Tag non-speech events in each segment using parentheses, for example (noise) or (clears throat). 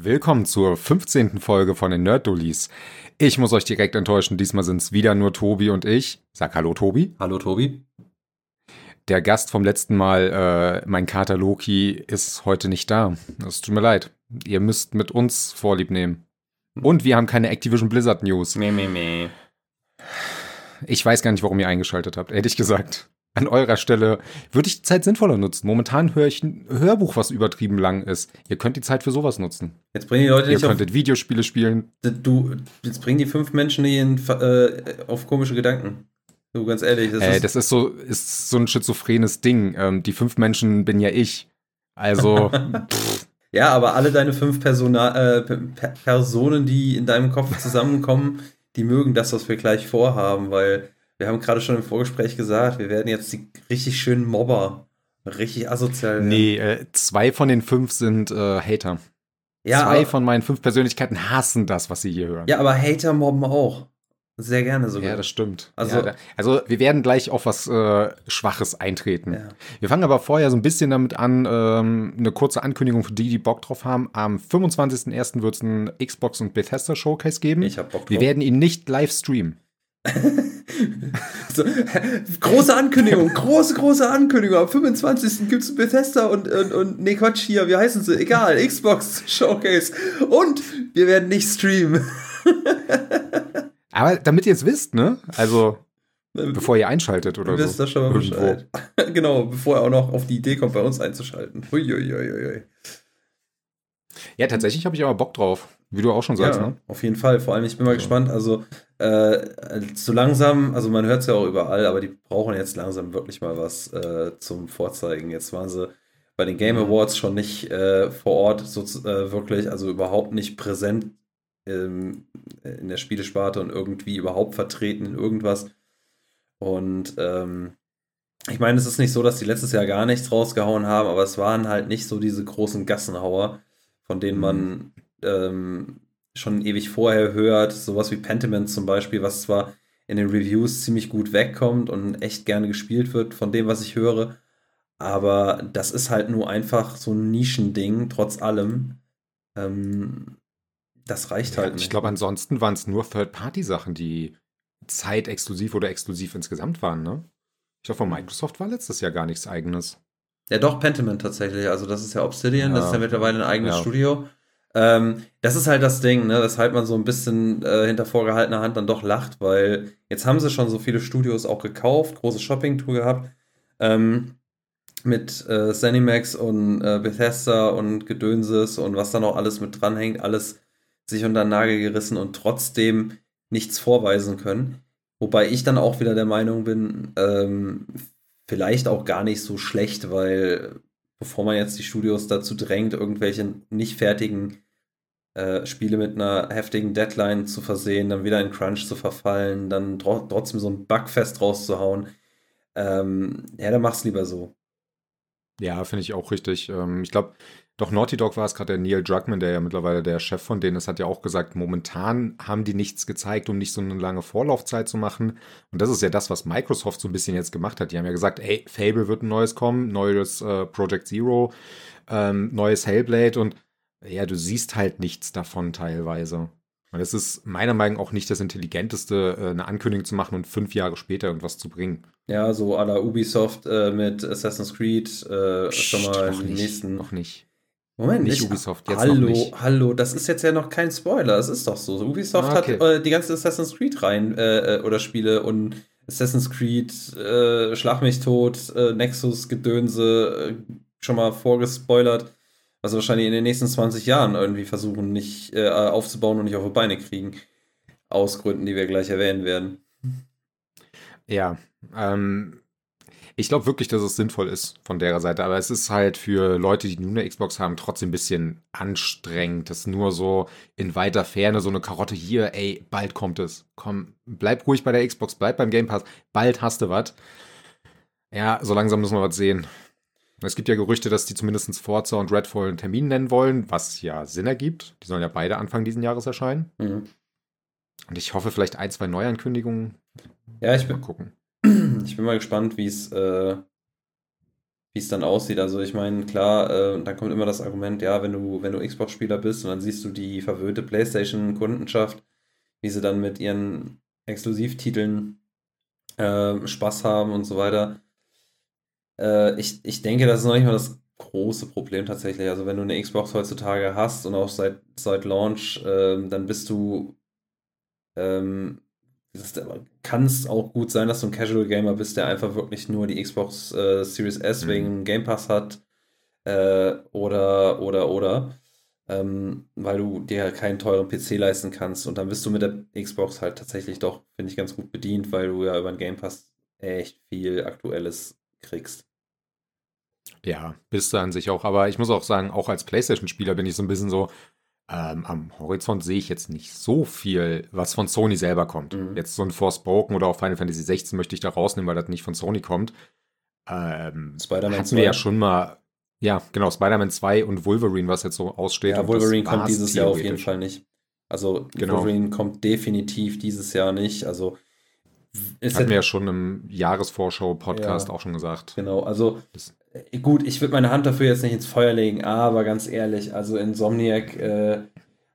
Willkommen zur 15. Folge von den Nerd-Dullis. Ich muss euch direkt enttäuschen, diesmal sind es wieder nur Tobi und ich. Sag Hallo Tobi. Hallo Tobi. Der Gast vom letzten Mal, äh, mein Kater Loki, ist heute nicht da. Es tut mir leid. Ihr müsst mit uns Vorlieb nehmen. Und wir haben keine Activision Blizzard News. Meh, meh, meh. Ich weiß gar nicht, warum ihr eingeschaltet habt, ehrlich gesagt an eurer Stelle würde ich die Zeit sinnvoller nutzen. Momentan höre ich ein Hörbuch, was übertrieben lang ist. Ihr könnt die Zeit für sowas nutzen. Jetzt bringen die Leute Ihr könntet auf, Videospiele spielen. Du, jetzt bringen die fünf Menschen hier in, äh, auf komische Gedanken. Du, ganz ehrlich. Das, äh, ist, das ist, so, ist so ein schizophrenes Ding. Ähm, die fünf Menschen bin ja ich. Also. (laughs) ja, aber alle deine fünf Persona äh, Personen, die in deinem Kopf zusammenkommen, die mögen das, was wir gleich vorhaben, weil wir haben gerade schon im Vorgespräch gesagt, wir werden jetzt die richtig schönen Mobber. Richtig asozial. Nee, äh, zwei von den fünf sind äh, Hater. Ja, zwei aber, von meinen fünf Persönlichkeiten hassen das, was sie hier hören. Ja, aber Hater mobben auch. Sehr gerne sogar. Ja, das stimmt. Also, ja, da, also wir werden gleich auf was äh, Schwaches eintreten. Ja. Wir fangen aber vorher so ein bisschen damit an, ähm, eine kurze Ankündigung für die, die Bock drauf haben. Am 25.01. wird es ein Xbox und Bethesda Showcase geben. Ich hab Bock drauf. Wir werden ihn nicht live streamen. (laughs) so, große Ankündigung, große, große Ankündigung. Am 25. gibt es Bethesda und, und, und, nee, Quatsch, hier, wie heißen sie? Egal, Xbox Showcase. Und wir werden nicht streamen. Aber damit ihr es wisst, ne? Also, bevor ihr einschaltet oder so. Wisst das schon mal Bescheid. (laughs) genau, bevor er auch noch auf die Idee kommt, bei uns einzuschalten. Uiuiuiui. Ja, tatsächlich habe ich aber Bock drauf. Wie du auch schon sagst, ja, ne? Auf jeden Fall. Vor allem, ich bin mal also. gespannt. Also, äh, so langsam, also man hört es ja auch überall, aber die brauchen jetzt langsam wirklich mal was äh, zum Vorzeigen. Jetzt waren sie bei den Game mhm. Awards schon nicht äh, vor Ort so, äh, wirklich, also überhaupt nicht präsent ähm, in der Spielesparte und irgendwie überhaupt vertreten in irgendwas. Und ähm, ich meine, es ist nicht so, dass die letztes Jahr gar nichts rausgehauen haben, aber es waren halt nicht so diese großen Gassenhauer, von denen man mhm. ähm, schon ewig vorher hört, sowas wie Pentiment zum Beispiel, was zwar in den Reviews ziemlich gut wegkommt und echt gerne gespielt wird von dem, was ich höre, aber das ist halt nur einfach so ein Nischending, trotz allem. Ähm, das reicht ja, halt nicht. Ich glaube, ansonsten waren es nur Third-Party-Sachen, die zeitexklusiv oder exklusiv insgesamt waren, ne? Ich glaube, von Microsoft war letztes Jahr gar nichts eigenes. Ja, doch, Pentiment tatsächlich. Also, das ist ja Obsidian, ja. das ist ja mittlerweile ein eigenes ja. Studio. Ähm, das ist halt das Ding, ne, weshalb man so ein bisschen äh, hinter vorgehaltener Hand dann doch lacht, weil jetzt haben sie schon so viele Studios auch gekauft, große Shopping-Tour gehabt. Ähm, mit äh, Zenimax und äh, Bethesda und Gedönses und was da noch alles mit dranhängt, alles sich unter den Nagel gerissen und trotzdem nichts vorweisen können. Wobei ich dann auch wieder der Meinung bin, ähm, vielleicht auch gar nicht so schlecht, weil bevor man jetzt die Studios dazu drängt, irgendwelche nicht fertigen äh, Spiele mit einer heftigen Deadline zu versehen, dann wieder in Crunch zu verfallen, dann tro trotzdem so ein Bugfest rauszuhauen. Ähm, ja, dann mach's lieber so. Ja, finde ich auch richtig. Ähm, ich glaube, doch Naughty Dog war es gerade der Neil Druckmann, der ja mittlerweile der Chef von denen ist, hat ja auch gesagt, momentan haben die nichts gezeigt, um nicht so eine lange Vorlaufzeit zu machen. Und das ist ja das, was Microsoft so ein bisschen jetzt gemacht hat. Die haben ja gesagt, ey, Fable wird ein neues kommen, neues äh, Project Zero, ähm, neues Hellblade und ja, du siehst halt nichts davon teilweise. Und es ist meiner Meinung nach auch nicht das Intelligenteste, äh, eine Ankündigung zu machen und fünf Jahre später irgendwas zu bringen. Ja, so à la Ubisoft äh, mit Assassin's Creed äh, Psst, schon mal die nächsten. Noch nicht. Moment, nicht Ubisoft, jetzt hallo, noch nicht. Hallo, das ist jetzt ja noch kein Spoiler, es ist doch so. Ubisoft ah, okay. hat äh, die ganzen Assassin's Creed Reihen äh, äh, oder Spiele und Assassin's Creed, äh, Schlag mich tot, äh, Nexus, Gedönse äh, schon mal vorgespoilert, was sie wahrscheinlich in den nächsten 20 Jahren irgendwie versuchen, nicht äh, aufzubauen und nicht auf die Beine kriegen. Aus Gründen, die wir gleich erwähnen werden. Ja, ähm, ich glaube wirklich, dass es sinnvoll ist von der Seite, aber es ist halt für Leute, die nur eine Xbox haben, trotzdem ein bisschen anstrengend. Das ist nur so in weiter Ferne so eine Karotte hier, ey, bald kommt es. Komm, bleib ruhig bei der Xbox, bleib beim Game Pass, bald hast du was. Ja, so langsam müssen wir was sehen. Es gibt ja Gerüchte, dass die zumindest Forza und Redfall einen Termin nennen wollen, was ja Sinn ergibt. Die sollen ja beide Anfang diesen Jahres erscheinen. Mhm. Und ich hoffe vielleicht ein, zwei Neuankündigungen. Ja, ich bin, mal gucken. Ich bin mal gespannt, wie es äh, wie es dann aussieht. Also ich meine, klar, äh, dann kommt immer das Argument, ja, wenn du, wenn du Xbox-Spieler bist und dann siehst du die verwöhnte PlayStation-Kundenschaft, wie sie dann mit ihren Exklusivtiteln äh, Spaß haben und so weiter. Äh, ich, ich denke, das ist noch nicht mal das große Problem tatsächlich. Also wenn du eine Xbox heutzutage hast und auch seit, seit Launch, äh, dann bist du ähm, kann es auch gut sein, dass du ein Casual Gamer bist, der einfach wirklich nur die Xbox äh, Series S mhm. wegen Game Pass hat äh, oder oder oder ähm, weil du dir keinen teuren PC leisten kannst und dann bist du mit der Xbox halt tatsächlich doch, finde ich, ganz gut bedient, weil du ja über den Game Pass echt viel Aktuelles kriegst. Ja, bist du an sich auch, aber ich muss auch sagen, auch als PlayStation-Spieler bin ich so ein bisschen so, ähm, am Horizont sehe ich jetzt nicht so viel, was von Sony selber kommt. Mhm. Jetzt so ein Forspoken oder auch Final Fantasy 16 möchte ich da rausnehmen, weil das nicht von Sony kommt. Ähm, Spider-Man hatten wir ja schon mal. Ja, genau, Spider-Man 2 und Wolverine, was jetzt so aussteht. Ja, Wolverine kommt dieses Jahr auf jeden Fall nicht. Also genau. Wolverine kommt definitiv dieses Jahr nicht. Also ist Hatten wir ja schon im Jahresvorschau-Podcast ja, auch schon gesagt. Genau, also das gut, ich würde meine Hand dafür jetzt nicht ins Feuer legen, aber ganz ehrlich, also Insomniac äh,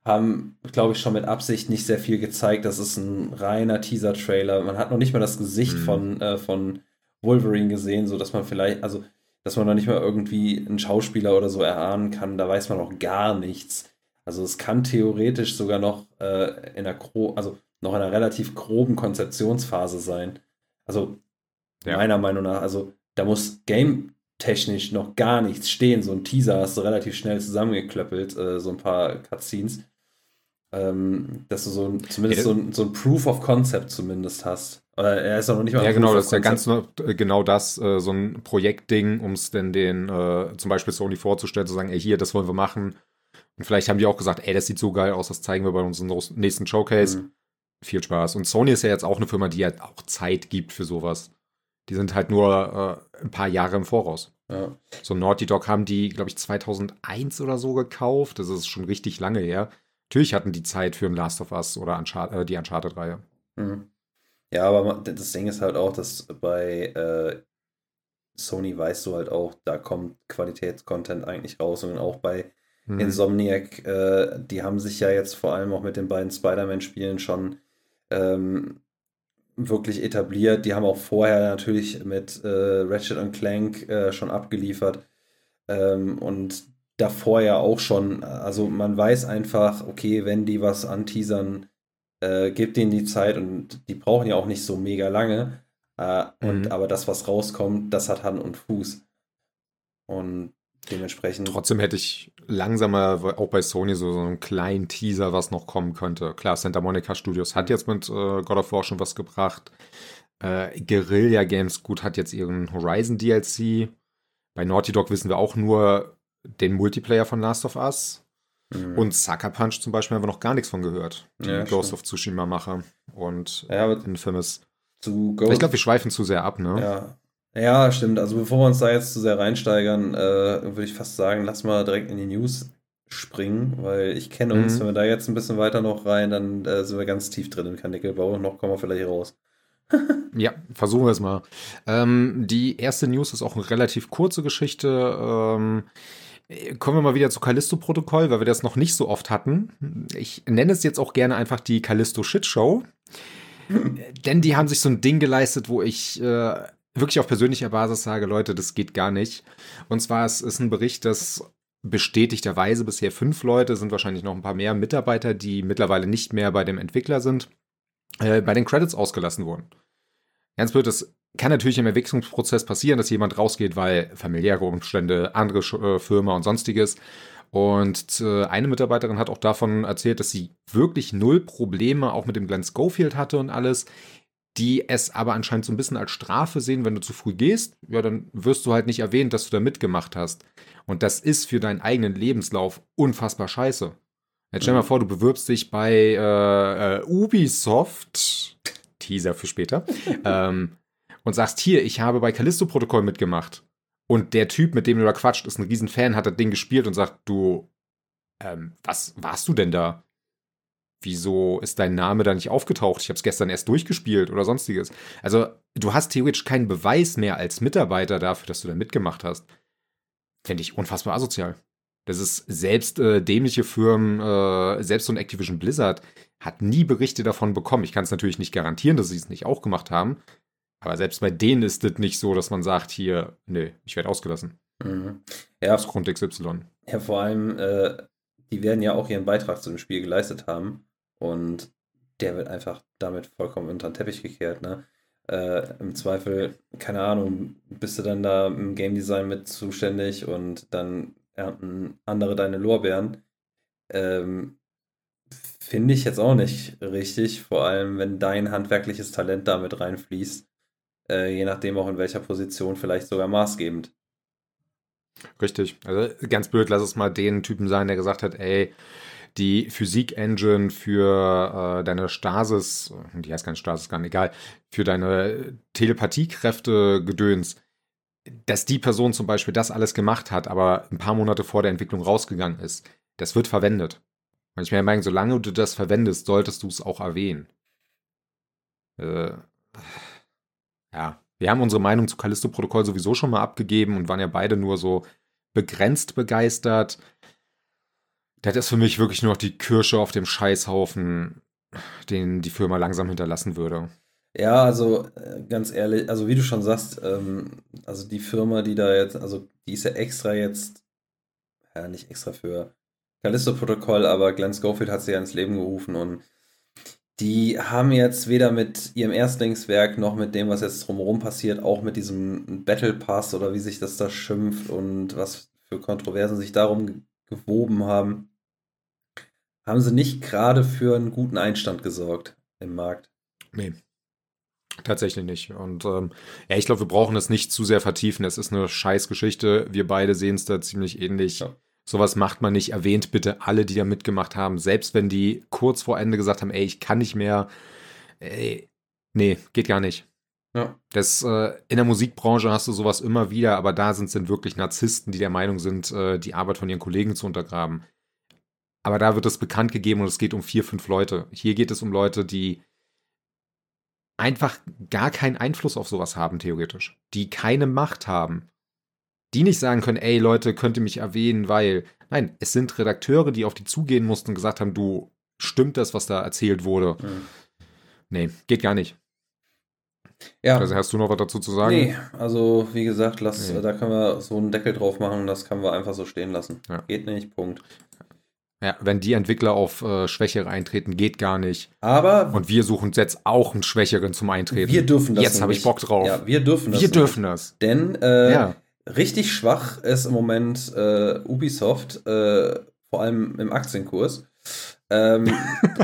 haben, glaube ich, schon mit Absicht nicht sehr viel gezeigt. Das ist ein reiner Teaser-Trailer. Man hat noch nicht mal das Gesicht mhm. von, äh, von Wolverine gesehen, sodass man vielleicht, also, dass man noch nicht mal irgendwie einen Schauspieler oder so erahnen kann. Da weiß man noch gar nichts. Also, es kann theoretisch sogar noch äh, in einer, also noch in einer relativ groben Konzeptionsphase sein. Also, ja. meiner Meinung nach, also, da muss Game technisch noch gar nichts stehen. So ein Teaser hast du relativ schnell zusammengeklöppelt, äh, so ein paar Cutscenes. Ähm, dass du so ein, zumindest ja, so, ein, so ein Proof of Concept zumindest hast. Oder er ist auch noch nicht mal. Ja, genau, das ist ja ganz äh, genau das, äh, so ein Projektding, um es denn den äh, zum Beispiel Sony vorzustellen, zu sagen, ey, hier, das wollen wir machen. Und vielleicht haben die auch gesagt, ey, das sieht so geil aus, das zeigen wir bei unserem nächsten Showcase. Mhm. Viel Spaß. Und Sony ist ja jetzt auch eine Firma, die halt auch Zeit gibt für sowas. Die sind halt nur äh, ein paar Jahre im Voraus. Ja. So Naughty Dog haben die, glaube ich, 2001 oder so gekauft. Das ist schon richtig lange her. Natürlich hatten die Zeit für ein Last of Us oder Uncharted, äh, die Uncharted-Reihe. Mhm. Ja, aber das Ding ist halt auch, dass bei äh, Sony weißt du halt auch, da kommt Qualitätscontent eigentlich raus und auch bei mhm. Insomniac, äh, die haben sich ja jetzt vor allem auch mit den beiden Spider-Man-Spielen schon ähm, wirklich etabliert. Die haben auch vorher natürlich mit äh, Ratchet Clank äh, schon abgeliefert. Ähm, und davor ja auch schon. Also man weiß einfach, okay, wenn die was anteasern, äh, gibt denen die Zeit und die brauchen ja auch nicht so mega lange. Äh, und mhm. aber das, was rauskommt, das hat Hand und Fuß. Und Dementsprechend. Trotzdem hätte ich langsamer, auch bei Sony, so, so einen kleinen Teaser, was noch kommen könnte. Klar, Santa Monica Studios hat jetzt mit äh, God of War schon was gebracht. Äh, Guerilla Games, gut, hat jetzt ihren Horizon DLC. Bei Naughty Dog wissen wir auch nur den Multiplayer von Last of Us. Mhm. Und Sucker Punch zum Beispiel haben wir noch gar nichts von gehört. Die ja, Ghost stimmt. of Tsushima-Macher und ja, Infamous. Ich glaube, wir schweifen zu sehr ab, ne? Ja, ja, stimmt. Also bevor wir uns da jetzt zu sehr reinsteigern, äh, würde ich fast sagen, lass mal direkt in die News springen, weil ich kenne uns, mhm. wenn wir da jetzt ein bisschen weiter noch rein, dann äh, sind wir ganz tief drin im Kanickelbau und noch kommen wir vielleicht raus. (laughs) ja, versuchen wir es mal. Ähm, die erste News ist auch eine relativ kurze Geschichte. Ähm, kommen wir mal wieder zu Callisto-Protokoll, weil wir das noch nicht so oft hatten. Ich nenne es jetzt auch gerne einfach die Callisto-Shit-Show. (laughs) Denn die haben sich so ein Ding geleistet, wo ich äh, wirklich auf persönlicher Basis sage, Leute, das geht gar nicht. Und zwar es ist ein Bericht, dass bestätigterweise bisher fünf Leute, sind wahrscheinlich noch ein paar mehr Mitarbeiter, die mittlerweile nicht mehr bei dem Entwickler sind, äh, bei den Credits ausgelassen wurden. Ganz blöd, das kann natürlich im Entwicklungsprozess passieren, dass jemand rausgeht, weil familiäre Umstände, andere äh, Firma und sonstiges. Und äh, eine Mitarbeiterin hat auch davon erzählt, dass sie wirklich null Probleme auch mit dem Glenn Schofield hatte und alles die es aber anscheinend so ein bisschen als Strafe sehen, wenn du zu früh gehst, ja, dann wirst du halt nicht erwähnt, dass du da mitgemacht hast. Und das ist für deinen eigenen Lebenslauf unfassbar scheiße. Jetzt stell dir mal mhm. vor, du bewirbst dich bei äh, äh, Ubisoft, Teaser für später, (laughs) ähm, und sagst, hier, ich habe bei Callisto-Protokoll mitgemacht. Und der Typ, mit dem du da quatscht, ist ein Riesenfan, hat das Ding gespielt und sagt, du, ähm, was warst du denn da? Wieso ist dein Name da nicht aufgetaucht? Ich habe es gestern erst durchgespielt oder sonstiges. Also, du hast theoretisch keinen Beweis mehr als Mitarbeiter dafür, dass du da mitgemacht hast. Fände ich unfassbar asozial. Das ist selbst äh, dämliche Firmen, äh, selbst so ein Activision Blizzard hat nie Berichte davon bekommen. Ich kann es natürlich nicht garantieren, dass sie es nicht auch gemacht haben. Aber selbst bei denen ist es nicht so, dass man sagt, hier, nö, ich werde ausgelassen. Mhm. Ja. Aus Grund XY. Ja, vor allem, äh, die werden ja auch ihren Beitrag zu dem Spiel geleistet haben. Und der wird einfach damit vollkommen unter den Teppich gekehrt, ne? Äh, Im Zweifel, keine Ahnung, bist du dann da im Game Design mit zuständig und dann ernten andere deine Lorbeeren. Ähm, Finde ich jetzt auch nicht richtig, vor allem wenn dein handwerkliches Talent damit reinfließt, äh, je nachdem auch in welcher Position vielleicht sogar maßgebend. Richtig. Also ganz blöd, lass es mal den Typen sein, der gesagt hat, ey, die Physik-Engine für äh, deine Stasis, die heißt keine Stasis, gar nicht egal, für deine Telepathiekräfte gedöns, dass die Person zum Beispiel das alles gemacht hat, aber ein paar Monate vor der Entwicklung rausgegangen ist, das wird verwendet. Und ich mir meine, solange du das verwendest, solltest du es auch erwähnen. Äh, ja, wir haben unsere Meinung zu Callisto-Protokoll sowieso schon mal abgegeben und waren ja beide nur so begrenzt begeistert. Das ist für mich wirklich nur noch die Kirsche auf dem Scheißhaufen, den die Firma langsam hinterlassen würde. Ja, also äh, ganz ehrlich, also wie du schon sagst, ähm, also die Firma, die da jetzt, also die ist ja extra jetzt, ja nicht extra für Callisto-Protokoll, aber Glenn Schofield hat sie ja ins Leben gerufen und die haben jetzt weder mit ihrem Erstlingswerk noch mit dem, was jetzt drumherum passiert, auch mit diesem Battle Pass oder wie sich das da schimpft und was für Kontroversen sich darum gewoben haben, haben sie nicht gerade für einen guten Einstand gesorgt im Markt. Nee. Tatsächlich nicht. Und ähm, ja, ich glaube, wir brauchen das nicht zu sehr vertiefen. Es ist eine Scheißgeschichte. Wir beide sehen es da ziemlich ähnlich. Ja. Sowas macht man nicht. Erwähnt bitte alle, die da mitgemacht haben. Selbst wenn die kurz vor Ende gesagt haben, ey, ich kann nicht mehr. Ey, nee, geht gar nicht. Ja. Das, äh, in der Musikbranche hast du sowas immer wieder, aber da sind es dann wirklich Narzissten, die der Meinung sind, äh, die Arbeit von ihren Kollegen zu untergraben. Aber da wird es bekannt gegeben und es geht um vier, fünf Leute. Hier geht es um Leute, die einfach gar keinen Einfluss auf sowas haben, theoretisch. Die keine Macht haben. Die nicht sagen können, ey Leute, könnt ihr mich erwähnen, weil. Nein, es sind Redakteure, die auf die zugehen mussten und gesagt haben, du, stimmt das, was da erzählt wurde? Mhm. Nee, geht gar nicht. Ja. Also hast du noch was dazu zu sagen? Nee, also wie gesagt, lass, nee. da können wir so einen Deckel drauf machen, das können wir einfach so stehen lassen. Ja. Geht nicht, Punkt. Ja, wenn die Entwickler auf äh, Schwächere eintreten, geht gar nicht. Aber. Und wir suchen jetzt auch einen Schwächeren zum Eintreten. Wir dürfen das. Jetzt habe ich Bock drauf. Ja, wir dürfen das. Wir dürfen das. Denn äh, ja. richtig schwach ist im Moment äh, Ubisoft, äh, vor allem im Aktienkurs. Ähm,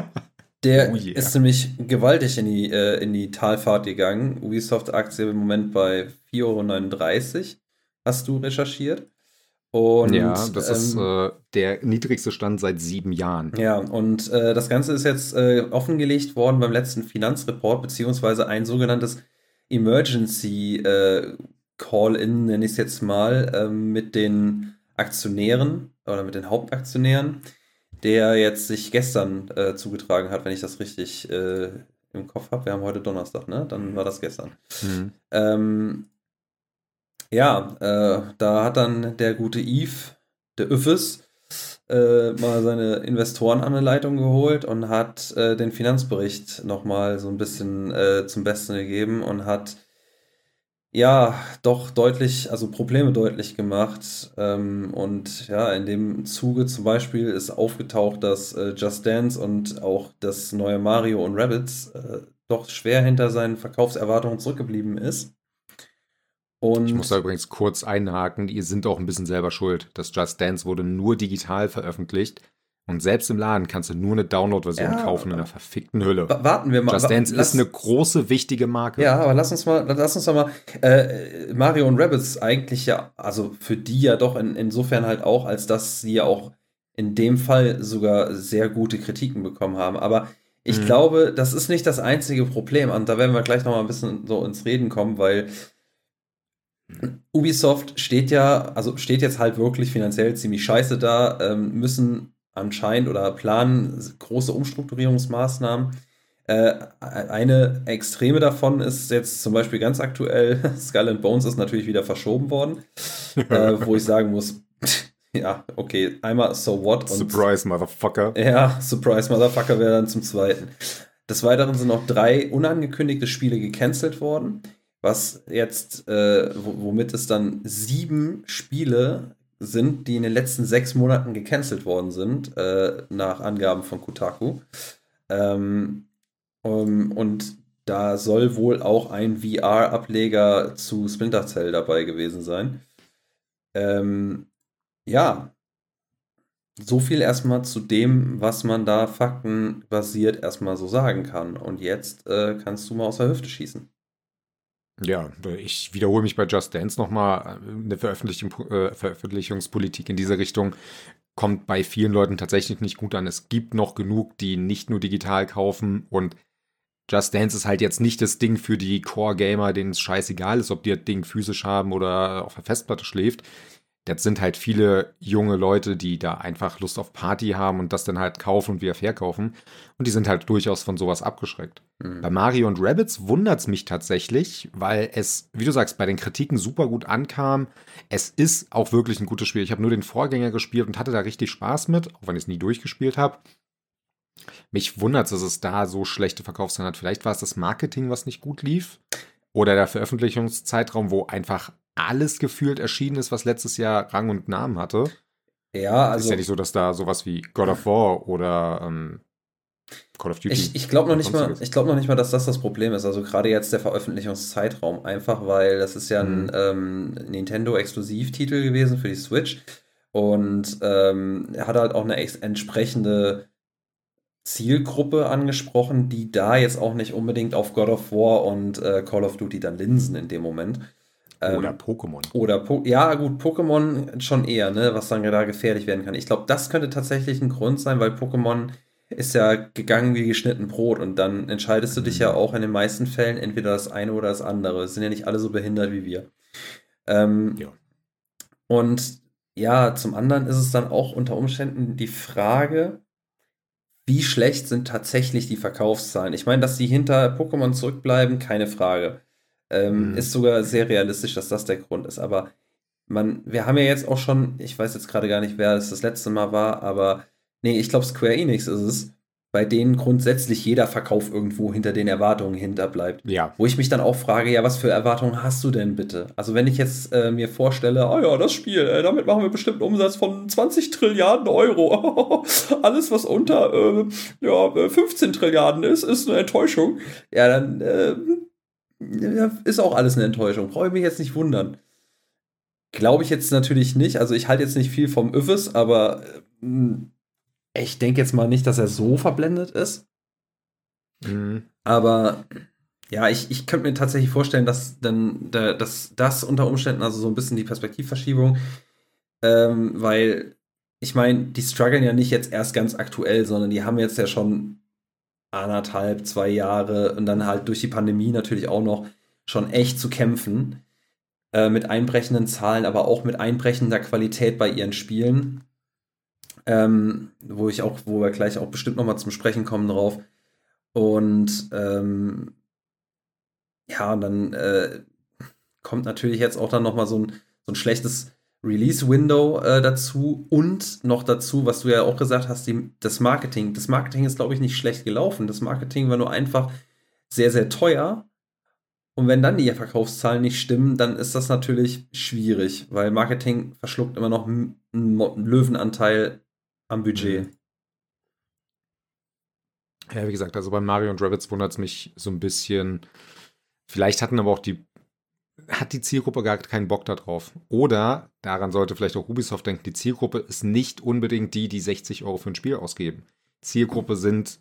(laughs) der oh yeah. ist nämlich gewaltig in die, äh, in die Talfahrt gegangen. Ubisoft-Aktie im Moment bei 4,39 Euro. Hast du recherchiert? Und, ja, das ähm, ist äh, der niedrigste Stand seit sieben Jahren. Ja, und äh, das Ganze ist jetzt äh, offengelegt worden beim letzten Finanzreport, beziehungsweise ein sogenanntes Emergency äh, Call-In, nenne ich es jetzt mal, ähm, mit den Aktionären oder mit den Hauptaktionären, der jetzt sich gestern äh, zugetragen hat, wenn ich das richtig äh, im Kopf habe. Wir haben heute Donnerstag, ne? Dann war das gestern. Mhm. Ähm, ja, äh, da hat dann der gute Yves, der Üffes, äh, mal seine Investoren an eine Leitung geholt und hat äh, den Finanzbericht nochmal so ein bisschen äh, zum Besten gegeben und hat ja doch deutlich, also Probleme deutlich gemacht. Ähm, und ja, in dem Zuge zum Beispiel ist aufgetaucht, dass äh, Just Dance und auch das neue Mario und Rabbits äh, doch schwer hinter seinen Verkaufserwartungen zurückgeblieben ist. Und ich muss da übrigens kurz einhaken, die sind auch ein bisschen selber schuld. Das Just Dance wurde nur digital veröffentlicht. Und selbst im Laden kannst du nur eine Download-Version ja, kaufen in einer verfickten Hülle. Warten wir mal. Just Dance lass, ist eine große, wichtige Marke. Ja, aber lass uns mal, lass uns doch mal äh, Mario und Rabbits eigentlich ja, also für die ja doch in, insofern halt auch, als dass sie ja auch in dem Fall sogar sehr gute Kritiken bekommen haben. Aber ich mhm. glaube, das ist nicht das einzige Problem. Und da werden wir gleich noch mal ein bisschen so ins Reden kommen, weil Ubisoft steht ja, also steht jetzt halt wirklich finanziell ziemlich scheiße da, ähm, müssen anscheinend oder planen große Umstrukturierungsmaßnahmen. Äh, eine Extreme davon ist jetzt zum Beispiel ganz aktuell, (laughs) Skull and Bones ist natürlich wieder verschoben worden, (laughs) äh, wo ich sagen muss, (laughs) ja, okay, einmal so what. Und, surprise, Motherfucker. Ja, Surprise, Motherfucker wäre dann zum zweiten. Des Weiteren sind noch drei unangekündigte Spiele gecancelt worden, was jetzt, äh, womit es dann sieben Spiele sind, die in den letzten sechs Monaten gecancelt worden sind, äh, nach Angaben von Kotaku. Ähm, um, und da soll wohl auch ein VR-Ableger zu Splinter Cell dabei gewesen sein. Ähm, ja, so viel erstmal zu dem, was man da faktenbasiert erstmal so sagen kann. Und jetzt äh, kannst du mal aus der Hüfte schießen. Ja, ich wiederhole mich bei Just Dance nochmal. Eine Veröffentlichung, äh, Veröffentlichungspolitik in diese Richtung kommt bei vielen Leuten tatsächlich nicht gut an. Es gibt noch genug, die nicht nur digital kaufen und Just Dance ist halt jetzt nicht das Ding für die Core-Gamer, denen es scheißegal ist, ob die das Ding physisch haben oder auf der Festplatte schläft. Das sind halt viele junge Leute, die da einfach Lust auf Party haben und das dann halt kaufen und wieder verkaufen. Und die sind halt durchaus von sowas abgeschreckt. Mhm. Bei Mario und Rabbits wundert es mich tatsächlich, weil es, wie du sagst, bei den Kritiken super gut ankam. Es ist auch wirklich ein gutes Spiel. Ich habe nur den Vorgänger gespielt und hatte da richtig Spaß mit, auch wenn ich es nie durchgespielt habe. Mich wundert es, dass es da so schlechte Verkaufszahlen hat. Vielleicht war es das Marketing, was nicht gut lief. Oder der Veröffentlichungszeitraum, wo einfach alles gefühlt erschienen ist, was letztes Jahr Rang und Namen hatte. Ja, also. Ist ja nicht so, dass da sowas wie God of War oder ähm, Call of Duty. Ich, ich glaube noch, nicht mal, glaub noch nicht mal, dass das das Problem ist. Also gerade jetzt der Veröffentlichungszeitraum. Einfach, weil das ist ja ein mhm. ähm, Nintendo-Exklusivtitel gewesen für die Switch. Und ähm, er hat halt auch eine entsprechende Zielgruppe angesprochen, die da jetzt auch nicht unbedingt auf God of War und äh, Call of Duty dann linsen in dem Moment. Ähm, oder Pokémon. Oder po ja, gut, Pokémon schon eher, ne, was dann da gefährlich werden kann. Ich glaube, das könnte tatsächlich ein Grund sein, weil Pokémon ist ja gegangen wie geschnitten Brot und dann entscheidest du dich ja mhm. auch in den meisten Fällen entweder das eine oder das andere. Es sind ja nicht alle so behindert wie wir. Ähm, ja. Und ja, zum anderen ist es dann auch unter Umständen die Frage, wie schlecht sind tatsächlich die Verkaufszahlen? Ich meine, dass die hinter Pokémon zurückbleiben, keine Frage. Ähm, mhm. Ist sogar sehr realistisch, dass das der Grund ist. Aber man, wir haben ja jetzt auch schon, ich weiß jetzt gerade gar nicht, wer es das letzte Mal war, aber nee, ich glaube Square Enix ist es, bei denen grundsätzlich jeder Verkauf irgendwo hinter den Erwartungen hinterbleibt. Ja. Wo ich mich dann auch frage, ja, was für Erwartungen hast du denn bitte? Also wenn ich jetzt äh, mir vorstelle, oh ja, das Spiel, äh, damit machen wir bestimmt einen Umsatz von 20 Trilliarden Euro. (laughs) Alles, was unter äh, ja, 15 Trilliarden ist, ist eine Enttäuschung. Ja, dann äh, ist auch alles eine Enttäuschung. Brauche ich mich jetzt nicht wundern. Glaube ich jetzt natürlich nicht. Also ich halte jetzt nicht viel vom Öffes, aber äh, ich denke jetzt mal nicht, dass er so verblendet ist. Mhm. Aber ja, ich, ich könnte mir tatsächlich vorstellen, dass dann dass das unter Umständen, also so ein bisschen die Perspektivverschiebung, ähm, weil ich meine, die strugglen ja nicht jetzt erst ganz aktuell, sondern die haben jetzt ja schon anderthalb, zwei Jahre und dann halt durch die Pandemie natürlich auch noch schon echt zu kämpfen. Äh, mit einbrechenden Zahlen, aber auch mit einbrechender Qualität bei ihren Spielen ähm, wo ich auch, wo wir gleich auch bestimmt nochmal zum Sprechen kommen drauf. Und ähm, ja, und dann äh, kommt natürlich jetzt auch dann nochmal so ein, so ein schlechtes Release-Window äh, dazu und noch dazu, was du ja auch gesagt hast, die, das Marketing. Das Marketing ist, glaube ich, nicht schlecht gelaufen. Das Marketing war nur einfach sehr, sehr teuer. Und wenn dann die Verkaufszahlen nicht stimmen, dann ist das natürlich schwierig, weil Marketing verschluckt immer noch einen Löwenanteil am Budget. Mhm. Ja, wie gesagt, also bei Mario und Rabbits wundert es mich so ein bisschen. Vielleicht hatten aber auch die, hat die Zielgruppe gar keinen Bock darauf. Oder, daran sollte vielleicht auch Ubisoft denken, die Zielgruppe ist nicht unbedingt die, die 60 Euro für ein Spiel ausgeben. Zielgruppe sind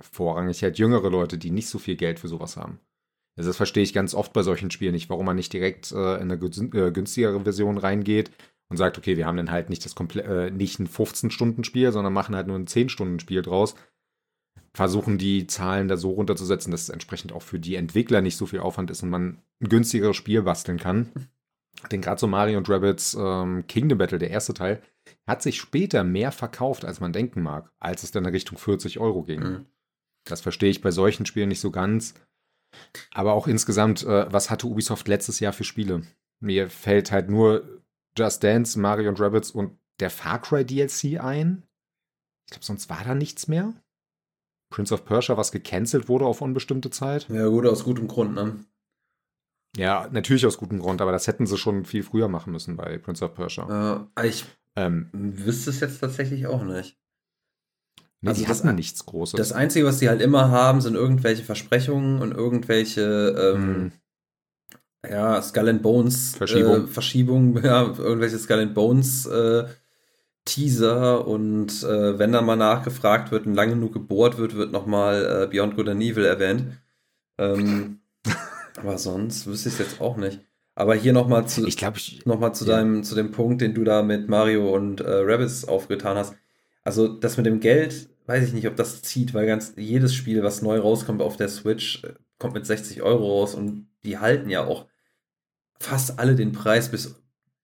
vorrangig halt jüngere Leute, die nicht so viel Geld für sowas haben. Also das verstehe ich ganz oft bei solchen Spielen nicht, warum man nicht direkt äh, in eine äh, günstigere Version reingeht und sagt, okay, wir haben dann halt nicht das äh, nicht ein 15-Stunden-Spiel, sondern machen halt nur ein 10-Stunden-Spiel draus. Versuchen die Zahlen da so runterzusetzen, dass es entsprechend auch für die Entwickler nicht so viel Aufwand ist und man ein günstigeres Spiel basteln kann. Denn gerade so Mario und Rabbits ähm, Kingdom Battle, der erste Teil, hat sich später mehr verkauft, als man denken mag, als es dann in Richtung 40 Euro ging. Mhm. Das verstehe ich bei solchen Spielen nicht so ganz. Aber auch insgesamt, äh, was hatte Ubisoft letztes Jahr für Spiele? Mir fällt halt nur Just Dance, Mario und Rabbits und der Far Cry DLC ein. Ich glaube, sonst war da nichts mehr. Prince of Persia, was gecancelt wurde auf unbestimmte Zeit. Ja, gut, aus gutem Grund, ne? Ja, natürlich aus gutem Grund, aber das hätten sie schon viel früher machen müssen bei Prince of Persia. Äh, ich ähm, wüsste es jetzt tatsächlich auch nicht. Nee, also die das, hatten nichts Großes. Das Einzige, was sie halt immer haben, sind irgendwelche Versprechungen und irgendwelche ähm, hm. ja, Skull and Bones Verschiebung. Äh, Verschiebungen, (laughs) ja, irgendwelche Skull and Bones äh, Teaser und äh, wenn dann mal nachgefragt wird und lange genug gebohrt wird, wird nochmal äh, Beyond Good and Evil erwähnt. Ähm, (laughs) aber sonst wüsste ich es jetzt auch nicht. Aber hier nochmal zu, ich glaub, ich, noch mal zu, ja. deinem, zu dem Punkt, den du da mit Mario und äh, Rabbids aufgetan hast. Also das mit dem Geld, weiß ich nicht, ob das zieht, weil ganz jedes Spiel, was neu rauskommt auf der Switch, äh, kommt mit 60 Euro raus und die halten ja auch fast alle den Preis bis,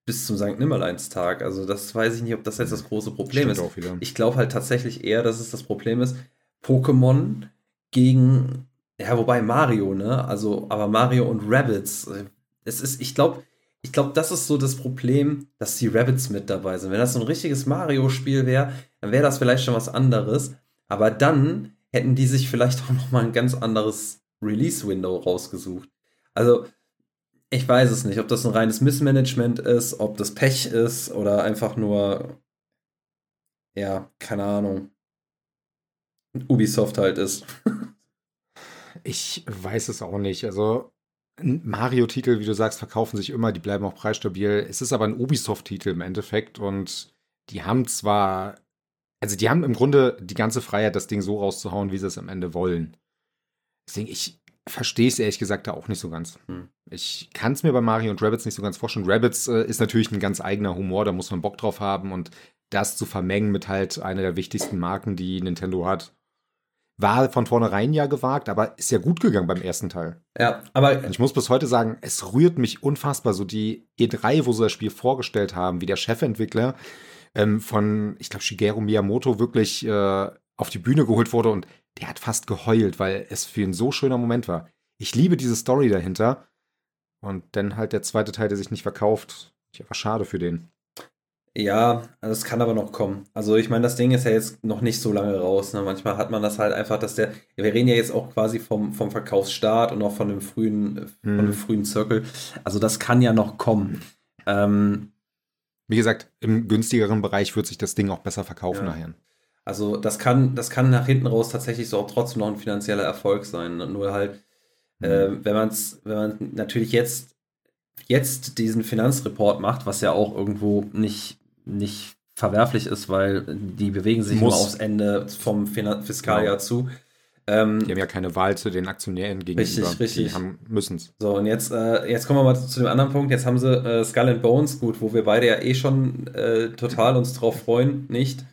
bis zum St. Nimmerleinstag. Also das weiß ich nicht, ob das jetzt das große Problem Stimmt ist. Ich glaube halt tatsächlich eher, dass es das Problem ist, Pokémon gegen, ja, wobei Mario, ne? Also, aber Mario und Rabbits, äh, es ist, ich glaube, ich glaube, das ist so das Problem, dass die Rabbits mit dabei sind. Wenn das so ein richtiges Mario-Spiel wäre, dann wäre das vielleicht schon was anderes. Aber dann hätten die sich vielleicht auch noch mal ein ganz anderes Release-Window rausgesucht. Also, ich weiß es nicht, ob das ein reines Missmanagement ist, ob das Pech ist oder einfach nur, ja, keine Ahnung, Ubisoft halt ist. (laughs) ich weiß es auch nicht. Also, Mario-Titel, wie du sagst, verkaufen sich immer, die bleiben auch preisstabil. Es ist aber ein Ubisoft-Titel im Endeffekt und die haben zwar, also die haben im Grunde die ganze Freiheit, das Ding so rauszuhauen, wie sie es am Ende wollen. Deswegen, ich verstehe es ehrlich gesagt da auch nicht so ganz. Hm. Ich kann es mir bei Mario und Rabbits nicht so ganz vorstellen. Rabbits äh, ist natürlich ein ganz eigener Humor, da muss man Bock drauf haben und das zu vermengen mit halt einer der wichtigsten Marken, die Nintendo hat, war von vornherein ja gewagt, aber ist ja gut gegangen beim ersten Teil. Ja, aber. Ich muss bis heute sagen, es rührt mich unfassbar, so die E3, wo sie das Spiel vorgestellt haben, wie der Chefentwickler ähm, von, ich glaube, Shigeru Miyamoto wirklich äh, auf die Bühne geholt wurde und der hat fast geheult, weil es für ihn so schöner Moment war. Ich liebe diese Story dahinter. Und dann halt der zweite Teil, der sich nicht verkauft. Ich war schade für den. Ja, also es kann aber noch kommen. Also ich meine, das Ding ist ja jetzt noch nicht so lange raus. Ne? Manchmal hat man das halt einfach, dass der, wir reden ja jetzt auch quasi vom, vom Verkaufsstart und auch von dem frühen, hm. von dem hm. frühen Zirkel. Also das kann ja noch kommen. Ähm, Wie gesagt, im günstigeren Bereich wird sich das Ding auch besser verkaufen ja. nachher. Also das kann, das kann nach hinten raus tatsächlich so auch trotzdem noch ein finanzieller Erfolg sein. Nur halt, hm. äh, wenn man es, wenn man natürlich jetzt jetzt diesen Finanzreport macht, was ja auch irgendwo nicht nicht verwerflich ist, weil die bewegen sich Muss. immer aufs Ende vom Fiskaljahr genau. zu. Ähm, die haben ja keine Wahl zu den Aktionären gegenüber. Richtig, richtig. Die müssen es. So, und jetzt, äh, jetzt kommen wir mal zu dem anderen Punkt. Jetzt haben sie äh, Skull and Bones, gut, wo wir beide ja eh schon äh, total uns drauf freuen, nicht?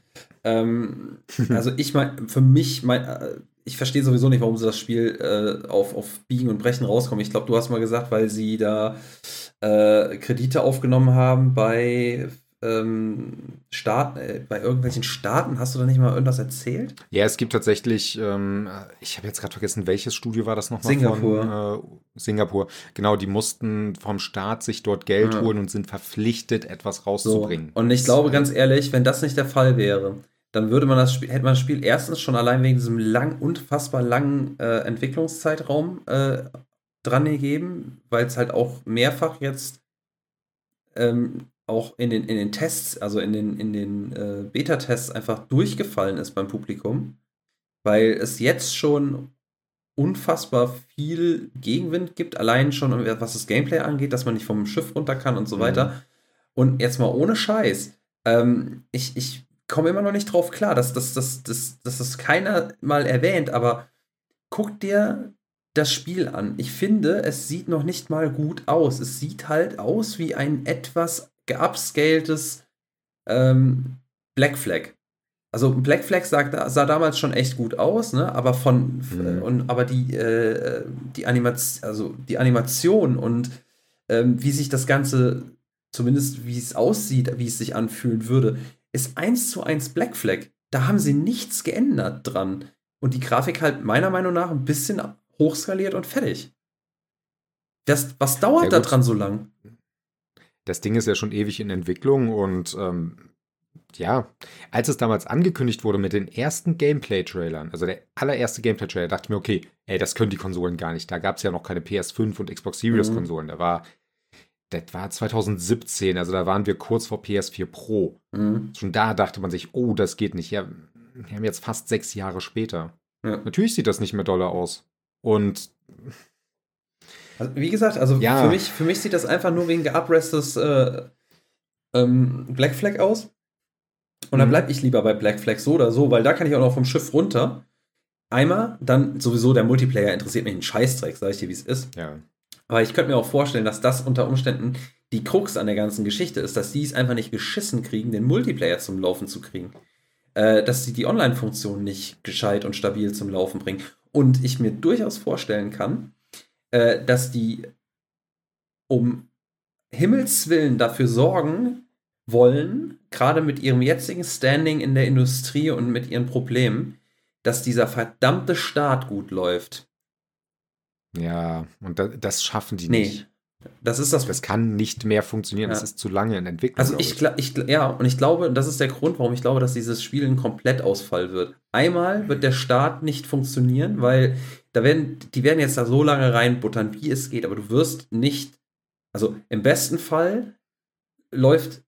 Ähm, (laughs) also ich meine, für mich, mein, äh, ich verstehe sowieso nicht, warum sie das Spiel äh, auf, auf Biegen und Brechen rauskommen. Ich glaube, du hast mal gesagt, weil sie da äh, Kredite aufgenommen haben bei ähm, Staaten, äh, bei irgendwelchen Staaten, hast du da nicht mal irgendwas erzählt? Ja, es gibt tatsächlich, ähm, ich habe jetzt gerade vergessen, welches Studio war das nochmal? Singapur. Von, äh, Singapur. Genau, die mussten vom Staat sich dort Geld ja. holen und sind verpflichtet, etwas rauszubringen. So. Und ich glaube ganz ehrlich, wenn das nicht der Fall wäre, dann würde man das Spiel, hätte man das Spiel erstens schon allein wegen diesem lang, unfassbar langen äh, Entwicklungszeitraum äh, dran gegeben, weil es halt auch mehrfach jetzt ähm, auch in den, in den Tests, also in den, in den äh, Beta-Tests einfach durchgefallen ist beim Publikum, weil es jetzt schon unfassbar viel Gegenwind gibt, allein schon was das Gameplay angeht, dass man nicht vom Schiff runter kann und so mhm. weiter. Und jetzt mal ohne Scheiß, ähm, ich, ich komme immer noch nicht drauf klar, dass, dass, dass, dass, dass das keiner mal erwähnt, aber guck dir das Spiel an. Ich finde, es sieht noch nicht mal gut aus. Es sieht halt aus wie ein etwas geupscaltes ähm, Black Flag. Also Black Flag sah, sah, damals schon echt gut aus, ne? Aber von mhm. und aber die äh, die Animation, also die Animation und ähm, wie sich das Ganze, zumindest wie es aussieht, wie es sich anfühlen würde, ist eins zu eins Black Flag. Da haben sie nichts geändert dran. Und die Grafik halt meiner Meinung nach ein bisschen hochskaliert und fertig. Das, was dauert ja, da dran so lang? Das Ding ist ja schon ewig in Entwicklung und ähm, ja, als es damals angekündigt wurde mit den ersten Gameplay-Trailern, also der allererste Gameplay-Trailer, dachte ich mir, okay, ey, das können die Konsolen gar nicht. Da gab es ja noch keine PS5 und Xbox Series-Konsolen. Mhm. Da war, das war 2017, also da waren wir kurz vor PS4 Pro. Mhm. Schon da dachte man sich, oh, das geht nicht. Ja, wir haben jetzt fast sechs Jahre später. Ja. Natürlich sieht das nicht mehr doller aus. Und also, wie gesagt, also ja. für, mich, für mich sieht das einfach nur wegen Geupres des äh, ähm, Black Flag aus. Und dann mhm. bleibe ich lieber bei Black Flag so oder so, weil da kann ich auch noch vom Schiff runter. Einmal, dann sowieso der Multiplayer interessiert mich einen Scheißdreck, sag ich dir, wie es ist. Ja. Aber ich könnte mir auch vorstellen, dass das unter Umständen die Krux an der ganzen Geschichte ist, dass die es einfach nicht geschissen kriegen, den Multiplayer zum Laufen zu kriegen. Äh, dass sie die Online-Funktion nicht gescheit und stabil zum Laufen bringen. Und ich mir durchaus vorstellen kann, äh, dass die um Himmels Willen dafür sorgen wollen, gerade mit ihrem jetzigen Standing in der Industrie und mit ihren Problemen, dass dieser verdammte Staat gut läuft. Ja, und das schaffen die nee. nicht. Das ist das. Das kann nicht mehr funktionieren. Ja. Das ist zu lange in Entwicklung. Also ich, ich, ja, und ich glaube, das ist der Grund, warum ich glaube, dass dieses Spiel ein Komplettausfall wird. Einmal wird der Start nicht funktionieren, weil da werden, die werden jetzt da so lange reinbuttern, wie es geht, aber du wirst nicht, also im besten Fall läuft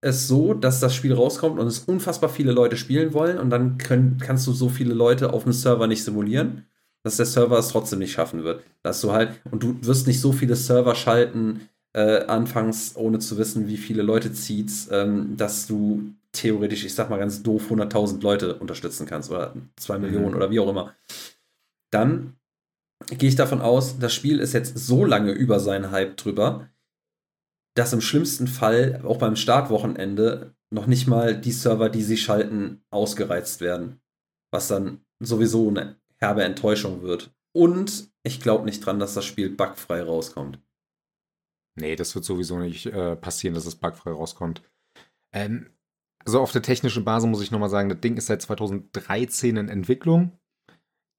es so, dass das Spiel rauskommt und es unfassbar viele Leute spielen wollen und dann können, kannst du so viele Leute auf dem Server nicht simulieren, dass der Server es trotzdem nicht schaffen wird. Dass du halt, und du wirst nicht so viele Server schalten, äh, anfangs, ohne zu wissen, wie viele Leute zieht, ähm, dass du theoretisch, ich sag mal ganz doof, 100.000 Leute unterstützen kannst oder 2 mhm. Millionen oder wie auch immer. Dann gehe ich davon aus, das Spiel ist jetzt so lange über seinen Hype drüber, dass im schlimmsten Fall auch beim Startwochenende noch nicht mal die Server, die sie schalten, ausgereizt werden. Was dann sowieso eine herbe Enttäuschung wird. Und ich glaube nicht dran, dass das Spiel bugfrei rauskommt. Nee, das wird sowieso nicht äh, passieren, dass es bugfrei rauskommt. Ähm, also auf der technischen Basis muss ich nochmal sagen, das Ding ist seit 2013 in Entwicklung.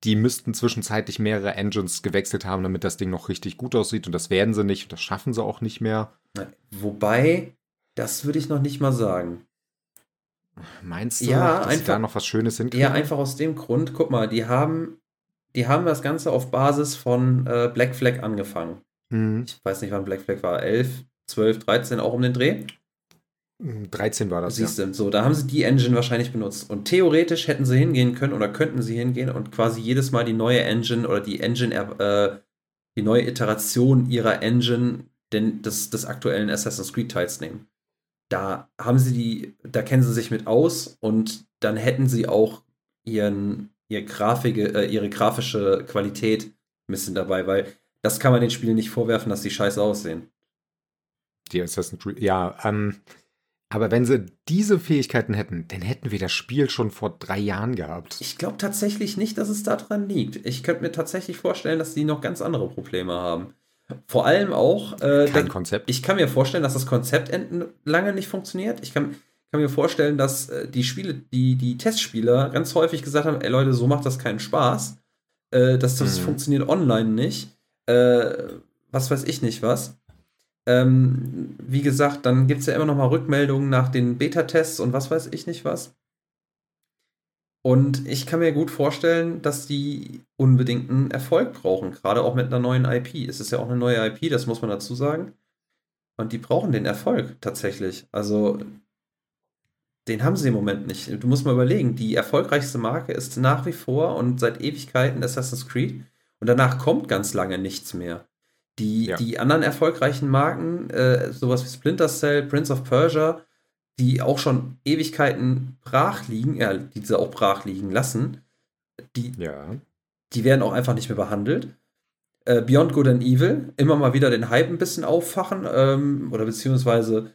Die müssten zwischenzeitlich mehrere Engines gewechselt haben, damit das Ding noch richtig gut aussieht. Und das werden sie nicht und das schaffen sie auch nicht mehr. Wobei, das würde ich noch nicht mal sagen. Meinst du, ja, dass einfach, da noch was Schönes hinkriegen? Ja, einfach aus dem Grund, guck mal, die haben, die haben das Ganze auf Basis von äh, Black Flag angefangen. Mhm. Ich weiß nicht, wann Black Flag war. 11, 12, 13 auch um den Dreh? 13 war das. Siehst du, so, da haben sie die Engine wahrscheinlich benutzt. Und theoretisch hätten sie hingehen können oder könnten sie hingehen und quasi jedes Mal die neue Engine oder die Engine, äh, die neue Iteration ihrer Engine denn des, des aktuellen Assassin's Creed Teils nehmen. Da haben sie die, da kennen sie sich mit aus und dann hätten sie auch ihren, ihr Grafike, äh, ihre grafische Qualität ein bisschen dabei, weil das kann man den Spielen nicht vorwerfen, dass die scheiße aussehen. Die Assassin's Creed, ja, ähm, aber wenn sie diese Fähigkeiten hätten, dann hätten wir das Spiel schon vor drei Jahren gehabt. Ich glaube tatsächlich nicht, dass es daran liegt. Ich könnte mir tatsächlich vorstellen, dass die noch ganz andere Probleme haben. Vor allem auch. Äh, Kein Konzept. Ich kann mir vorstellen, dass das Konzept lange nicht funktioniert. Ich kann, kann mir vorstellen, dass äh, die Spiele, die, die Testspieler ganz häufig gesagt haben: ey Leute, so macht das keinen Spaß. Äh, das das hm. funktioniert online nicht. Äh, was weiß ich nicht was. Ähm, wie gesagt, dann gibt es ja immer noch mal Rückmeldungen nach den Beta-Tests und was weiß ich nicht was. Und ich kann mir gut vorstellen, dass die unbedingt einen Erfolg brauchen, gerade auch mit einer neuen IP. Es ist ja auch eine neue IP, das muss man dazu sagen. Und die brauchen den Erfolg tatsächlich. Also, den haben sie im Moment nicht. Du musst mal überlegen, die erfolgreichste Marke ist nach wie vor und seit Ewigkeiten Assassin's Creed. Und danach kommt ganz lange nichts mehr. Die, ja. die anderen erfolgreichen Marken, äh, sowas wie Splinter Cell, Prince of Persia, die auch schon Ewigkeiten brach liegen, ja, die sie auch brach liegen lassen, die, ja. die werden auch einfach nicht mehr behandelt. Äh, Beyond Good and Evil, immer mal wieder den Hype ein bisschen auffachen, ähm, oder beziehungsweise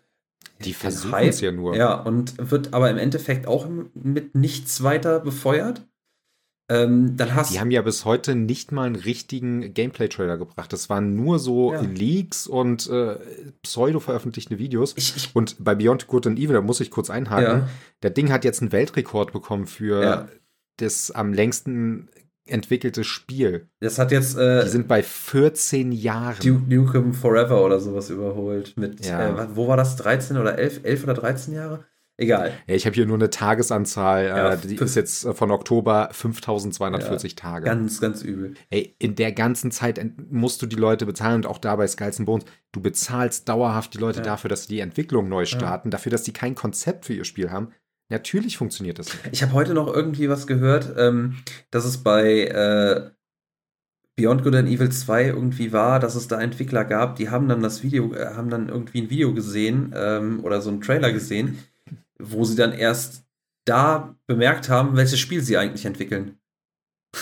die versuchen es ja nur. Ja, und wird aber im Endeffekt auch mit nichts weiter befeuert. Ähm, dann hast Die haben ja bis heute nicht mal einen richtigen Gameplay-Trailer gebracht. Das waren nur so Ja. Leaks und äh, pseudo-veröffentlichte Videos. ich, ich, Und bei Beyond Good and Evil, da muss ich kurz einhaken, ja, der Ding hat jetzt einen Weltrekord bekommen für Ja. das am längsten entwickelte Spiel. das hat jetzt äh, Die sind bei 14 Jahren. Duke Nukem Forever oder sowas überholt. Mit, äh, wo war das? 13 oder 11? 11 oder 13 Jahre? Egal. Ja, ich habe hier nur eine Tagesanzahl, Ja, äh, die ist jetzt äh, von Oktober 5240 Tage. Ganz, ganz übel. Ey, in der ganzen Zeit musst du die Leute bezahlen und auch da bei Skulls Bones. Du bezahlst dauerhaft die Leute Ja. dafür, dass sie die Entwicklung neu starten, dafür, dass sie kein Konzept für ihr Spiel haben. Natürlich funktioniert das. nicht. Ich habe heute noch irgendwie was gehört, ähm, dass es bei äh, Beyond Good and Evil 2 irgendwie war, dass es da Entwickler gab, die haben dann das Video, äh, haben dann irgendwie ein Video gesehen ähm, oder so einen Trailer gesehen, wo sie dann erst da bemerkt haben, welches Spiel sie eigentlich entwickeln. (laughs)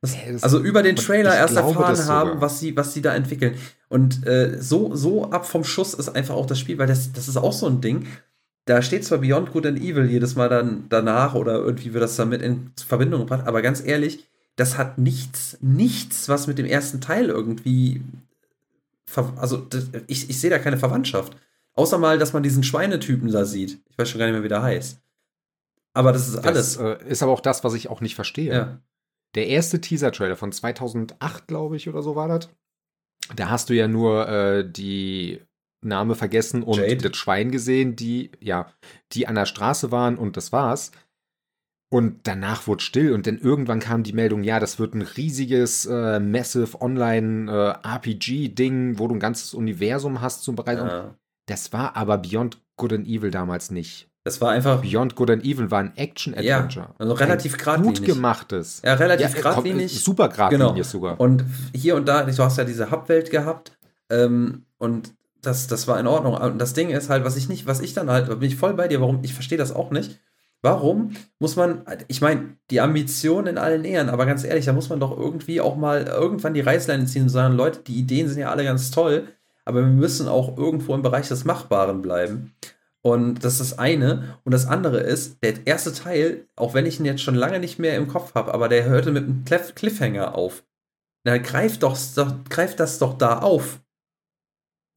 Das, also über den Trailer erst erfahren haben, was sie, was sie da entwickeln. Und äh, so, so ab vom Schuss ist einfach auch das Spiel, weil das, das ist auch so ein Ding. Da steht zwar Beyond Good and Evil jedes Mal dann danach oder irgendwie wird das damit in Verbindung gebracht, aber ganz ehrlich, das hat nichts, nichts, was mit dem ersten Teil irgendwie. Also, das, ich, ich sehe da keine Verwandtschaft. Außer mal, dass man diesen Schweinetypen da sieht. Ich weiß schon gar nicht mehr, wie der heißt. Aber das ist alles. Das äh, ist aber auch das, was ich auch nicht verstehe. ja. Der erste Teaser-Trailer von 2008, glaube ich, oder so war das. Da hast du ja nur äh, die Name vergessen und Jade. das Schwein gesehen, die, ja, die an der Straße waren und das war's. Und danach wurde still und dann irgendwann kam die Meldung, ja, das wird ein riesiges, äh, massive Online-RPG-Ding, wo du ein ganzes Universum hast zum Bereiten. ja. Das war aber Beyond Good and Evil damals nicht. Das war einfach Beyond Good and Evil war ein Action-Adventure. also relativ Ein geradlinig. Gut gemachtes. Ja, relativ Ja, geradlinig. Super geradlinig Genau. sogar. Und hier und da, du hast ja diese Hubwelt gehabt ähm, und das, das war in Ordnung. Und das Ding ist halt, was ich nicht, was ich dann halt, da bin ich voll bei dir, warum, ich verstehe das auch nicht. Warum muss man, ich meine, die Ambition in allen Ehren, aber ganz ehrlich, da muss man doch irgendwie auch mal irgendwann die Reißleine ziehen und sagen, Leute, die Ideen sind ja alle ganz toll, aber wir müssen auch irgendwo im Bereich des Machbaren bleiben. Und das ist das eine. Und das andere ist, der erste Teil, auch wenn ich ihn jetzt schon lange nicht mehr im Kopf habe, aber der hörte mit einem Cliff Cliffhanger auf. Na, greift, doch, doch, greift das doch da auf.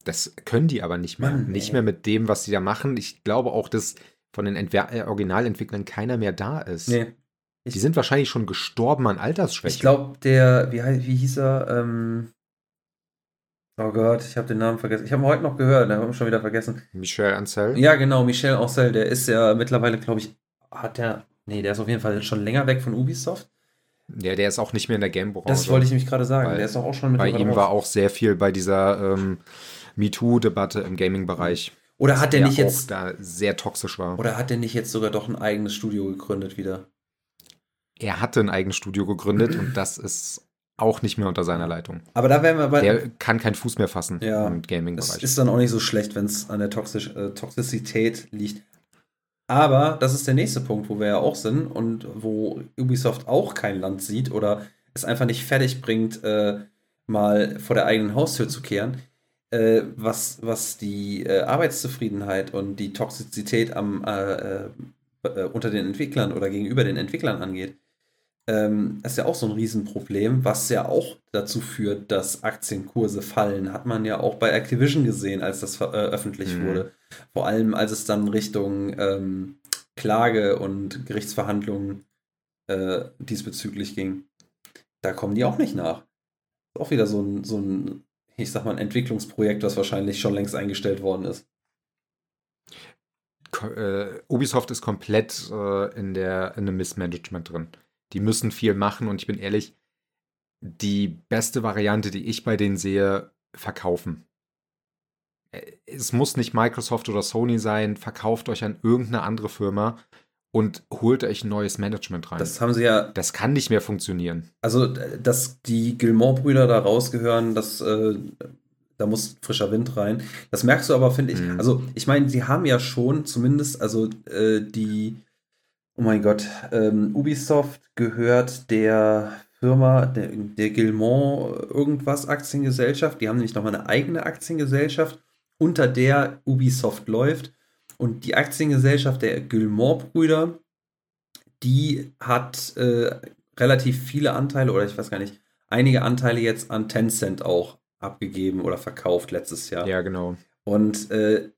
Das können die aber nicht mehr. Mann, nicht mehr mit dem, was sie da machen. Ich glaube auch, dass von den Entwer äh, Originalentwicklern keiner mehr da ist. Nee. Die sind wahrscheinlich schon gestorben an Altersschwäche. Ich glaube, der, wie, wie hieß er? Ähm, oh Gott, ich habe den Namen vergessen. Ich habe ihn heute noch gehört, den habe ich schon wieder vergessen. Michel Ancel. Ja, genau, Michel Ancel, der ist ja mittlerweile, glaube ich, hat der, nee, der ist auf jeden Fall schon länger weg von Ubisoft. Der, der ist auch nicht mehr in der Game-Branche. Das wollte ich nämlich gerade sagen. Weil der ist auch schon Bei mittlerweile ihm raus. war auch sehr viel bei dieser ähm, MeToo-Debatte im Gaming-Bereich. Oder hat der der nicht auch jetzt, da sehr toxisch war. oder hat der nicht jetzt sogar doch ein eigenes Studio gegründet wieder? er hatte ein eigenes Studio gegründet und das ist auch nicht mehr unter seiner Leitung. Aber da wären wir bei. Der kann keinen Fuß mehr fassen Ja, im Es Gaming-Bereich. ist dann auch nicht so schlecht, wenn es an der Toxisch, äh, Toxizität liegt. Aber das ist der nächste Punkt, wo wir ja auch sind und wo Ubisoft auch kein Land sieht oder es einfach nicht fertig bringt, äh, mal vor der eigenen Haustür zu kehren, äh, was, was die äh, Arbeitszufriedenheit und die Toxizität am, äh, äh, unter den Entwicklern oder gegenüber den Entwicklern angeht. Ähm, das ist ja auch so ein Riesenproblem, was ja auch dazu führt, dass Aktienkurse fallen. Hat man ja auch bei Activision gesehen, als das veröffentlicht Mhm. wurde. Vor allem, als es dann Richtung ähm, Klage und Gerichtsverhandlungen äh, diesbezüglich ging. Da kommen die auch nicht nach. Ist auch wieder so ein, so ein, ich sag mal, ein Entwicklungsprojekt, das wahrscheinlich schon längst eingestellt worden ist. Äh, Ubisoft ist komplett äh, in, der, in einem Missmanagement drin. Die müssen viel machen und ich bin ehrlich, die beste Variante, die ich bei denen sehe, verkaufen. Äh, Es muss nicht Microsoft oder Sony sein, verkauft euch an irgendeine andere Firma und holt euch ein neues Management rein. Das haben sie ja das kann nicht mehr funktionieren. Also, äh, dass die Gilmore-Brüder da rausgehören, das, äh, da muss frischer Wind rein. Das merkst du aber, finde ich. Mhm. Also, ich meine, sie haben ja schon zumindest, also äh, die, oh mein Gott, ähm, Ubisoft gehört der Firma, der, der Gilmore irgendwas Aktiengesellschaft. Die haben nämlich nochmal eine eigene Aktiengesellschaft, unter der Ubisoft läuft. Und die Aktiengesellschaft der Gilmore-Brüder, die hat äh, relativ viele Anteile, oder ich weiß gar nicht, einige Anteile jetzt an Tencent auch abgegeben oder verkauft letztes Jahr. Ja, genau. Und äh,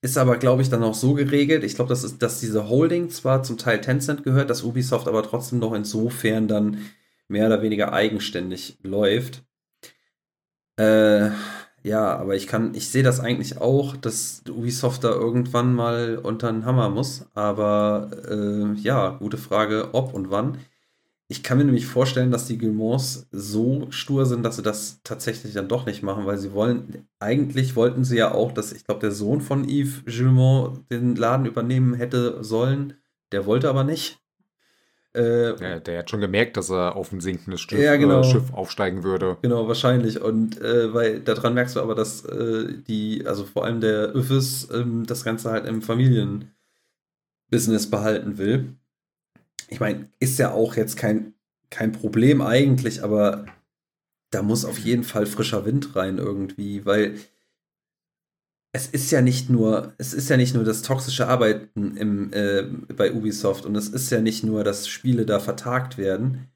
ist aber, glaube ich, dann auch so geregelt. Ich glaube, das dass diese Holding zwar zum Teil Tencent gehört, dass Ubisoft aber trotzdem noch insofern dann mehr oder weniger eigenständig läuft. Äh, ja, aber ich kann, ich sehe das eigentlich auch, dass Ubisoft da irgendwann mal unter den Hammer muss. Aber äh, ja, gute Frage, ob und wann. Ich kann mir nämlich vorstellen, dass die Guillemons so stur sind, dass sie das tatsächlich dann doch nicht machen, weil sie wollen, eigentlich wollten sie ja auch, dass, ich glaube, der Sohn von Yves Gillemont den Laden übernehmen hätte sollen. Der wollte aber nicht. Äh, ja, der hat schon gemerkt, dass er auf ein sinkendes Schiff, ja, genau. äh, Schiff aufsteigen würde. Genau, wahrscheinlich. Und äh, weil daran merkst du aber, dass äh, die, also vor allem der Öffis, ähm, das Ganze halt im Familienbusiness behalten will ich meine, ist ja auch jetzt kein, kein Problem eigentlich, aber da muss auf jeden Fall frischer Wind rein irgendwie, weil es ist ja nicht nur, es ist ja nicht nur das toxische Arbeiten im, äh, bei Ubisoft und es ist ja nicht nur, dass Spiele da vertagt werden.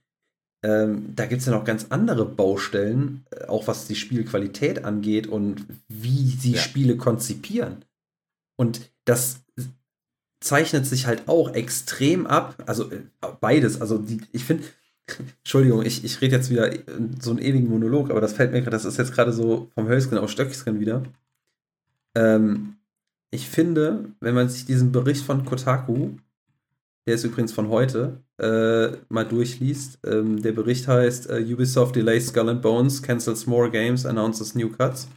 Ähm, da gibt es ja noch ganz andere Baustellen, äh, auch was die Spielqualität angeht und wie sie ja. Spiele konzipieren. Und das zeichnet sich halt auch extrem ab. Also äh, beides. Also die, ich finde, (laughs) Entschuldigung, ich, ich rede jetzt wieder so einen ewigen Monolog, aber das fällt mir gerade, das ist jetzt gerade so vom Hölzchen auf Stöckchen wieder. Ähm, ich finde, wenn man sich diesen Bericht von Kotaku, der ist übrigens von heute, äh, mal durchliest, ähm, der Bericht heißt uh, Ubisoft delays Skull and Bones, cancels more games, announces new cuts.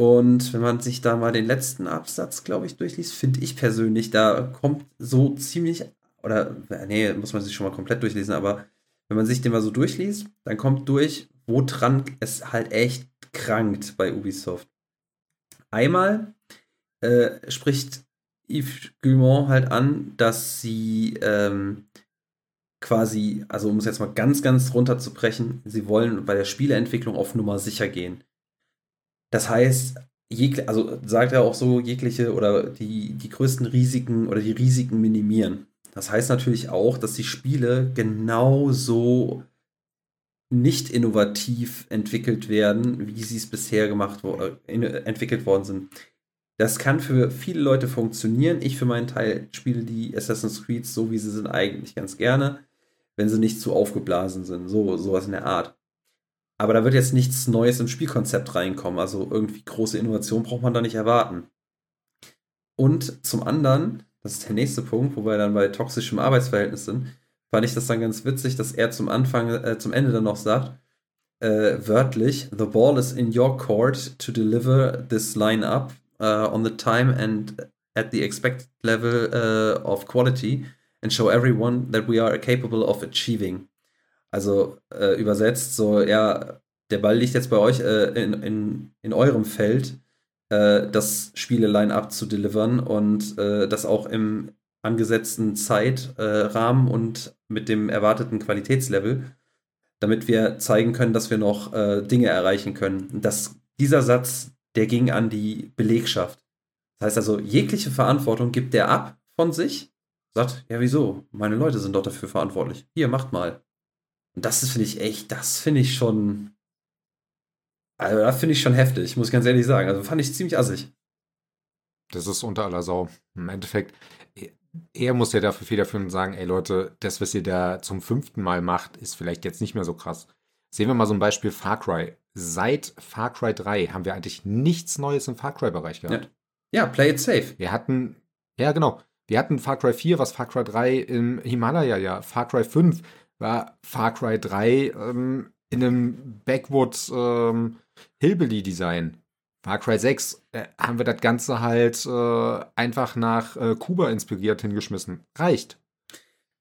Und wenn man sich da mal den letzten Absatz, glaube ich, durchliest, finde ich persönlich, da kommt so ziemlich, oder nee, muss man sich schon mal komplett durchlesen, aber wenn man sich den mal so durchliest, dann kommt durch, woran es halt echt krankt bei Ubisoft. Einmal äh, spricht Yves Guillemot halt an, dass sie ähm, quasi, also um es jetzt mal ganz, ganz runterzubrechen, sie wollen bei der Spieleentwicklung auf Nummer sicher gehen. Das heißt, jegliche, also sagt er auch so, jegliche oder die, die größten Risiken oder die Risiken minimieren. Das heißt natürlich auch, dass die Spiele genauso nicht innovativ entwickelt werden, wie sie es bisher gemacht äh, entwickelt worden sind. Das kann für viele Leute funktionieren. Ich für meinen Teil spiele die Assassin's Creed so, wie sie sind, eigentlich ganz gerne, wenn sie nicht zu aufgeblasen sind. So, sowas in der Art. Aber da wird jetzt nichts Neues im Spielkonzept reinkommen. Also irgendwie große Innovation braucht man da nicht erwarten. Und zum anderen, das ist der nächste Punkt, wo wir dann bei toxischem Arbeitsverhältnis sind, fand ich das dann ganz witzig, dass er zum Anfang, äh, zum Ende dann noch sagt, äh, wörtlich, the ball is in your court to deliver this line up uh, on the time and at the expected level uh, of quality and show everyone that we are capable of achieving. Also äh, übersetzt so, ja, der Ball liegt jetzt bei euch äh, in, in, in eurem Feld, äh, das Spiele-Line-Up zu delivern und äh, das auch im angesetzten Zeitrahmen und mit dem erwarteten Qualitätslevel, damit wir zeigen können, dass wir noch äh, Dinge erreichen können. Das, dieser Satz, der ging an die Belegschaft. Das heißt also, jegliche Verantwortung gibt der ab von sich, sagt, ja, wieso? Meine Leute sind doch dafür verantwortlich. Hier, macht mal. Und das finde ich echt, das finde ich schon. Also, das finde ich schon heftig, muss ich ganz ehrlich sagen. Also, fand ich ziemlich assig. Das ist unter aller Sau. Im Endeffekt, er muss ja dafür federführend und sagen: Ey Leute, das, was ihr da zum fünften Mal macht, ist vielleicht jetzt nicht mehr so krass. Sehen wir mal so ein Beispiel Far Cry. Seit Far Cry 3 haben wir eigentlich nichts Neues im Far Cry-Bereich gehabt. Ja. ja, play it safe. Wir hatten, ja genau, wir hatten Far Cry 4, was Far Cry 3 im Himalaya ja, Far Cry 5 war Far Cry 3 ähm, in einem Backwoods ähm, Hillbilly-Design. Far Cry 6 äh, haben wir das Ganze halt äh, einfach nach äh, Kuba inspiriert hingeschmissen. Reicht.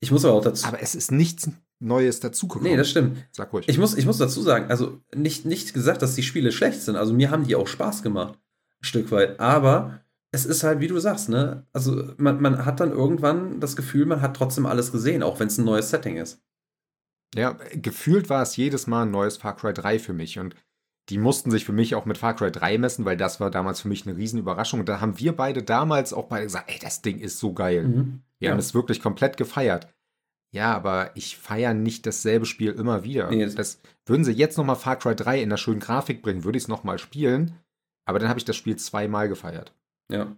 Ich muss aber auch dazu. Aber es ist nichts Neues dazugekommen. Nee, das stimmt. Sag ruhig. Ich muss, ich muss dazu sagen, also nicht, nicht gesagt, dass die Spiele schlecht sind. Also mir haben die auch Spaß gemacht. Ein Stück weit. Aber es ist halt, wie du sagst, ne? Also man, man hat dann irgendwann das Gefühl, man hat trotzdem alles gesehen, auch wenn es ein neues Setting ist. Ja, gefühlt war es jedes Mal ein neues Far Cry 3 für mich und die mussten sich für mich auch mit Far Cry 3 messen, weil das war damals für mich eine Riesenüberraschung. Und da haben wir beide damals auch beide gesagt, ey, das Ding ist so geil. Mhm. Wir ja. haben es wirklich komplett gefeiert. Ja, aber ich feiere nicht dasselbe Spiel immer wieder. Nee, das, würden sie jetzt nochmal Far Cry 3 in der schönen Grafik bringen, würde ich es nochmal spielen. Aber dann habe ich das Spiel zweimal gefeiert. Ja.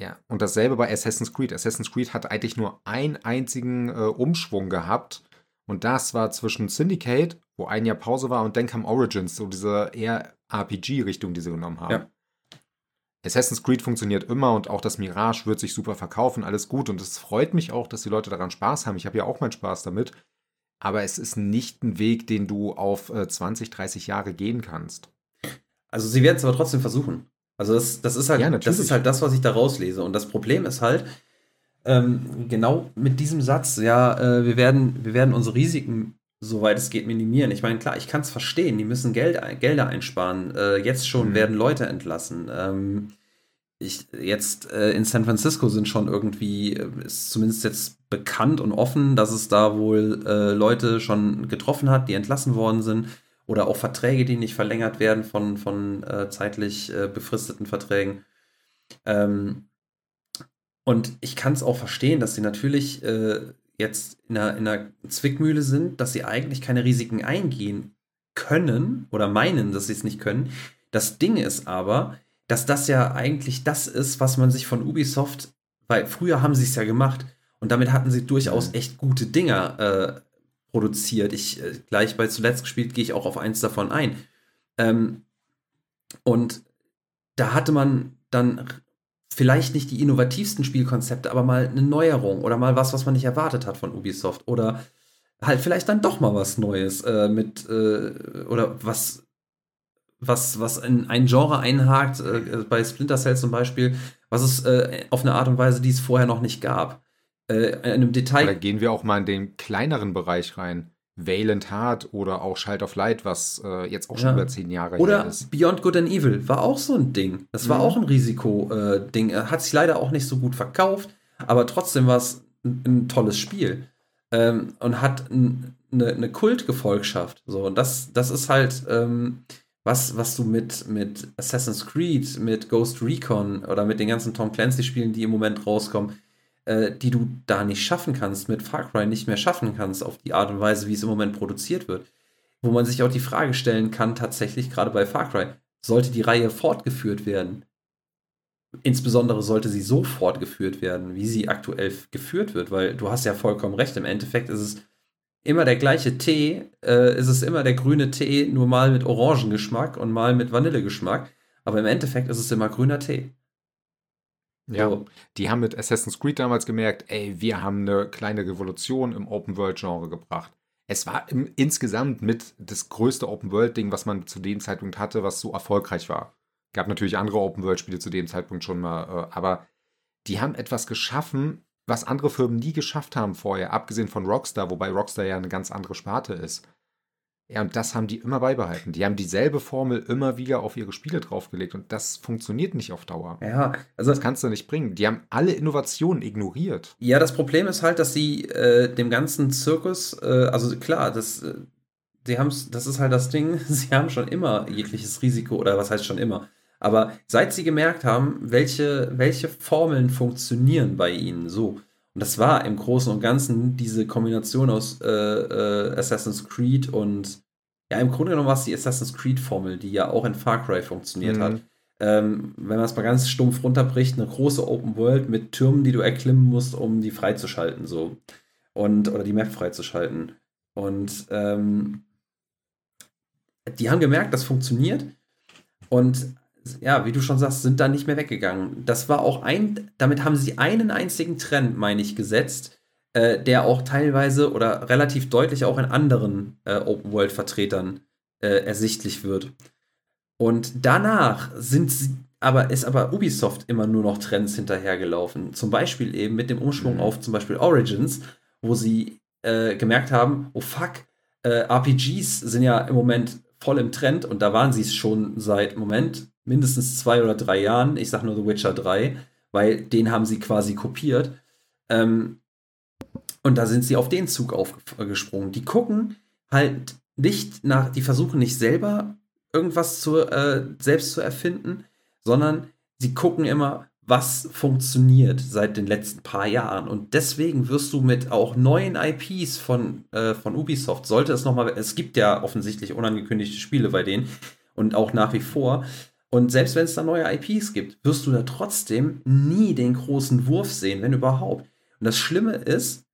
Ja, und dasselbe bei Assassin's Creed. Assassin's Creed hat eigentlich nur einen einzigen äh, Umschwung gehabt. Und das war zwischen Syndicate, wo ein Jahr Pause war, und dann kam Origins, so diese eher RPG-Richtung, die sie genommen haben. Ja. Assassin's Creed funktioniert immer und auch das Mirage wird sich super verkaufen, alles gut. Und es freut mich auch, dass die Leute daran Spaß haben. Ich habe ja auch meinen Spaß damit. Aber es ist nicht ein Weg, den du auf äh, 20, 30 Jahre gehen kannst. Also sie werden es aber trotzdem versuchen. Also das, das, ist halt, ja, das ist halt das, was ich da rauslese. Und das Problem ist halt, ähm, genau mit diesem Satz, ja, äh, wir, werden, wir werden unsere Risiken soweit es geht, minimieren. Ich meine, klar, ich kann es verstehen, die müssen Geld, Gelder einsparen. Äh, jetzt schon mhm. werden Leute entlassen. Ähm, ich, jetzt äh, in San Francisco sind schon irgendwie, äh, ist zumindest jetzt bekannt und offen, dass es da wohl äh, Leute schon getroffen hat, die entlassen worden sind. Oder auch Verträge, die nicht verlängert werden von, von äh, zeitlich äh, befristeten Verträgen. Ähm, und ich kann es auch verstehen, dass sie natürlich jetzt in einer, in einer Zwickmühle sind, dass sie eigentlich keine Risiken eingehen können oder meinen, dass sie es nicht können. Das Ding ist aber, dass das ja eigentlich das ist, was man sich von Ubisoft, weil früher haben sie es ja gemacht und damit hatten sie durchaus echt gute Dinger äh, produziert. Ich äh, gleich bei zuletzt gespielt gehe ich auch auf eins davon ein. Ähm, und da hatte man dann vielleicht nicht die innovativsten Spielkonzepte, aber mal eine Neuerung oder mal was, was man nicht erwartet hat von Ubisoft oder halt vielleicht dann doch mal was Neues äh, mit äh, oder was was was in ein Genre einhakt äh, bei Splinter Cell zum Beispiel, was es äh, auf eine Art und Weise, die es vorher noch nicht gab. Äh, in einem Detail. Da gehen wir auch mal in den kleineren Bereich rein. Valiant Heart oder auch Child of Light, was äh, jetzt auch schon ja. über zehn Jahre oder her ist. Oder Beyond Good and Evil war auch so ein Ding. Das war mhm. auch ein Risiko-Ding. Äh, hat sich leider auch nicht so gut verkauft, aber trotzdem war es ein, ein, tolles Spiel. Ähm, und hat eine, eine Kultgefolgschaft. So, und das, das ist halt ähm, was, was du mit, mit Assassin's Creed, mit Ghost Recon oder mit den ganzen Tom Clancy-Spielen, die im Moment rauskommen, äh, die du da nicht schaffen kannst, mit Far Cry nicht mehr schaffen kannst, auf die Art und Weise, wie es im Moment produziert wird. Wo man sich auch die Frage stellen kann, tatsächlich gerade bei Far Cry, sollte die Reihe fortgeführt werden? Insbesondere sollte sie so fortgeführt werden, wie sie aktuell geführt wird, weil du hast ja vollkommen recht, im Endeffekt ist es immer der gleiche Tee, äh, ist es immer der grüne Tee, nur mal mit Orangengeschmack und mal mit Vanillegeschmack, aber im Endeffekt ist es immer grüner Tee. Ja, so. die haben mit Assassin's Creed damals gemerkt, ey, wir haben eine kleine Revolution im Open-World-Genre gebracht. Es war im, insgesamt mit das größte Open-World-Ding, was man zu dem Zeitpunkt hatte, was so erfolgreich war. Gab natürlich andere Open-World-Spiele zu dem Zeitpunkt schon mal, äh, aber die haben etwas geschaffen, was andere Firmen nie geschafft haben vorher, abgesehen von Rockstar, wobei Rockstar ja eine ganz andere Sparte ist. Ja, und das haben die immer beibehalten. Die haben dieselbe Formel immer wieder auf ihre Spiele draufgelegt und das funktioniert nicht auf Dauer. Ja, also. Das kannst du nicht bringen. Die haben alle Innovationen ignoriert. Ja, das Problem ist halt, dass sie äh, dem ganzen Zirkus, äh, also klar, das, äh, sie haben's, das ist halt das Ding, (laughs) sie haben schon immer jegliches Risiko, oder was heißt schon immer. Aber seit sie gemerkt haben, welche, welche Formeln funktionieren bei ihnen so, und das war im Großen und Ganzen diese Kombination aus äh, äh, Assassin's Creed und ja, im Grunde genommen war es die Assassin's Creed-Formel, die ja auch in Far Cry funktioniert mhm. hat. Ähm, wenn man es mal ganz stumpf runterbricht, eine große Open World mit Türmen, die du erklimmen musst, um die freizuschalten, so. Und, oder die Map freizuschalten. Und ähm, die haben gemerkt, das funktioniert. Und ja, wie du schon sagst, sind da nicht mehr weggegangen. Das war auch ein, damit haben sie einen einzigen Trend, meine ich, gesetzt, äh, der auch teilweise oder relativ deutlich auch in anderen äh, Open-World-Vertretern äh, ersichtlich wird. Und danach sind sie, aber ist aber Ubisoft immer nur noch Trends hinterhergelaufen. Zum Beispiel eben mit dem Umschwung mhm. auf zum Beispiel Origins, wo sie äh, gemerkt haben, oh fuck, äh, RPGs sind ja im Moment voll im Trend und da waren sie es schon seit Moment mindestens zwei oder drei Jahren. Ich sage nur The Witcher 3, weil den haben sie quasi kopiert. Ähm, und da sind sie auf den Zug aufgesprungen. Die gucken halt nicht nach, die versuchen nicht selber irgendwas zu, äh, selbst zu erfinden, sondern sie gucken immer, was funktioniert seit den letzten paar Jahren. Und deswegen wirst du mit auch neuen IPs von, äh, von Ubisoft, sollte es nochmal, es gibt ja offensichtlich unangekündigte Spiele bei denen und auch nach wie vor. Und selbst wenn es da neue IPs gibt, wirst du da trotzdem nie den großen Wurf sehen, wenn überhaupt. Und das Schlimme ist,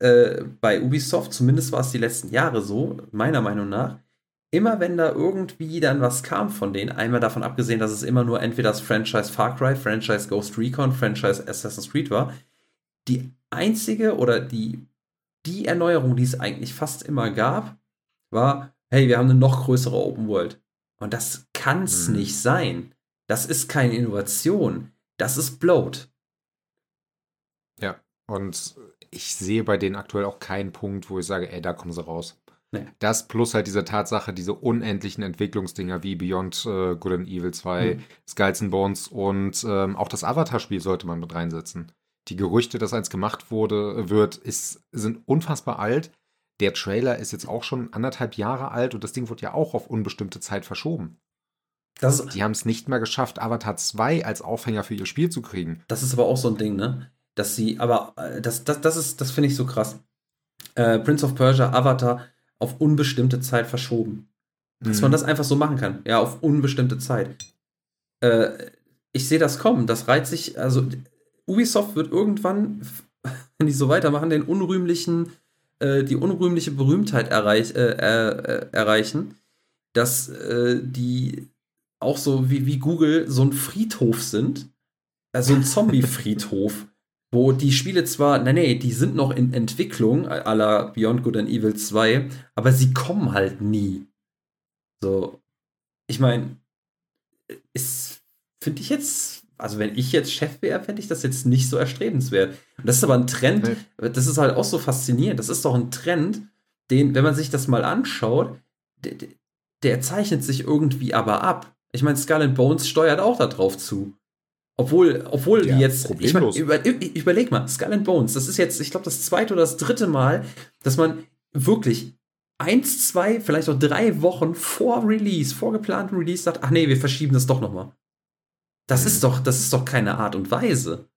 äh, bei Ubisoft, zumindest war es die letzten Jahre so, meiner Meinung nach, immer wenn da irgendwie dann was kam von denen, einmal davon abgesehen, dass es immer nur entweder das Franchise Far Cry, Franchise Ghost Recon, Franchise Assassin's Creed war, die einzige oder die, die Erneuerung, die es eigentlich fast immer gab, war, hey, wir haben eine noch größere Open World. Und das kann es hm. nicht sein. Das ist keine Innovation. Das ist Bloat. Ja, und ich sehe bei denen aktuell auch keinen Punkt, wo ich sage, ey, da kommen sie raus. Nee. Das plus halt diese Tatsache, diese unendlichen Entwicklungsdinger wie Beyond äh, Good and Evil 2, mhm. Skulls and Bones und ähm, auch das Avatar-Spiel sollte man mit reinsetzen. Die Gerüchte, dass eins gemacht wurde, wird, ist, sind unfassbar alt. Der Trailer ist jetzt auch schon anderthalb Jahre alt und das Ding wird ja auch auf unbestimmte Zeit verschoben. Das, die haben es nicht mehr geschafft, Avatar 2 als Aufhänger für ihr Spiel zu kriegen. Das ist aber auch so ein Ding, ne? Dass sie, aber äh, das, das, das ist, das finde ich so krass. Äh, Prince of Persia, Avatar, auf unbestimmte Zeit verschoben. Dass mhm. man das einfach so machen kann. Ja, auf unbestimmte Zeit. Äh, ich sehe das kommen. Das reiht sich, also Ubisoft wird irgendwann, (laughs) wenn die so weitermachen, den unrühmlichen, äh, die unrühmliche Berühmtheit erreich, äh, äh erreichen, dass äh, die auch so wie, wie Google so ein Friedhof sind. Also ein Zombie-Friedhof (laughs) wo die Spiele zwar, nee, nee, die sind noch in Entwicklung, à la Beyond Good and Evil 2, aber sie kommen halt nie. So, ich meine, ist, finde ich jetzt, also wenn ich jetzt Chef wäre, fände ich das jetzt nicht so erstrebenswert. Und das ist aber ein Trend, das ist halt auch so faszinierend. Das ist doch ein Trend, den, wenn man sich das mal anschaut, der, der zeichnet sich irgendwie aber ab. Ich meine, Skull and Bones steuert auch darauf zu. Obwohl, obwohl ja, die jetzt. Ich mein, über, überleg mal, Skull and Bones, das ist jetzt, ich glaube, das zweite oder das dritte Mal, dass man wirklich eins, zwei, vielleicht auch drei Wochen vor Release, vor geplantem Release sagt, ach nee, wir verschieben das doch nochmal. Das mhm. ist doch, das ist doch keine Art und Weise.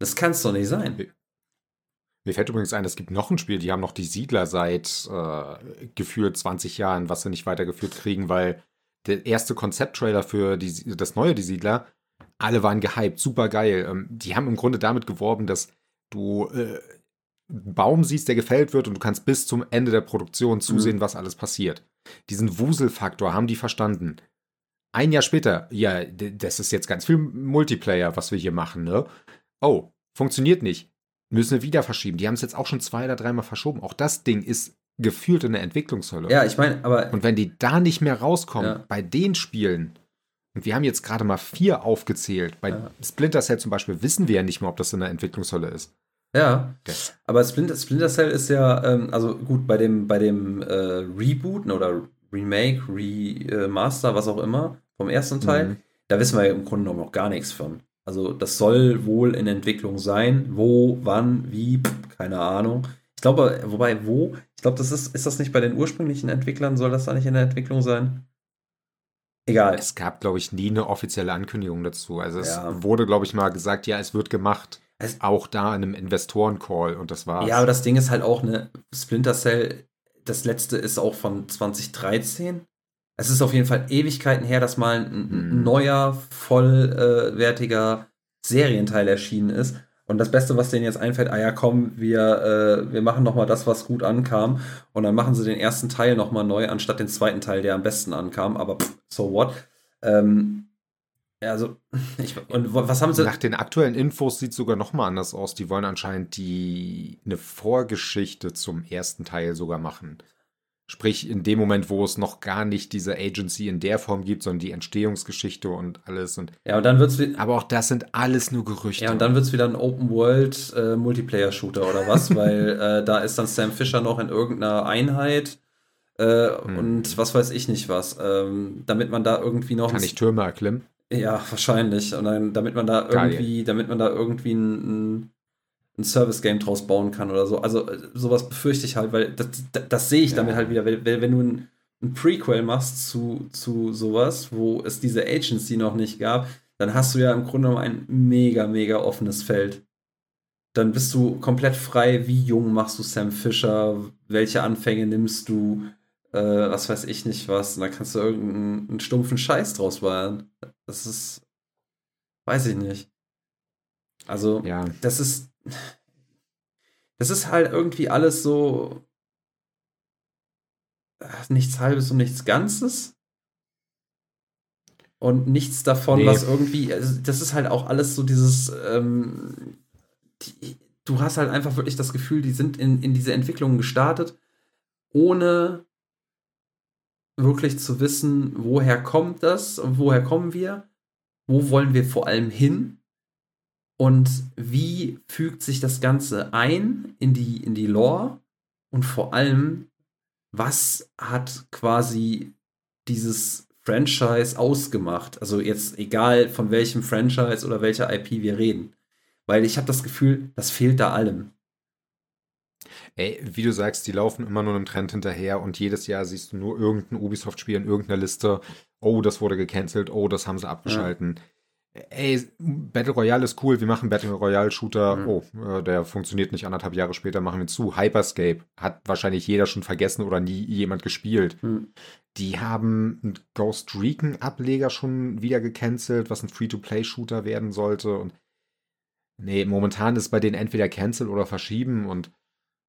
Das kann es doch nicht sein. Mir fällt übrigens ein, es gibt noch ein Spiel, die haben noch die Siedler seit äh, gefühlt 20 Jahren, was sie nicht weitergeführt kriegen, weil der erste Konzepttrailer für die, das neue Die Siedler alle waren gehypt, super geil. Ähm, die haben im Grunde damit geworben, dass du äh, einen Baum siehst, der gefällt wird und du kannst bis zum Ende der Produktion zusehen, mhm. was alles passiert. Diesen Wuselfaktor haben die verstanden. Ein Jahr später, ja, das ist jetzt ganz viel Multiplayer, was wir hier machen, ne? Oh, funktioniert nicht. Müssen wir wieder verschieben. Die haben es jetzt auch schon zwei oder dreimal verschoben. Auch das Ding ist gefühlt in der Entwicklungshölle. Ja, ich meine, aber. Und wenn die da nicht mehr rauskommen, ja. bei den Spielen, und wir haben jetzt gerade mal vier aufgezählt. Bei ja. Splinter Cell zum Beispiel wissen wir ja nicht mehr, ob das in der Entwicklungshölle ist. Ja, okay. aber Splinter, Splinter Cell ist ja, ähm, also gut, bei dem, bei dem äh, Reboot oder Remake, Remaster, was auch immer, vom ersten Teil, mhm. da wissen wir ja im Grunde genommen noch gar nichts von. Also das soll wohl in Entwicklung sein. Wo, wann, wie, pff, keine Ahnung. Ich glaube, wobei, wo? Ich glaube, das ist, ist das nicht bei den ursprünglichen Entwicklern, soll das da nicht in der Entwicklung sein? Egal. Es gab, glaube ich, nie eine offizielle Ankündigung dazu. Also es ja. wurde, glaube ich, mal gesagt, ja, es wird gemacht. Es auch da in einem Investoren-Call und das war's. Ja, aber das Ding ist halt auch, eine Splinter Cell, das letzte ist auch von 2013. Es ist auf jeden Fall Ewigkeiten her, dass mal ein, ein hm. neuer, vollwertiger Serienteil erschienen ist. Und das Beste, was denen jetzt einfällt, ah ja, komm, wir, äh, wir machen nochmal das, was gut ankam. Und dann machen sie den ersten Teil nochmal neu, anstatt den zweiten Teil, der am besten ankam. Aber pff, so what? Ähm, also, (laughs) ich, und was haben sie. Nach den aktuellen Infos sieht es sogar nochmal anders aus. Die wollen anscheinend die eine Vorgeschichte zum ersten Teil sogar machen. Sprich, in dem Moment, wo es noch gar nicht diese Agency in der Form gibt, sondern die Entstehungsgeschichte und alles. Und ja, und dann wird's Aber auch das sind alles nur Gerüchte. Ja, und dann wird es wieder ein Open World äh, Multiplayer Shooter oder was, (laughs) weil äh, da ist dann Sam Fisher noch in irgendeiner Einheit äh, hm. und was weiß ich nicht was, ähm, damit man da irgendwie noch. Kann ich Türme erklimmen? Ja, wahrscheinlich. Und dann, damit man da irgendwie, Geil. damit man da irgendwie ein, ein ein Service-Game draus bauen kann oder so. Also äh, sowas befürchte ich halt, weil das, das, das sehe ich ja. damit halt wieder. Wenn, wenn du ein, ein, Prequel machst zu, zu sowas, wo es diese Agency noch nicht gab, dann hast du ja im Grunde genommen ein mega, mega offenes Feld. Dann bist du komplett frei, wie jung machst du Sam Fisher, welche Anfänge nimmst du, äh, was weiß ich nicht was. Und da kannst du irgendeinen stumpfen Scheiß draus machen. Das ist, weiß ich nicht. Also, ja. das ist, das ist halt irgendwie alles so äh, nichts Halbes und nichts Ganzes. Und nichts davon, nee. was irgendwie, also das ist halt auch alles so dieses, ähm, die, du hast halt einfach wirklich das Gefühl, die sind in, in diese Entwicklung gestartet, ohne wirklich zu wissen, woher kommt das und woher kommen wir, wo wollen wir vor allem hin und wie fügt sich das Ganze ein in die, in die Lore und vor allem, was hat quasi dieses Franchise ausgemacht? Also jetzt egal von welchem Franchise oder welcher IP wir reden. Weil ich habe das Gefühl, das fehlt da allem. Ey, wie du sagst, die laufen immer nur einem Trend hinterher und jedes Jahr siehst du nur irgendein Ubisoft-Spiel in irgendeiner Liste. Oh, das wurde gecancelt. Oh, das haben sie abgeschalten. Ja ey, Battle Royale ist cool, wir machen Battle Royale Shooter. Mhm. Oh, äh, der funktioniert nicht anderthalb Jahre später, machen wir zu. Hyperscape hat wahrscheinlich jeder schon vergessen oder nie jemand gespielt. Mhm. Die haben einen Ghost Recon Ableger schon wieder gecancelt, was ein Free-to-Play-Shooter werden sollte. Und nee, momentan ist bei denen entweder cancel oder verschieben und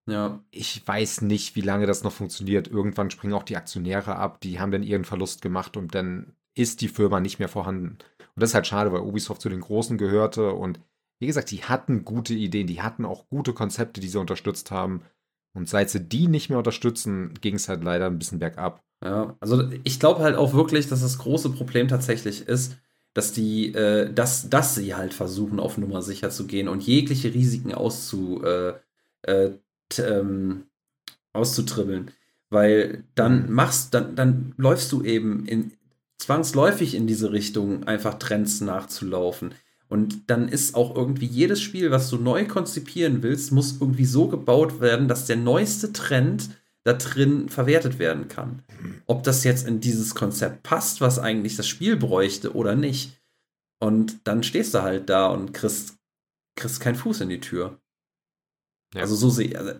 ja. Ich weiß nicht, wie lange das noch funktioniert. Irgendwann springen auch die Aktionäre ab, die haben dann ihren Verlust gemacht und dann ist die Firma nicht mehr vorhanden. Und das ist halt schade, weil Ubisoft zu den Großen gehörte und wie gesagt, die hatten gute Ideen, die hatten auch gute Konzepte, die sie unterstützt haben. Und seit sie die nicht mehr unterstützen, ging es halt leider ein bisschen bergab. Ja, also ich glaube halt auch wirklich, dass das große Problem tatsächlich ist, dass die, äh, dass, dass sie halt versuchen, auf Nummer sicher zu gehen und jegliche Risiken auszu, äh, äh, ähm, auszutribbeln. Weil dann mhm. machst, dann, dann läufst du eben in, zwangsläufig in diese Richtung einfach Trends nachzulaufen. Und dann ist auch irgendwie jedes Spiel, was du neu konzipieren willst, muss irgendwie so gebaut werden, dass der neueste Trend da drin verwertet werden kann. Ob das jetzt in dieses Konzept passt, was eigentlich das Spiel bräuchte oder nicht. Und dann stehst du halt da und kriegst, kriegst keinen Fuß in die Tür. Ja. Also so sehe also,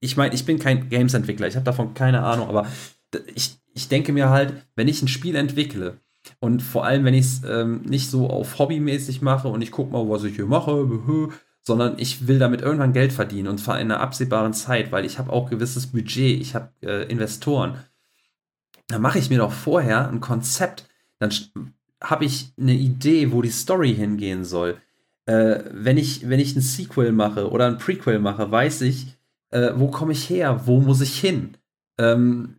ich meine, ich bin kein Games-Entwickler, ich habe davon keine Ahnung, aber ich, ich denke mir halt, wenn ich ein Spiel entwickle und vor allem, wenn ich es ähm, nicht so auf hobbymäßig mache und ich gucke mal, was ich hier mache, sondern ich will damit irgendwann Geld verdienen und zwar in einer absehbaren Zeit, weil ich habe auch gewisses Budget, ich habe äh, Investoren. Dann mache ich mir doch vorher ein Konzept, dann habe ich eine Idee, wo die Story hingehen soll. Äh, wenn, ich, wenn ich ein Sequel mache oder ein Prequel mache, weiß ich, äh, wo komme ich her, wo muss ich hin. Ähm,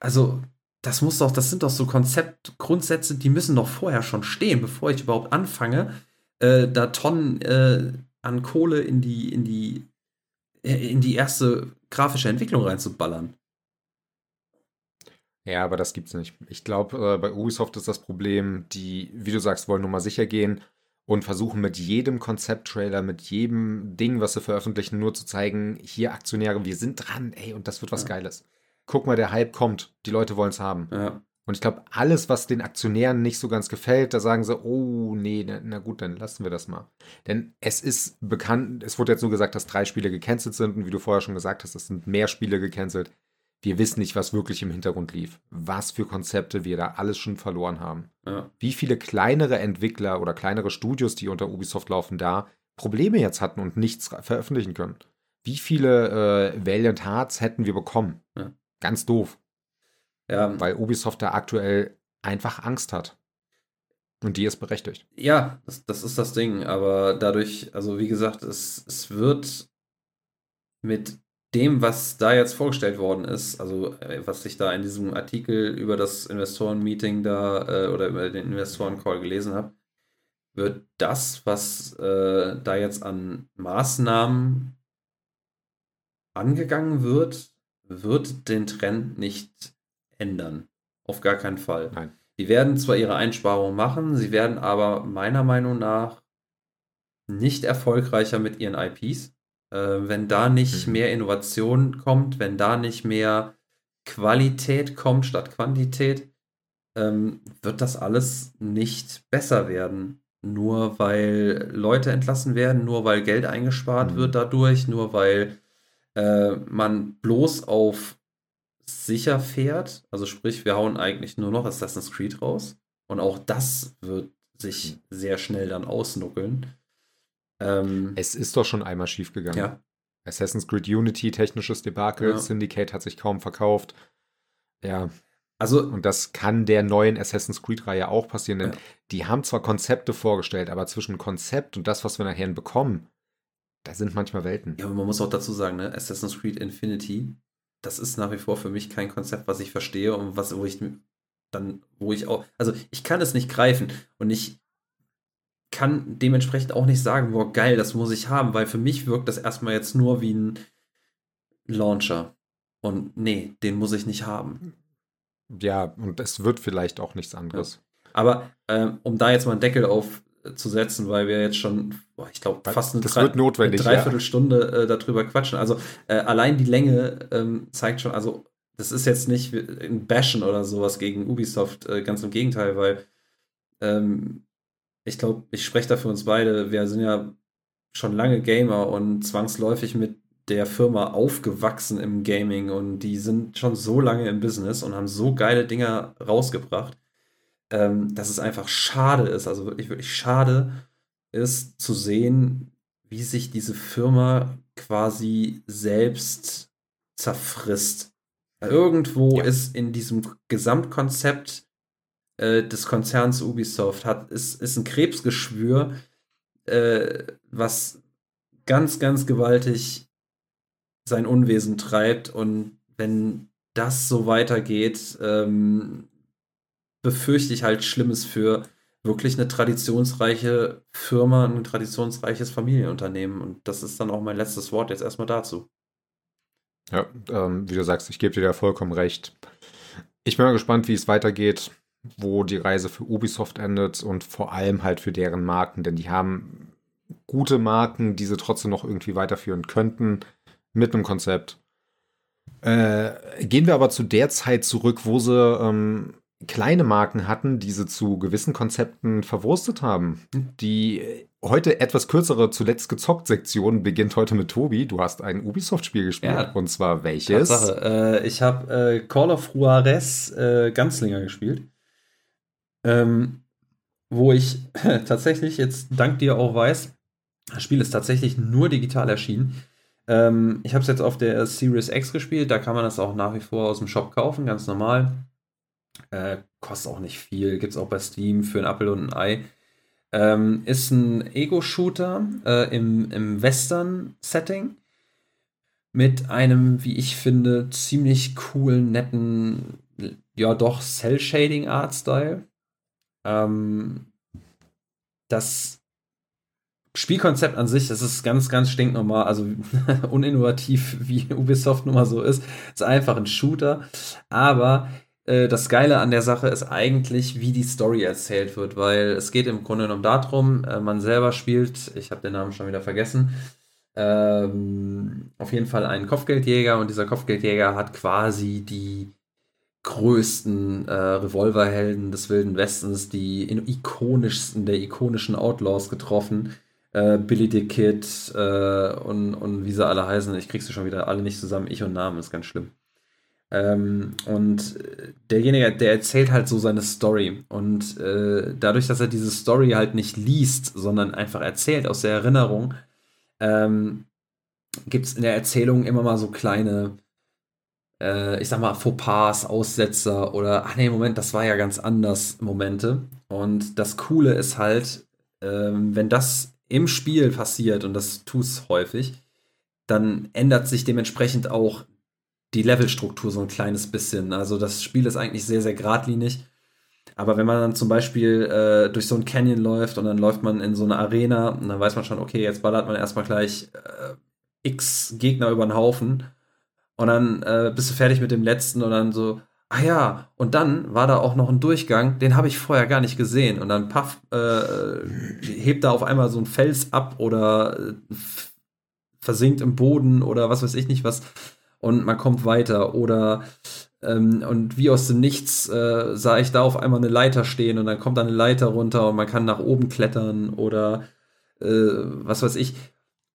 also das muss doch, das sind doch so Konzeptgrundsätze, die müssen doch vorher schon stehen, bevor ich überhaupt anfange, äh, da Tonnen äh, an Kohle in die, in die, äh, in die erste grafische Entwicklung reinzuballern. Ja, aber das gibt's nicht. Ich glaube, äh, bei Ubisoft ist das Problem, die, wie du sagst, wollen nur mal sicher gehen und versuchen mit jedem Konzepttrailer, mit jedem Ding, was sie veröffentlichen, nur zu zeigen, hier Aktionäre, wir sind dran, ey, und das wird was ja. Geiles guck mal, der Hype kommt, die Leute wollen es haben. Ja. Und ich glaube, alles, was den Aktionären nicht so ganz gefällt, da sagen sie, oh, nee, na, na, gut, dann lassen wir das mal. Denn es ist bekannt, es wurde jetzt nur gesagt, dass drei Spiele gecancelt sind und wie du vorher schon gesagt hast, es sind mehr Spiele gecancelt. Wir wissen nicht, was wirklich im Hintergrund lief. Was für Konzepte wir da alles schon verloren haben. Ja. Wie viele kleinere Entwickler oder kleinere Studios, die unter Ubisoft laufen, da Probleme jetzt hatten und nichts veröffentlichen können. Wie viele äh, Valiant Hearts hätten wir bekommen? Ja. Ganz doof. Ja. Weil Ubisoft da aktuell einfach Angst hat. Und die ist berechtigt. Ja, das, das ist das Ding. Aber dadurch, also wie gesagt, es, es wird mit dem, was da jetzt vorgestellt worden ist, also äh, was ich da in diesem Artikel über das Investoren-Meeting da äh, oder über den Investoren-Call gelesen habe, wird das, was äh, da jetzt an Maßnahmen angegangen wird, wird den Trend nicht ändern. Auf gar keinen Fall. Nein. Die werden zwar ihre Einsparungen machen, sie werden aber meiner Meinung nach nicht erfolgreicher mit ihren IPs. Äh, wenn da nicht mhm. mehr Innovation kommt, wenn da nicht mehr Qualität kommt statt Quantität, ähm, wird das alles nicht besser werden. nur weil Leute entlassen werden, nur weil Geld eingespart mhm. wird dadurch, nur weil äh, man bloß auf sicher fährt. Also sprich, wir hauen eigentlich nur noch Assassin's Creed raus. Und auch das wird sich mhm. sehr schnell dann ausnuckeln. Ähm, es ist doch schon einmal schiefgegangen. Ja. Assassin's Creed Unity, technisches Debakel, ja. Syndicate hat sich kaum verkauft. Ja. Also, und das kann der neuen Assassin's Creed-Reihe auch passieren, denn ja. die haben zwar Konzepte vorgestellt, aber zwischen Konzept und das, was wir nachher bekommen, da sind manchmal Welten. Ja, aber man muss auch dazu sagen, ne, Assassin's Creed Infinity, das ist nach wie vor für mich kein Konzept, was ich verstehe und was, wo ich dann, wo ich auch, also ich kann es nicht greifen und ich kann dementsprechend auch nicht sagen, boah, geil, das muss ich haben, weil für mich wirkt das erstmal jetzt nur wie ein Launcher. Und nee, den muss ich nicht haben. Ja, und es wird vielleicht auch nichts anderes. Ja. Aber ähm, um da jetzt mal einen Deckel aufzusetzen, weil wir jetzt schon, boah, ich glaube, fast eine, das notwendig, eine Dreiviertelstunde äh, darüber quatschen. Also äh, allein die Länge ähm, zeigt schon, also das ist jetzt nicht ein Bashen oder sowas gegen Ubisoft, äh, ganz im Gegenteil, weil ähm, ich glaube, ich spreche da für uns beide, wir sind ja schon lange Gamer und zwangsläufig mit der Firma aufgewachsen im Gaming und die sind schon so lange im Business und haben so geile Dinger rausgebracht, ähm, dass es einfach schade ist, also wirklich, wirklich schade ist zu sehen, wie sich diese Firma quasi selbst zerfrisst. Irgendwo ja. ist in diesem Gesamtkonzept äh, des Konzerns Ubisoft hat, ist, ist ein Krebsgeschwür, äh, was ganz, ganz gewaltig sein Unwesen treibt. Und wenn das so weitergeht, ähm, befürchte ich halt Schlimmes für wirklich eine traditionsreiche Firma, ein traditionsreiches Familienunternehmen. Und das ist dann auch mein letztes Wort jetzt erstmal dazu. Ja, ähm, wie du sagst, ich gebe dir da vollkommen recht. Ich bin mal gespannt, wie es weitergeht wo die Reise für Ubisoft endet und vor allem halt für deren Marken, denn die haben gute Marken, die sie trotzdem noch irgendwie weiterführen könnten mit einem Konzept. Äh, gehen wir aber zu der Zeit zurück, wo sie ähm, kleine Marken hatten, die sie zu gewissen Konzepten verwurstet haben. Die heute etwas kürzere zuletzt gezockt Sektion beginnt heute mit Tobi. Du hast ein Ubisoft-Spiel gespielt ja. und zwar welches? Tatsache. Äh, ich habe äh, Call of Juarez äh, Ganzlinger gespielt. Ähm, wo ich (laughs) tatsächlich jetzt dank dir auch weiß, das Spiel ist tatsächlich nur digital erschienen. Ähm, ich habe es jetzt auf der Series X gespielt, da kann man das auch nach wie vor aus dem Shop kaufen, ganz normal. Äh, kostet auch nicht viel, gibt es auch bei Steam für ein Apple und ein Ei. Ähm, ist ein Ego-Shooter äh, im, im Western-Setting mit einem, wie ich finde, ziemlich coolen, netten, ja doch, Cell-Shading-Art-Style. Ähm, das Spielkonzept an sich, das ist ganz, ganz stinknormal, also (laughs) uninnovativ, wie Ubisoft nun mal so ist. Ist einfach ein Shooter. Aber äh, das Geile an der Sache ist eigentlich, wie die Story erzählt wird, weil es geht im Grunde genommen darum, äh, man selber spielt, ich habe den Namen schon wieder vergessen, ähm, auf jeden Fall einen Kopfgeldjäger und dieser Kopfgeldjäger hat quasi die größten äh, Revolverhelden des Wilden Westens, die ikonischsten der ikonischen Outlaws getroffen. Äh, Billy the Kid äh, und, und wie sie alle heißen. Ich krieg sie schon wieder alle nicht zusammen. Ich und Namen ist ganz schlimm. Ähm, und derjenige, der erzählt halt so seine Story. Und äh, dadurch, dass er diese Story halt nicht liest, sondern einfach erzählt aus der Erinnerung, ähm, gibt es in der Erzählung immer mal so kleine äh, ich sag mal, Fauxpas, Aussetzer oder, ach nee, Moment, das war ja ganz anders Momente. Und das Coole ist halt, ähm, wenn das im Spiel passiert, und das es häufig, dann ändert sich dementsprechend auch die Levelstruktur so ein kleines bisschen. Also das Spiel ist eigentlich sehr, sehr geradlinig. Aber wenn man dann zum Beispiel äh, durch so ein Canyon läuft und dann läuft man in so eine Arena, und dann weiß man schon, okay, jetzt ballert man erstmal gleich äh, x Gegner über den Haufen und dann äh, bist du fertig mit dem letzten und dann so, ah ja, und dann war da auch noch ein Durchgang, den habe ich vorher gar nicht gesehen. Und dann paff, äh, hebt da auf einmal so ein Fels ab oder äh, versinkt im Boden oder was weiß ich nicht was. Und man kommt weiter. Oder Ähm, und wie aus dem Nichts äh, sah ich da auf einmal eine Leiter stehen und dann kommt da eine Leiter runter und man kann nach oben klettern oder äh, was weiß ich.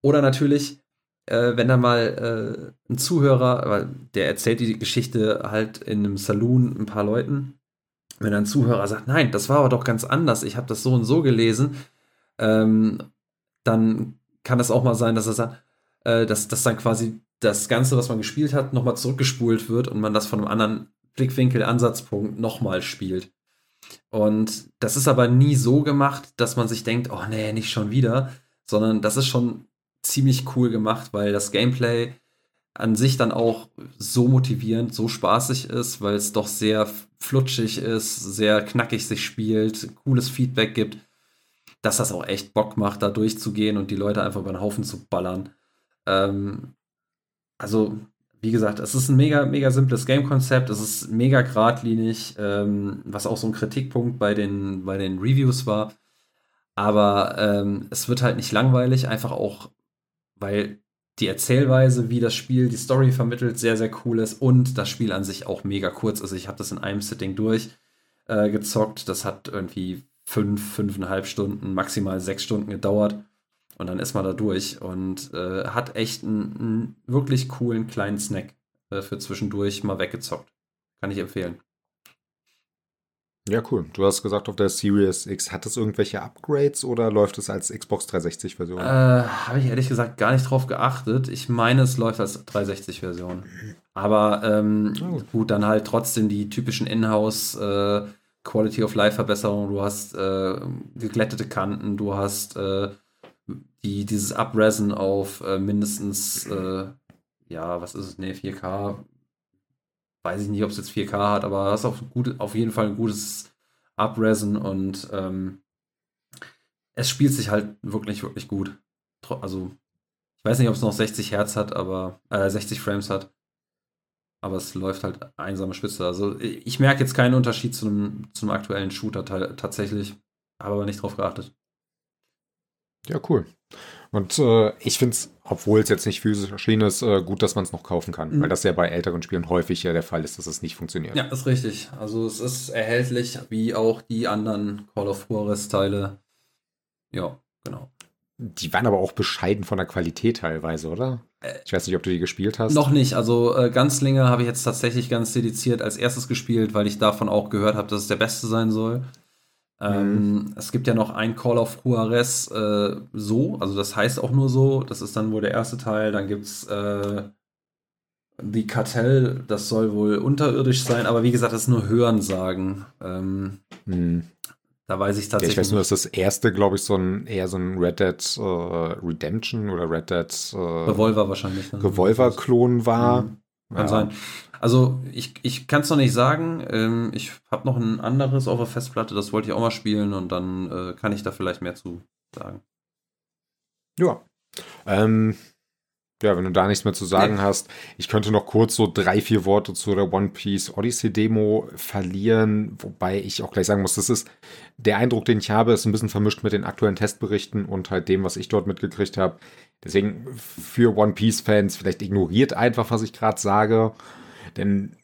Oder natürlich, äh, wenn da mal äh, ein Zuhörer, weil der erzählt die Geschichte halt in einem Saloon ein paar Leuten, wenn ein Zuhörer sagt, nein, das war aber doch ganz anders, ich habe das so und so gelesen, ähm, dann kann es auch mal sein, dass er sagt, äh, dass, dass dann quasi das Ganze, was man gespielt hat, nochmal zurückgespult wird und man das von einem anderen Blickwinkel, Ansatzpunkt nochmal spielt. Und das ist aber nie so gemacht, dass man sich denkt, oh nee, nicht schon wieder, sondern das ist schon ziemlich cool gemacht, weil das Gameplay an sich dann auch so motivierend, so spaßig ist, weil es doch sehr flutschig ist, sehr knackig sich spielt, cooles Feedback gibt, dass das auch echt Bock macht, da durchzugehen und die Leute einfach über den Haufen zu ballern. Ähm, also, wie gesagt, es ist ein mega, mega simples Game-Konzept, es ist mega geradlinig, ähm, was auch so ein Kritikpunkt bei den, bei den Reviews war. Aber ähm, es wird halt nicht langweilig, einfach auch, weil die Erzählweise, wie das Spiel die Story vermittelt, sehr, sehr cool ist und das Spiel an sich auch mega kurz ist. Ich habe das in einem Sitting durchgezockt. Äh, das hat irgendwie fünf, fünfeinhalb Stunden, maximal sechs Stunden gedauert. Und dann ist man da durch und äh, hat echt einen, einen, wirklich coolen kleinen Snack äh, für zwischendurch mal weggezockt. Kann ich empfehlen. Ja, cool. Du hast gesagt, auf der Series X hat es irgendwelche Upgrades oder läuft es als Xbox 360-Version? Äh, Habe ich ehrlich gesagt gar nicht drauf geachtet. Ich meine, es läuft als 360-Version. Aber ähm, oh. gut, dann halt trotzdem die typischen Inhouse äh, Quality of Life Verbesserungen. Du hast äh, geglättete Kanten, du hast äh, die, dieses Upresen auf äh, mindestens, äh, ja, was ist es, ne, 4K weiß ich nicht, ob es jetzt 4K hat, aber das ist auf, gut, auf jeden Fall ein gutes Upresen und ähm, es spielt sich halt wirklich, wirklich gut. Also, ich weiß nicht, ob es noch 60 Hertz hat, aber äh, 60 Frames hat. Aber es läuft halt einsame Spitze. Also ich merke jetzt keinen Unterschied zum, zum aktuellen Shooter tatsächlich. Habe aber nicht drauf geachtet. Ja, cool. Und äh, ich finde es, obwohl es jetzt nicht physisch erschienen ist, äh, gut, dass man es noch kaufen kann. Mhm. Weil das ja bei älteren Spielen häufig ja der Fall ist, dass es nicht funktioniert. Ja, ist richtig. Also es ist erhältlich, wie auch die anderen Call of Juarez-Teile. Ja, genau. Die waren aber auch bescheiden von der Qualität teilweise, oder? Äh, ich weiß nicht, ob du die gespielt hast. Noch nicht. Also äh, Ganzlinge habe ich jetzt tatsächlich ganz dediziert als erstes gespielt, weil ich davon auch gehört habe, dass es der beste sein soll. Ähm, mhm. Es gibt ja noch ein Call of Juarez äh, so, also das heißt auch nur so, das ist dann wohl der erste Teil, dann gibt es äh, The Cartel, das soll wohl unterirdisch sein, aber wie gesagt, das ist nur Hörensagen. Ähm, mhm. Da weiß ich tatsächlich. Ja, ich weiß nur, dass das erste, glaube ich, so ein eher so ein Red Dead äh, Redemption oder Red Dead äh, Revolver wahrscheinlich. Revolver-Klon war. Mhm. Kann ja. sein. Also ich, ich kann es noch nicht sagen. Ähm, ich habe noch ein anderes auf der Festplatte, das wollte ich auch mal spielen und dann äh, kann ich da vielleicht mehr zu sagen. Ja. Ähm, ja, wenn du da nichts mehr zu sagen nee. hast, ich könnte noch kurz so drei, vier Worte zu der One Piece Odyssey Demo verlieren, wobei ich auch gleich sagen muss, das ist der Eindruck, den ich habe, ist ein bisschen vermischt mit den aktuellen Testberichten und halt dem, was ich dort mitgekriegt habe. Deswegen für One Piece Fans vielleicht ignoriert einfach, was ich gerade sage. Denn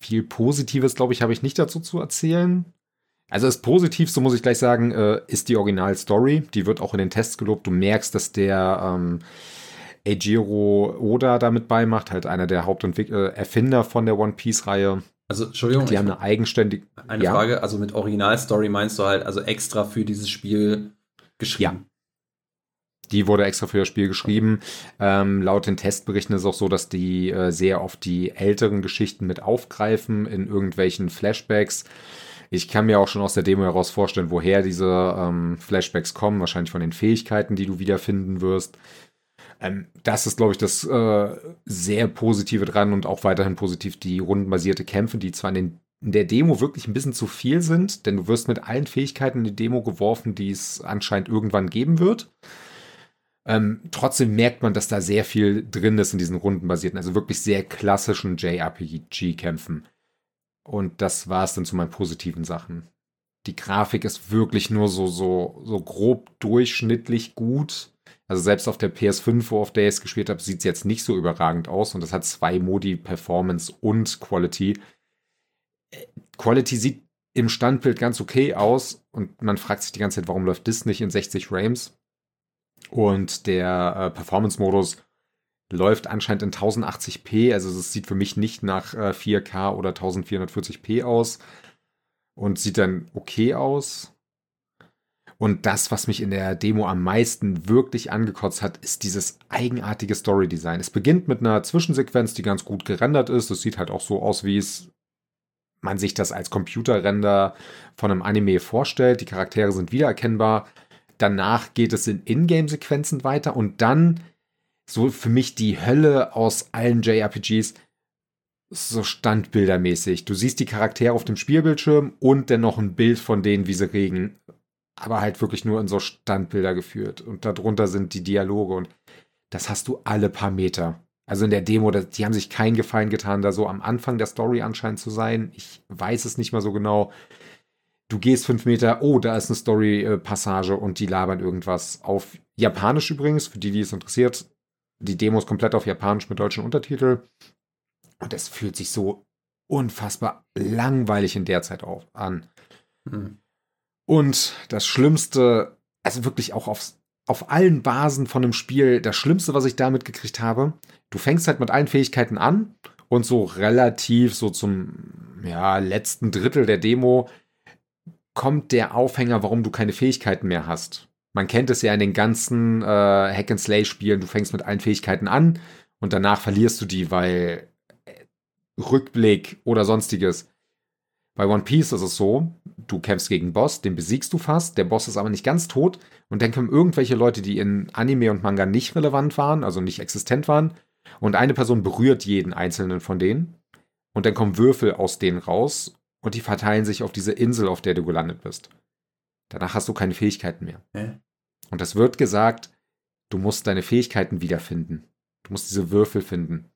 viel Positives, glaube ich, habe ich nicht dazu zu erzählen. Also das Positivste, muss ich gleich sagen, äh, ist die Original-Story. Die wird auch in den Tests gelobt. Du merkst, dass der ähm, Eijiro Oda damit beimacht, halt einer der Haupterfinder äh, von der One Piece-Reihe. Also, Entschuldigung. Die haben eine eigenständige. Eine ja. Frage, also mit Original-Story meinst du halt also extra für dieses Spiel geschrieben? Ja. Die wurde extra für das Spiel geschrieben. Ähm, laut den Testberichten ist es auch so, dass die äh, sehr oft die älteren Geschichten mit aufgreifen in irgendwelchen Flashbacks. Ich kann mir auch schon aus der Demo heraus vorstellen, woher diese ähm, Flashbacks kommen. Wahrscheinlich von den Fähigkeiten, die du wiederfinden wirst. Ähm, das ist, glaube ich, das äh, sehr Positive dran und auch weiterhin positiv die rundenbasierte Kämpfe, die zwar in, den, in der Demo wirklich ein bisschen zu viel sind, denn du wirst mit allen Fähigkeiten in die Demo geworfen, die es anscheinend irgendwann geben wird. Ähm, trotzdem merkt man, dass da sehr viel drin ist in diesen rundenbasierten, also wirklich sehr klassischen JRPG-Kämpfen. Und das war es dann zu meinen positiven Sachen. Die Grafik ist wirklich nur so, so, so grob durchschnittlich gut. Also selbst auf der PS5, wo auf der ich es gespielt habe, sieht es jetzt nicht so überragend aus und das hat zwei Modi, Performance und Quality. Quality sieht im Standbild ganz okay aus und man fragt sich die ganze Zeit, warum läuft das nicht in 60 Frames? Und der äh, Performance-Modus läuft anscheinend in 1080p, also es sieht für mich nicht nach äh, 4K oder 1440p aus und sieht dann okay aus. Und das, was mich in der Demo am meisten wirklich angekotzt hat, ist dieses eigenartige Story-Design. Es beginnt mit einer Zwischensequenz, die ganz gut gerendert ist. Es sieht halt auch so aus, wie es man sich das als Computerrender von einem Anime vorstellt. Die Charaktere sind wiedererkennbar. Danach geht es in Ingame-Sequenzen weiter und dann so für mich die Hölle aus allen JRPGs so standbildermäßig. Du siehst die Charaktere auf dem Spielbildschirm und dann noch ein Bild von denen, wie sie regen. Aber halt wirklich nur in so Standbilder geführt. Und darunter sind die Dialoge und das hast du alle paar Meter. Also in der Demo, die haben sich keinen Gefallen getan, da so am Anfang der Story anscheinend zu sein. Ich weiß es nicht mal so genau. Du gehst fünf Meter, oh, da ist eine Story-Passage und die labern irgendwas. Auf Japanisch übrigens, für die, die es interessiert. Die Demo ist komplett auf Japanisch mit deutschen Untertitel. Und es fühlt sich so unfassbar langweilig in der Zeit auf, an. Hm. Und das Schlimmste, also wirklich auch aufs, auf allen Basen von einem Spiel, das Schlimmste, was ich damit gekriegt habe, du fängst halt mit allen Fähigkeiten an und so relativ so zum ja, letzten Drittel der Demo kommt der Aufhänger, warum du keine Fähigkeiten mehr hast. Man kennt es ja in den ganzen äh, Hack-and-Slay-Spielen, du fängst mit allen Fähigkeiten an und danach verlierst du die, weil Rückblick oder sonstiges. Bei One Piece ist es so, du kämpfst gegen einen Boss, den besiegst du fast, der Boss ist aber nicht ganz tot und dann kommen irgendwelche Leute, die in Anime und Manga nicht relevant waren, also nicht existent waren und eine Person berührt jeden einzelnen von denen und dann kommen Würfel aus denen raus und die verteilen sich auf diese Insel, auf der du gelandet bist. Danach hast du keine Fähigkeiten mehr. Hä? Und das wird gesagt, du musst deine Fähigkeiten wiederfinden. Du musst diese Würfel finden.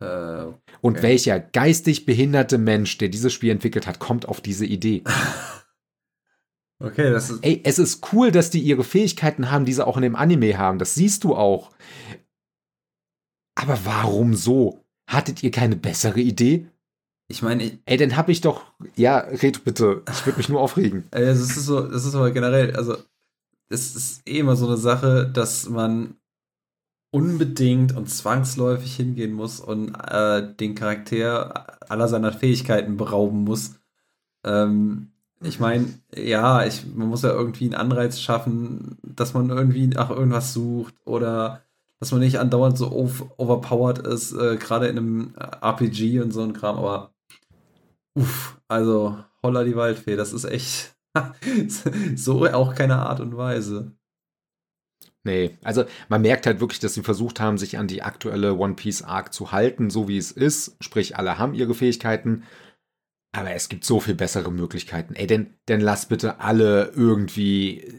Äh, okay. Und welcher geistig behinderte Mensch, der dieses Spiel entwickelt hat, kommt auf diese Idee? (laughs) okay, das ist. Ey, es ist cool, dass die ihre Fähigkeiten haben, die sie auch in dem Anime haben. Das siehst du auch. Aber warum so? Hattet ihr keine bessere Idee? Ich meine, ey, dann hab ich doch. Ja, red bitte. Ich würde mich nur aufregen. Es ist so, das ist aber generell, also es ist eh immer so eine Sache, dass man unbedingt und zwangsläufig hingehen muss und äh, den Charakter aller seiner Fähigkeiten berauben muss. Ähm, ich meine, ja, ich, man muss ja irgendwie einen Anreiz schaffen, dass man irgendwie nach irgendwas sucht oder dass man nicht andauernd so overpowered ist, äh, gerade in einem RPG und so ein Kram, aber uff, also holla die Waldfee, das ist echt (laughs) so auch keine Art und Weise. Nee, also man merkt halt wirklich, dass sie versucht haben, sich an die aktuelle One Piece Arc zu halten, so wie es ist. Sprich, alle haben ihre Fähigkeiten. Aber es gibt so viel bessere Möglichkeiten. Ey, denn, denn lass bitte alle irgendwie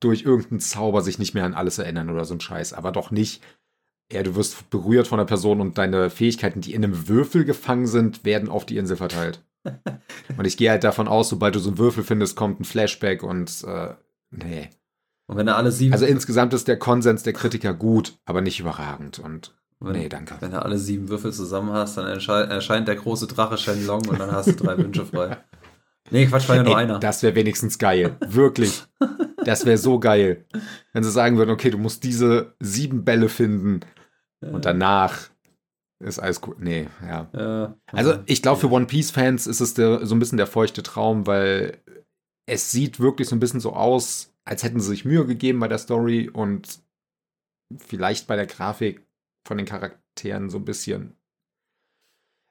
durch irgendeinen Zauber sich nicht mehr an alles erinnern oder so ein Scheiß. Aber doch nicht. Ja, du wirst berührt von einer Person und deine Fähigkeiten, die in einem Würfel gefangen sind, werden auf die Insel verteilt. (laughs) und ich gehe halt davon aus, sobald du so einen Würfel findest, kommt ein Flashback und äh, nee. Und wenn er alle sieben. Also insgesamt ist der Konsens der Kritiker gut, aber nicht überragend. Und wenn, nee, danke. Wenn du alle sieben Würfel zusammen hast, dann erscheint der große Drache Shenlong und dann hast du drei Wünsche frei. (laughs) Nee, Quatsch, war ja nur Ey, einer. Das wäre wenigstens geil. Wirklich. (laughs) Das wäre so geil. Wenn sie sagen würden, okay, du musst diese sieben Bälle finden und danach ist alles cool. Nee, ja. ja. Also ich glaube, für One Piece-Fans ist es der, so ein bisschen der feuchte Traum, weil es sieht wirklich so ein bisschen so aus, als hätten sie sich Mühe gegeben bei der Story und vielleicht bei der Grafik von den Charakteren so ein bisschen.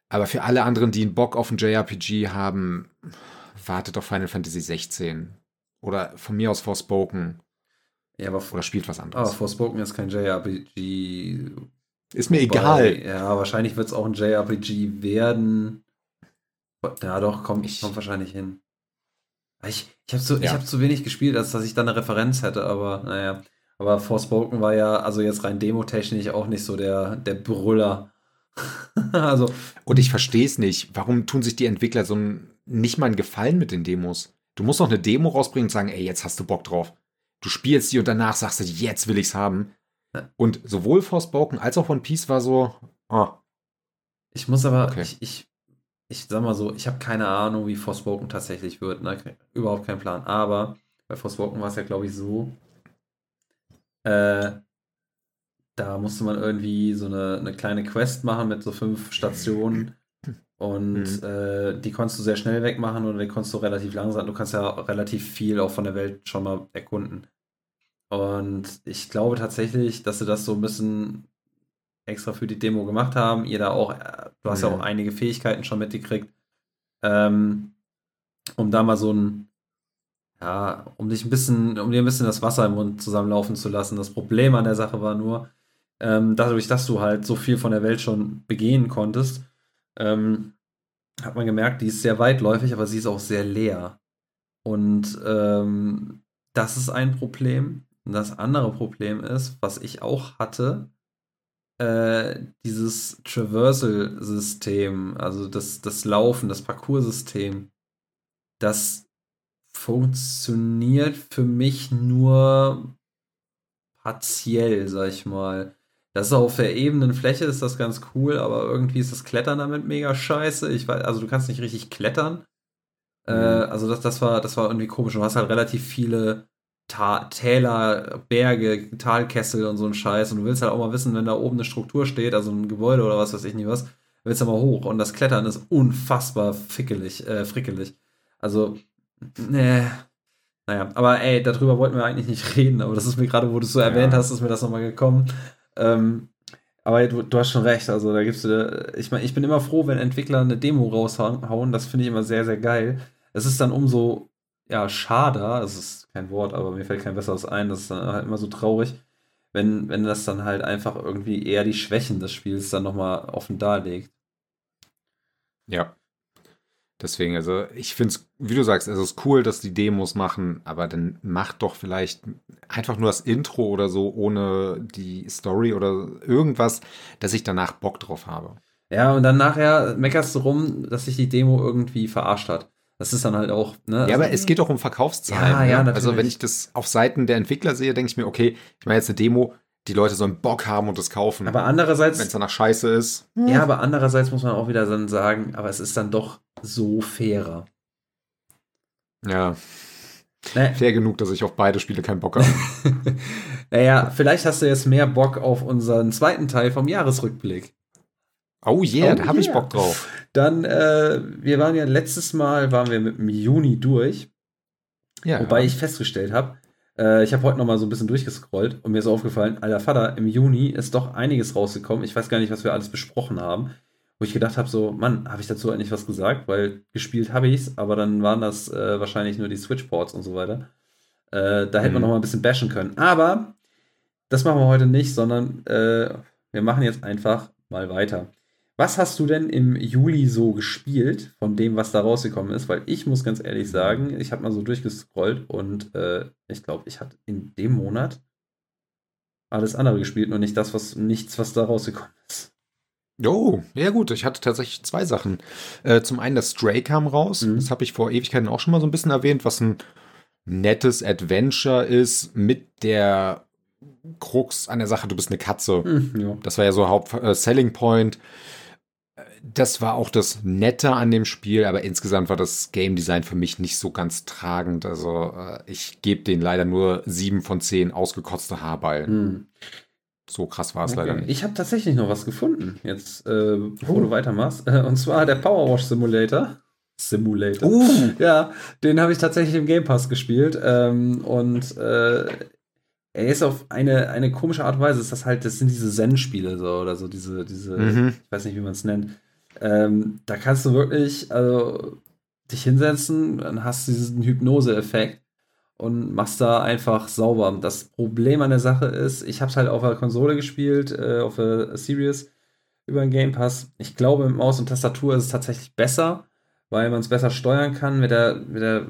Aber für alle anderen, die einen Bock auf ein JRPG haben, wartet auf Final Fantasy 16. Oder von mir aus Forspoken. Ja, aber Oder spielt was anderes. Aber Forspoken ist kein JRPG. Ist mir Wobei, egal. Ja, wahrscheinlich wird es auch ein JRPG werden. Ja, doch, kommt, ich, kommt wahrscheinlich hin. Ich, ich habe zu, ja. hab zu wenig gespielt, als dass ich da eine Referenz hätte, aber naja. Aber Forspoken war ja, also jetzt rein demotechnisch auch nicht so der, der Brüller. (laughs) also. Und ich verstehe es nicht. Warum tun sich die Entwickler so ein, nicht mal einen Gefallen mit den Demos? Du musst doch eine Demo rausbringen und sagen, ey, jetzt hast du Bock drauf. du spielst die und danach sagst du, jetzt will ich's haben. Und sowohl Forspoken als auch One Piece war so, oh. Ich muss aber, okay. ich, ich, ich sag mal so, ich habe keine Ahnung, wie Forspoken tatsächlich wird. Ne? Überhaupt keinen Plan. Aber bei Forspoken war es ja, glaube ich, so. Äh, da musste man irgendwie so eine, eine kleine Quest machen mit so fünf Stationen. Und mhm. äh, die konntest du sehr schnell wegmachen oder die konntest du relativ langsam. Du kannst ja relativ viel auch von der Welt schon mal erkunden. Und ich glaube tatsächlich, dass sie das so ein bisschen extra für die Demo gemacht haben. Ihr da auch, äh, du hast ja, ja auch einige Fähigkeiten schon mitgekriegt. Ähm, um da mal so ein, ja, um dich ein bisschen, um dir ein bisschen das Wasser im Mund zusammenlaufen zu lassen. Das Problem an der Sache war nur, ähm, dadurch, dass du halt so viel von der Welt schon begehen konntest, ähm, hat man gemerkt, die ist sehr weitläufig, aber sie ist auch sehr leer. Und ähm, das ist ein Problem. Und das andere Problem ist, was ich auch hatte, äh, dieses Traversal-System, also das, das Laufen, das Parcoursystem, das funktioniert für mich nur partiell, sag ich mal. Das ist auf der ebenen Fläche ist das ganz cool, aber irgendwie ist das Klettern damit mega scheiße. Ich weiß, also du kannst nicht richtig klettern. Äh, mhm. Äh, also das, das war, das war irgendwie komisch. Du hast halt relativ viele Ta Täler, Berge, Talkessel und so ein Scheiß. Und du willst halt auch mal wissen, wenn da oben eine Struktur steht, also ein Gebäude oder was weiß ich nicht was, willst du mal hoch. Und das Klettern ist unfassbar fickelig, äh, frickelig. Also, ne. Naja, aber ey, darüber wollten wir eigentlich nicht (laughs) reden, aber das ist mir gerade, wo du es so ja. erwähnt hast, ist mir das nochmal gekommen. Ähm, aber du, du, hast schon recht, also da gibst du, ich meine, ich bin immer froh, wenn Entwickler eine Demo raushauen, das finde ich immer sehr, sehr geil. Es ist dann umso, ja, schade, das ist kein Wort, aber mir fällt kein besseres ein, das ist dann halt immer so traurig, wenn, wenn das dann halt einfach irgendwie eher die Schwächen des Spiels dann nochmal offen darlegt. Ja, Deswegen, also ich finde es, wie du sagst, es ist cool, dass die Demos machen, aber dann macht doch vielleicht einfach nur das Intro oder so ohne die Story oder irgendwas, dass ich danach Bock drauf habe. Ja, und dann nachher meckerst du rum, dass sich die Demo irgendwie verarscht hat. Das ist dann halt auch, ne? Ja, also, aber es geht doch um Verkaufszahlen. Ja, ja, ne? Also wenn ich das auf Seiten der Entwickler sehe, denke ich mir, okay, ich mache jetzt eine Demo, die Leute sollen Bock haben und das kaufen. Aber andererseits. Wenn es danach scheiße ist. Ja, aber andererseits muss man auch wieder dann sagen, aber es ist dann doch so fairer. Ja. Naja. Fair genug, dass ich auf beide Spiele keinen Bock habe. (laughs) naja, vielleicht hast du jetzt mehr Bock auf unseren zweiten Teil vom Jahresrückblick. Oh yeah, oh da habe yeah. ich Bock drauf. Dann, äh, wir waren ja letztes Mal, waren wir mit dem Juni durch. Ja. Wobei ja. ich festgestellt habe, äh, ich habe heute noch mal so ein bisschen durchgescrollt und mir ist aufgefallen, alter Vater, im Juni ist doch einiges rausgekommen. Ich weiß gar nicht, was wir alles besprochen haben wo ich gedacht habe, so, Mann, habe ich dazu eigentlich was gesagt? Weil gespielt habe ich es, aber dann waren das äh, wahrscheinlich nur die Switchports und so weiter. Äh, da hätte man mhm. noch mal ein bisschen bashen können. Aber das machen wir heute nicht, sondern äh, wir machen jetzt einfach mal weiter. Was hast du denn im Juli so gespielt von dem, was da rausgekommen ist? Weil ich muss ganz ehrlich sagen, ich habe mal so durchgescrollt und äh, ich glaube, ich hatte in dem Monat alles andere gespielt, nur nicht das, was nichts, was da rausgekommen ist. Oh, ja gut, ich hatte tatsächlich zwei Sachen. Äh, zum einen, das Stray kam raus. Mhm. Das habe ich vor Ewigkeiten auch schon mal so ein bisschen erwähnt, was ein nettes Adventure ist mit der Krux an der Sache, du bist eine Katze. Mhm, ja. Das war ja so Haupt äh, Point. Das war auch das Nette an dem Spiel, aber insgesamt war das Game Design für mich nicht so ganz tragend. Also äh, ich gebe denen leider nur sieben von zehn ausgekotzte Haarballen. Mhm. So krass war es okay. leider nicht. Ich habe tatsächlich noch was gefunden, jetzt, äh, bevor oh. du weitermachst. Äh, und zwar der Powerwash Simulator. Simulator. Uh. Ja, den habe ich tatsächlich im Game Pass gespielt. Ähm, und äh, er ist auf eine, eine komische Art und Weise, ist das halt, das sind diese Zen-Spiele so oder so, diese, diese, mhm. ich weiß nicht, wie man es nennt. Ähm, da kannst du wirklich, also dich hinsetzen, dann hast du diesen Hypnose-Effekt und machst da einfach sauber. Das Problem an der Sache ist, ich habe es halt auf der Konsole gespielt, äh, auf der Series über den Game Pass. Ich glaube, mit Maus und Tastatur ist es tatsächlich besser, weil man es besser steuern kann. Mit der, mit der,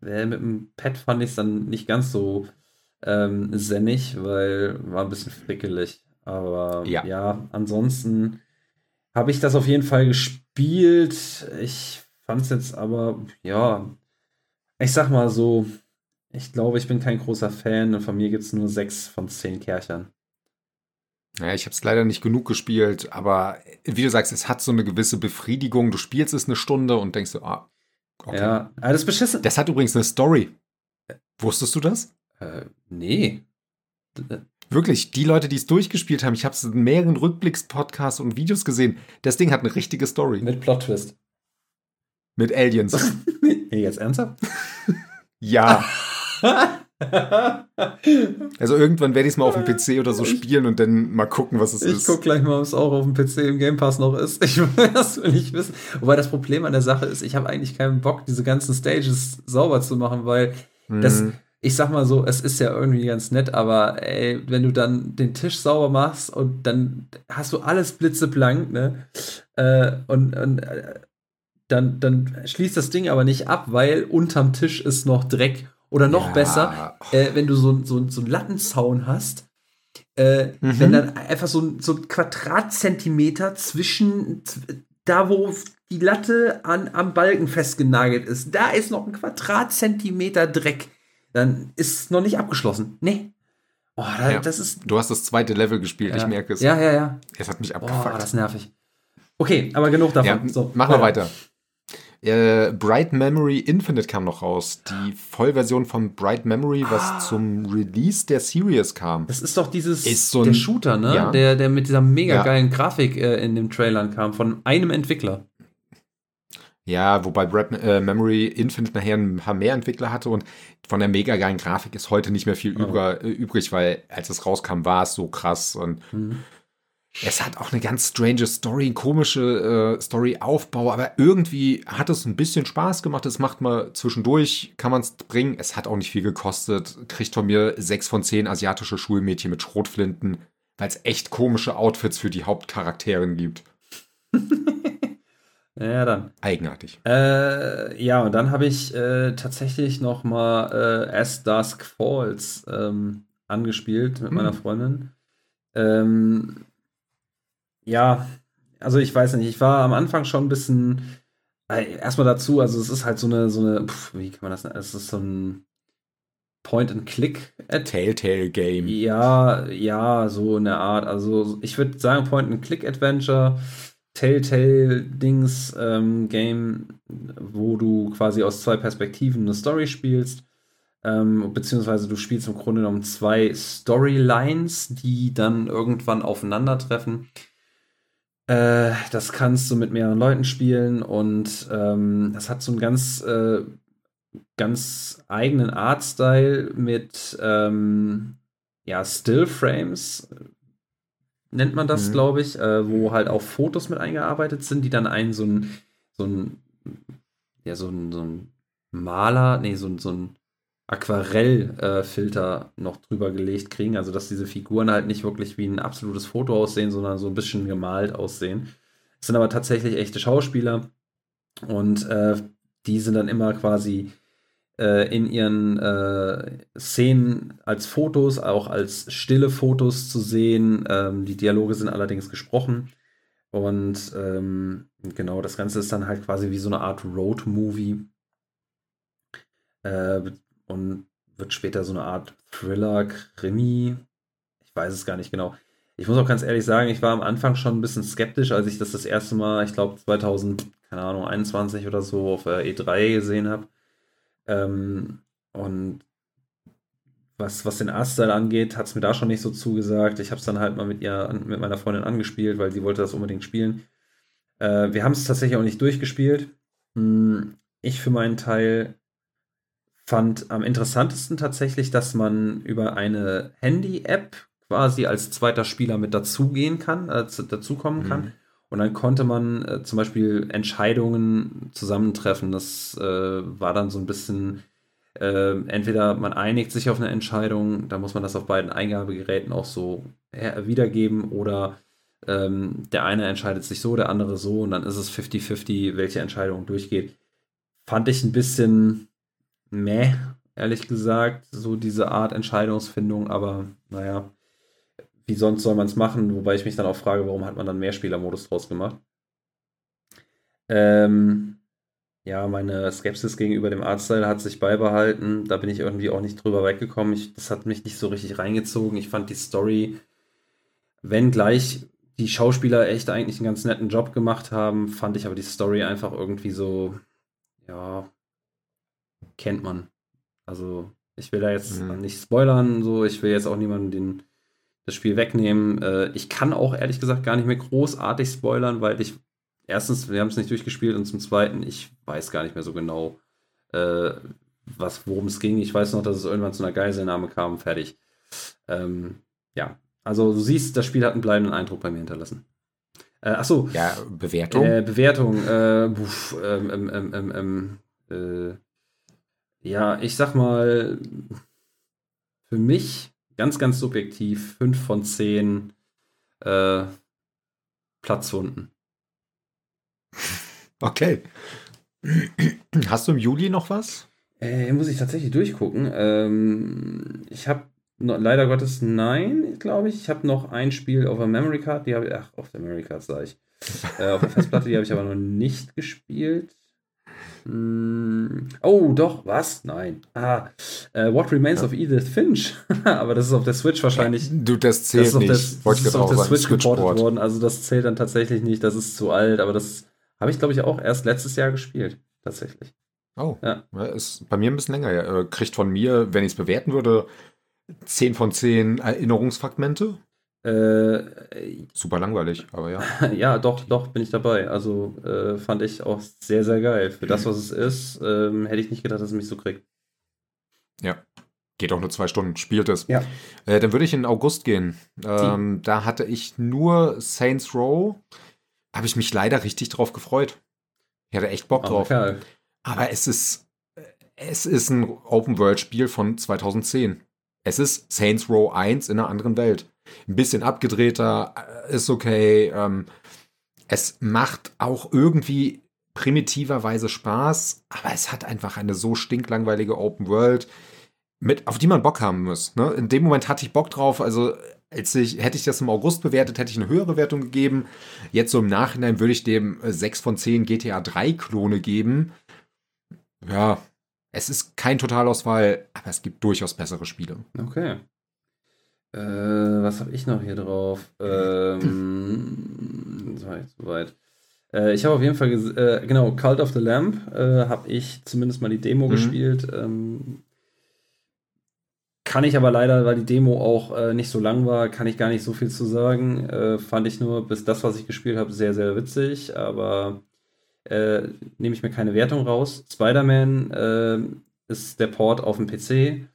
mit dem Pad fand ich es dann nicht ganz so ähm, sennig, weil war ein bisschen frickelig. Aber ja, ja ansonsten habe ich das auf jeden Fall gespielt. Ich fand es jetzt aber, ja, ich sag mal so, ich glaube, ich bin kein großer Fan und von mir gibt es nur sechs von zehn Kerchern. Ja, ich habe es leider nicht genug gespielt, aber wie du sagst, es hat so eine gewisse Befriedigung. Du spielst es eine Stunde und denkst so, ah, okay. Ja, ist beschissen. Das hat übrigens eine Story. Wusstest du das? Äh, nee. Wirklich, die Leute, die es durchgespielt haben, ich habe es in mehreren Rückblicks-Podcasts und Videos gesehen. Das Ding hat eine richtige Story. Mit Plot-Twist. Mit Aliens. (laughs) Jetzt ernsthaft? (laughs) ja. (laughs) also irgendwann werde ich es mal auf dem PC oder so spielen und dann mal gucken, was es ich ist. Ich gucke gleich mal, ob es auch auf dem PC im Game Pass noch ist. Ich will das will nicht wissen. Wobei das Problem an der Sache ist, ich habe eigentlich keinen Bock, diese ganzen Stages sauber zu machen, weil mhm. das, ich sag mal so, es ist ja irgendwie ganz nett, aber ey, wenn du dann den Tisch sauber machst und dann hast du alles blitzeblank, ne? Äh, und, und äh, dann, dann schließt das Ding aber nicht ab, weil unterm Tisch ist noch Dreck oder noch ja. besser, äh, wenn du so, so, so einen Lattenzaun hast, äh, mhm. wenn dann einfach so, so ein Quadratzentimeter zwischen da, wo die Latte an, am Balken festgenagelt ist, da ist noch ein Quadratzentimeter Dreck. Dann ist es noch nicht abgeschlossen. Nee. Oh, da, ja. das ist. Du hast das zweite Level gespielt, ja. ich merke es. Ja, ja, ja. Es hat mich abgefuckt. Oh, das ist nervig. Okay, aber genug davon. Ja, so, machen wir weiter. Äh, Bright Memory Infinite kam noch raus. Die Vollversion von Bright Memory, was ah. zum Release der Series kam. Das ist doch dieses ist so ein, der Shooter, ne? Ja. Der, der mit dieser mega geilen ja. Grafik äh, in den Trailern kam, von einem Entwickler. Ja, wobei Bright äh, Memory Infinite nachher ein paar mehr Entwickler hatte und von der mega geilen Grafik ist heute nicht mehr viel oh. über, äh, übrig, weil als es rauskam, war es so krass und mhm. Es hat auch eine ganz strange Story, eine komische äh, Story-Aufbau, aber irgendwie hat es ein bisschen Spaß gemacht. Es macht mal zwischendurch, kann man es bringen. Es hat auch nicht viel gekostet. Kriegt von mir sechs von zehn asiatische Schulmädchen mit Schrotflinten, weil es echt komische Outfits für die Hauptcharakterin gibt. (laughs) ja, dann. Eigenartig. Äh, ja, und dann habe ich äh, tatsächlich noch mal äh, As Dusk Falls ähm, angespielt mit hm. meiner Freundin. Ähm, ja, also ich weiß nicht, ich war am Anfang schon ein bisschen äh, erstmal dazu, also es ist halt so eine, so eine, pf, wie kann man das nennen? Es ist so ein Point-and-Click. Telltale-Game. Ja, ja, so eine Art. Also ich würde sagen Point-and-Click-Adventure, Telltale-Dings, ähm, wo du quasi aus zwei Perspektiven eine Story spielst. Ähm, beziehungsweise du spielst im Grunde genommen zwei Storylines, die dann irgendwann aufeinandertreffen. Äh, das kannst du mit mehreren Leuten spielen und ähm, das hat so einen ganz, äh, ganz eigenen Artstyle mit ähm, ja, Stillframes, nennt man das, mhm. glaube ich, äh, wo halt auch Fotos mit eingearbeitet sind, die dann einen so ein, so ein, ja, so ein, so ein Maler, nee, so, so ein Aquarellfilter äh, noch drüber gelegt kriegen. Also, dass diese Figuren halt nicht wirklich wie ein absolutes Foto aussehen, sondern so ein bisschen gemalt aussehen. Es sind aber tatsächlich echte Schauspieler und äh, die sind dann immer quasi äh, in ihren äh, Szenen als Fotos, auch als stille Fotos zu sehen. Ähm, die Dialoge sind allerdings gesprochen. Und ähm, genau, das Ganze ist dann halt quasi wie so eine Art Road-Movie. Äh, und wird später so eine Art Thriller, Krimi. Ich weiß es gar nicht genau. Ich muss auch ganz ehrlich sagen, ich war am Anfang schon ein bisschen skeptisch, als ich das das erste Mal, ich glaube 2021 oder so auf der E3 gesehen habe. Ähm, und was, was den Artstyle angeht, hat es mir da schon nicht so zugesagt. Ich habe es dann halt mal mit ihr, mit meiner Freundin angespielt, weil sie wollte das unbedingt spielen. Äh, wir haben es tatsächlich auch nicht durchgespielt. Hm, ich für meinen Teil fand am interessantesten tatsächlich, dass man über eine Handy-App quasi als zweiter Spieler mit dazugehen kann, äh, dazukommen kann. Mhm. Und dann konnte man äh, zum Beispiel Entscheidungen zusammentreffen. Das äh, war dann so ein bisschen, äh, entweder man einigt sich auf eine Entscheidung, da muss man das auf beiden Eingabegeräten auch so wiedergeben, oder ähm, der eine entscheidet sich so, der andere so, und dann ist es 50-50, welche Entscheidung durchgeht. Fand ich ein bisschen meh, ehrlich gesagt, so diese Art Entscheidungsfindung, aber naja, wie sonst soll man es machen, wobei ich mich dann auch frage, warum hat man dann Mehrspielermodus draus gemacht. Ähm, ja, meine Skepsis gegenüber dem Artstyle hat sich beibehalten. Da bin ich irgendwie auch nicht drüber weggekommen. Ich, das hat mich nicht so richtig reingezogen. Ich fand die Story, wenn gleich die Schauspieler echt eigentlich einen ganz netten Job gemacht haben, fand ich aber die Story einfach irgendwie so, ja, kennt man. Also, ich will da jetzt mhm. nicht spoilern, so, ich will jetzt auch niemanden den, das Spiel wegnehmen. Äh, ich kann auch ehrlich gesagt gar nicht mehr großartig spoilern, weil ich erstens, wir haben es nicht durchgespielt und zum zweiten, ich weiß gar nicht mehr so genau, äh, was, worum es ging. Ich weiß noch, dass es irgendwann zu einer Geiselnahme kam, fertig. Ähm, ja, also du siehst, das Spiel hat einen bleibenden Eindruck bei mir hinterlassen. Äh, achso. Ja, Bewertung. Äh, Bewertung. Äh, buff, ähm, ähm, ähm, ähm, äh, ja, ich sag mal, für mich ganz, ganz subjektiv 5 von 10 äh, Platzhunden. (laughs) Okay. (clears throat) Hast du im Juli noch was? Äh, muss ich tatsächlich durchgucken. Ähm, ich habe leider Gottes nein, glaube ich. Ich habe noch ein Spiel auf der Memory Card, die habe ich, ach, auf der Memory Card sage ich. Äh, auf der Festplatte, die habe ich aber noch nicht gespielt. Hm, oh, doch, was? Nein. Ah, äh, What Remains ja. of Edith Finch. (laughs) aber das ist auf der Switch wahrscheinlich. Du, das zählt das nicht. Das, das ist auf der Switch geportet worden, also das zählt dann tatsächlich nicht. Das ist zu alt, aber das habe ich, glaube ich, auch erst letztes Jahr gespielt. Tatsächlich. Oh, ja. Ist bei mir ein bisschen länger. Ja. Kriegt von mir, wenn ich es bewerten würde, 10 von 10 Erinnerungsfragmente. Äh, Super langweilig, aber ja. (laughs) ja, doch, doch, bin ich dabei. Also äh, fand ich auch sehr, sehr geil. Für das, was es ist, ähm, hätte ich nicht gedacht, dass es mich so kriegt. Ja. Geht auch nur zwei Stunden, spielt es. Ja. Äh, dann würde ich in August gehen. Ähm, da hatte ich nur Saints Row. Habe ich mich leider richtig drauf gefreut. Ich hatte echt Bock drauf. Oh, aber es ist, es ist ein Open-World-Spiel von 2010. Es ist Saints Row 1 in einer anderen Welt. Ein bisschen abgedrehter, äh, ist okay. Ähm, es macht auch irgendwie primitiverweise Spaß, aber es hat einfach eine so stinklangweilige Open World, mit, auf die man Bock haben muss. Ne? In dem Moment hatte ich Bock drauf, also als ich, hätte ich das im August bewertet, hätte ich eine höhere Wertung gegeben. Jetzt so im Nachhinein würde ich dem 6 von 10 GTA 3 Klone geben. Ja, es ist kein Totalausfall, aber es gibt durchaus bessere Spiele. Okay. Äh, was habe ich noch hier drauf? Ähm, das war jetzt soweit. Äh, ich habe auf jeden Fall, äh, genau, Cult of the Lamp äh, habe ich zumindest mal die Demo mhm. gespielt. Ähm, kann ich aber leider, weil die Demo auch äh, nicht so lang war, kann ich gar nicht so viel zu sagen. Äh, fand ich nur bis das, was ich gespielt habe, sehr, sehr witzig, aber äh, nehme ich mir keine Wertung raus. Spider-Man äh, ist der Port auf dem PC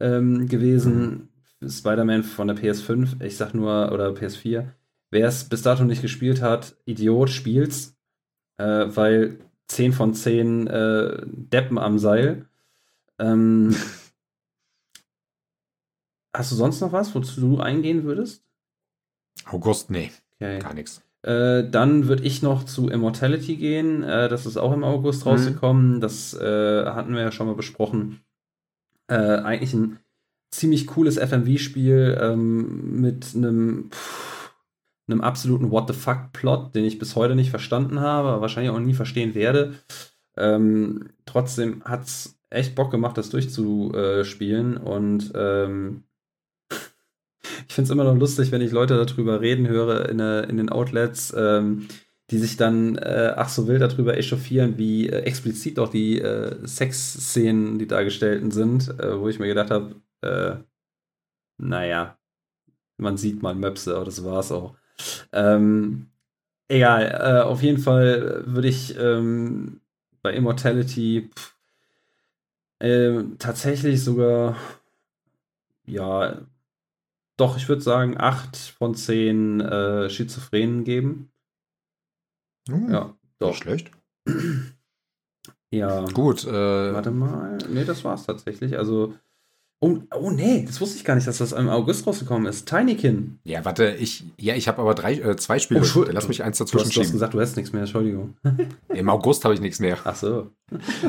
ähm, gewesen. Spider-Man von der PS5, ich sag nur, oder PS4. Wer es bis dato nicht gespielt hat, Idiot, spielt's. Äh, weil 10 von 10 äh, Deppen am Seil. Ähm, (laughs) hast du sonst noch was, wozu du eingehen würdest? August, nee. Okay. Gar nichts. Äh, dann würde ich noch zu Immortality gehen. Äh, das ist auch im August mhm. rausgekommen. Das äh, hatten wir ja schon mal besprochen. Äh, eigentlich ein ziemlich cooles FMV-Spiel ähm, mit einem, einem absoluten What the fuck-Plot, den ich bis heute nicht verstanden habe, wahrscheinlich auch nie verstehen werde. Ähm, trotzdem hat es echt Bock gemacht, das durchzuspielen und ähm, (laughs) ich finde es immer noch lustig, wenn ich Leute darüber reden höre in, äh, in den Outlets, ähm, die sich dann äh, ach so wild darüber echauffieren, wie äh, explizit auch die äh, Sexszenen, die dargestellten sind, äh, wo ich mir gedacht habe, äh, naja, man sieht mal Möpse, aber das war's auch. Ähm, egal, äh, auf jeden Fall würde ich ähm, bei Immortality pff, tatsächlich sogar ja doch, ich würde sagen, 8 von 10 äh, Schizophrenen geben. Hm, ja, doch. Nicht schlecht. ja. Gut. Äh, Warte mal. Nee, das war's tatsächlich. Also. Oh, oh nee, das wusste ich gar nicht, dass das im August rausgekommen ist. Tinykin. Ja, warte, ich, ja, ich habe aber drei, äh, zwei Spiele. Oh, Lass mich eins dazwischen du hast, du hast gesagt, du hast nichts mehr, Entschuldigung. (laughs) Im August habe ich nichts mehr. Ach so.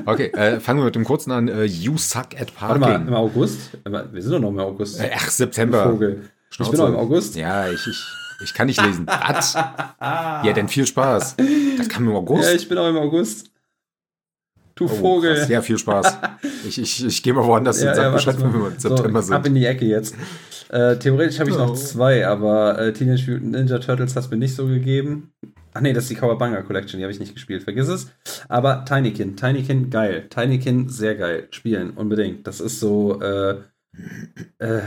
Okay, äh, fangen wir mit dem kurzen an. Uh, you suck at parking. Warte mal, im August? Wir sind doch noch im August. Äh, ach, September. Vogel. Ich bin noch im August. Ja, ich, ich, ich kann nicht lesen. (laughs) Was? ja, denn viel Spaß. Das kam im August. Ja, ich bin auch im August. Du oh, Vogel. Krass. Ja, viel Spaß. (laughs) ich, ich, ich gehe mal woanders hin. Ja, Sag ja, Bescheid, wenn wir im September so, sind. Ab in die Ecke jetzt. Äh, theoretisch habe ich oh. noch zwei, aber äh, Teenage Mutant Ninja Turtles hast mir nicht so gegeben. Ach nee, das ist die Kawabanga Collection, die habe ich nicht gespielt, vergiss es. Aber Tinykin, Tinykin geil. Tinykin sehr geil. Spielen, unbedingt. Das ist so, äh, äh,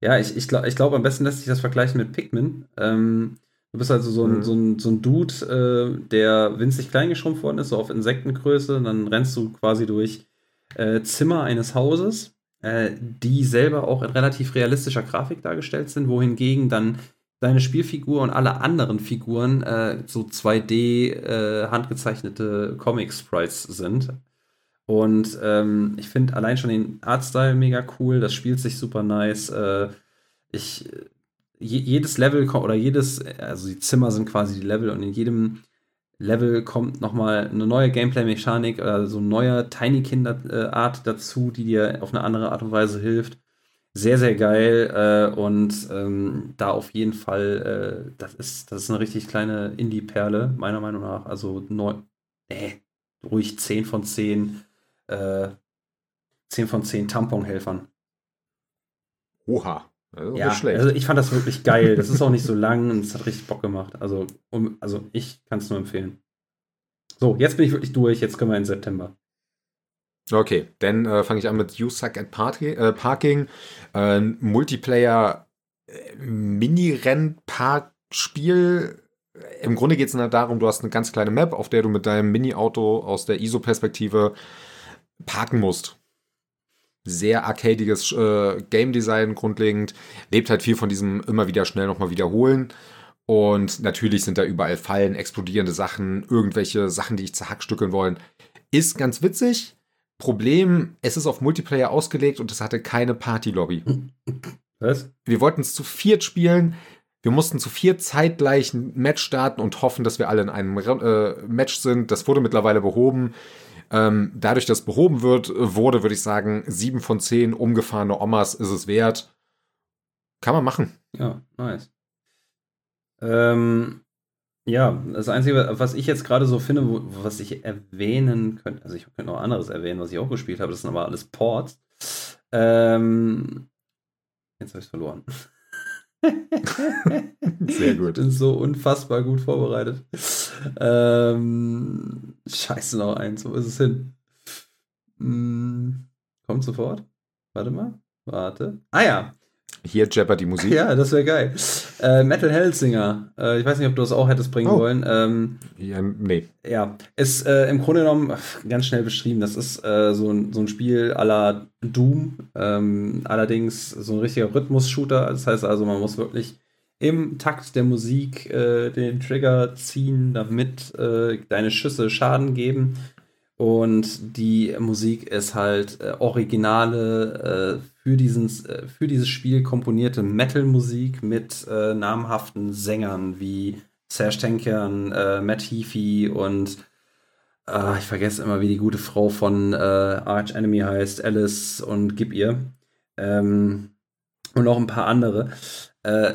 ja, ich, ich glaube, ich glaub, am besten lässt sich das vergleichen mit Pikmin. Ähm, du bist also so ein, mhm. so ein, so ein Dude, äh, der winzig klein geschrumpft worden ist, so auf Insektengröße. Und dann rennst du quasi durch äh, Zimmer eines Hauses, äh, die selber auch in relativ realistischer Grafik dargestellt sind, wohingegen dann deine Spielfigur und alle anderen Figuren äh, so 2D äh, handgezeichnete Comic-Sprites sind. Und ähm, ich finde allein schon den Artstyle mega cool, das spielt sich super nice. Äh, ich, jedes Level oder jedes, also die Zimmer sind quasi die Level und in jedem Level kommt nochmal eine neue Gameplay-Mechanik oder so ein neuer Tiny Kinder-Art dazu, die dir auf eine andere Art und Weise hilft. Sehr, sehr geil äh, und ähm, da auf jeden Fall, äh, das, ist, das ist eine richtig kleine Indie-Perle, meiner Meinung nach. Also neun, äh, ruhig 10 von 10 äh, 10 von 10 Tamponhelfern. Oha. Also ja, also ich fand das wirklich geil. Das ist auch nicht so lang und es hat richtig Bock gemacht. Also, um, also ich kann es nur empfehlen. So, jetzt bin ich wirklich durch. Jetzt können wir in September. Okay, dann äh, fange ich an mit You Suck at Party, äh, Parking. Äh, Multiplayer äh, Mini-Renn-Park-Spiel im Grunde geht es darum, du hast eine ganz kleine Map, auf der du mit deinem Mini-Auto aus der ISO-Perspektive parken musst. Sehr arcadiges äh, Game Design grundlegend. Lebt halt viel von diesem immer wieder schnell nochmal wiederholen. Und natürlich sind da überall Fallen, explodierende Sachen, irgendwelche Sachen, die ich zerhackstückeln wollen. Ist ganz witzig. Problem, es ist auf Multiplayer ausgelegt und es hatte keine Party-Lobby. (laughs) Was? Wir wollten es zu viert spielen. Wir mussten zu viert zeitgleich ein Match starten und hoffen, dass wir alle in einem äh, Match sind. Das wurde mittlerweile behoben. Ähm, dadurch, dass behoben wird, wurde, würde ich sagen, sieben von zehn umgefahrene Omas ist es wert. Kann man machen. Ja, nice. Ähm, ja, das Einzige, was ich jetzt gerade so finde, wo, was ich erwähnen könnte, also ich könnte noch anderes erwähnen, was ich auch gespielt habe, das sind aber alles Ports. Ähm, jetzt habe ich es verloren. (laughs) Sehr gut. Ich bin so unfassbar gut vorbereitet. Ähm, scheiße, noch eins. Wo ist es hin? Hm, kommt sofort. Warte mal. Warte. Ah ja. Hier Jeopardy Musik. Ja, das wäre geil. Äh, Metal Hellsinger. Äh, ich weiß nicht, ob du das auch hättest bringen oh. wollen. Ähm, ja, nee. Ja, ist äh, im Grunde genommen ganz schnell beschrieben. Das ist äh, so, ein, so ein Spiel la Doom. Ähm, allerdings so ein richtiger Rhythmus-Shooter. Das heißt also, man muss wirklich im Takt der Musik äh, den Trigger ziehen, damit äh, deine Schüsse Schaden geben. Und die Musik ist halt äh, originale, äh, für, diesen, äh, für dieses Spiel komponierte Metal-Musik mit äh, namhaften Sängern wie Serge Tankern, äh, Matt Heafy und ich vergesse immer, wie die gute Frau von Arch Enemy heißt, Alice und gib ihr. Ähm, und noch ein paar andere.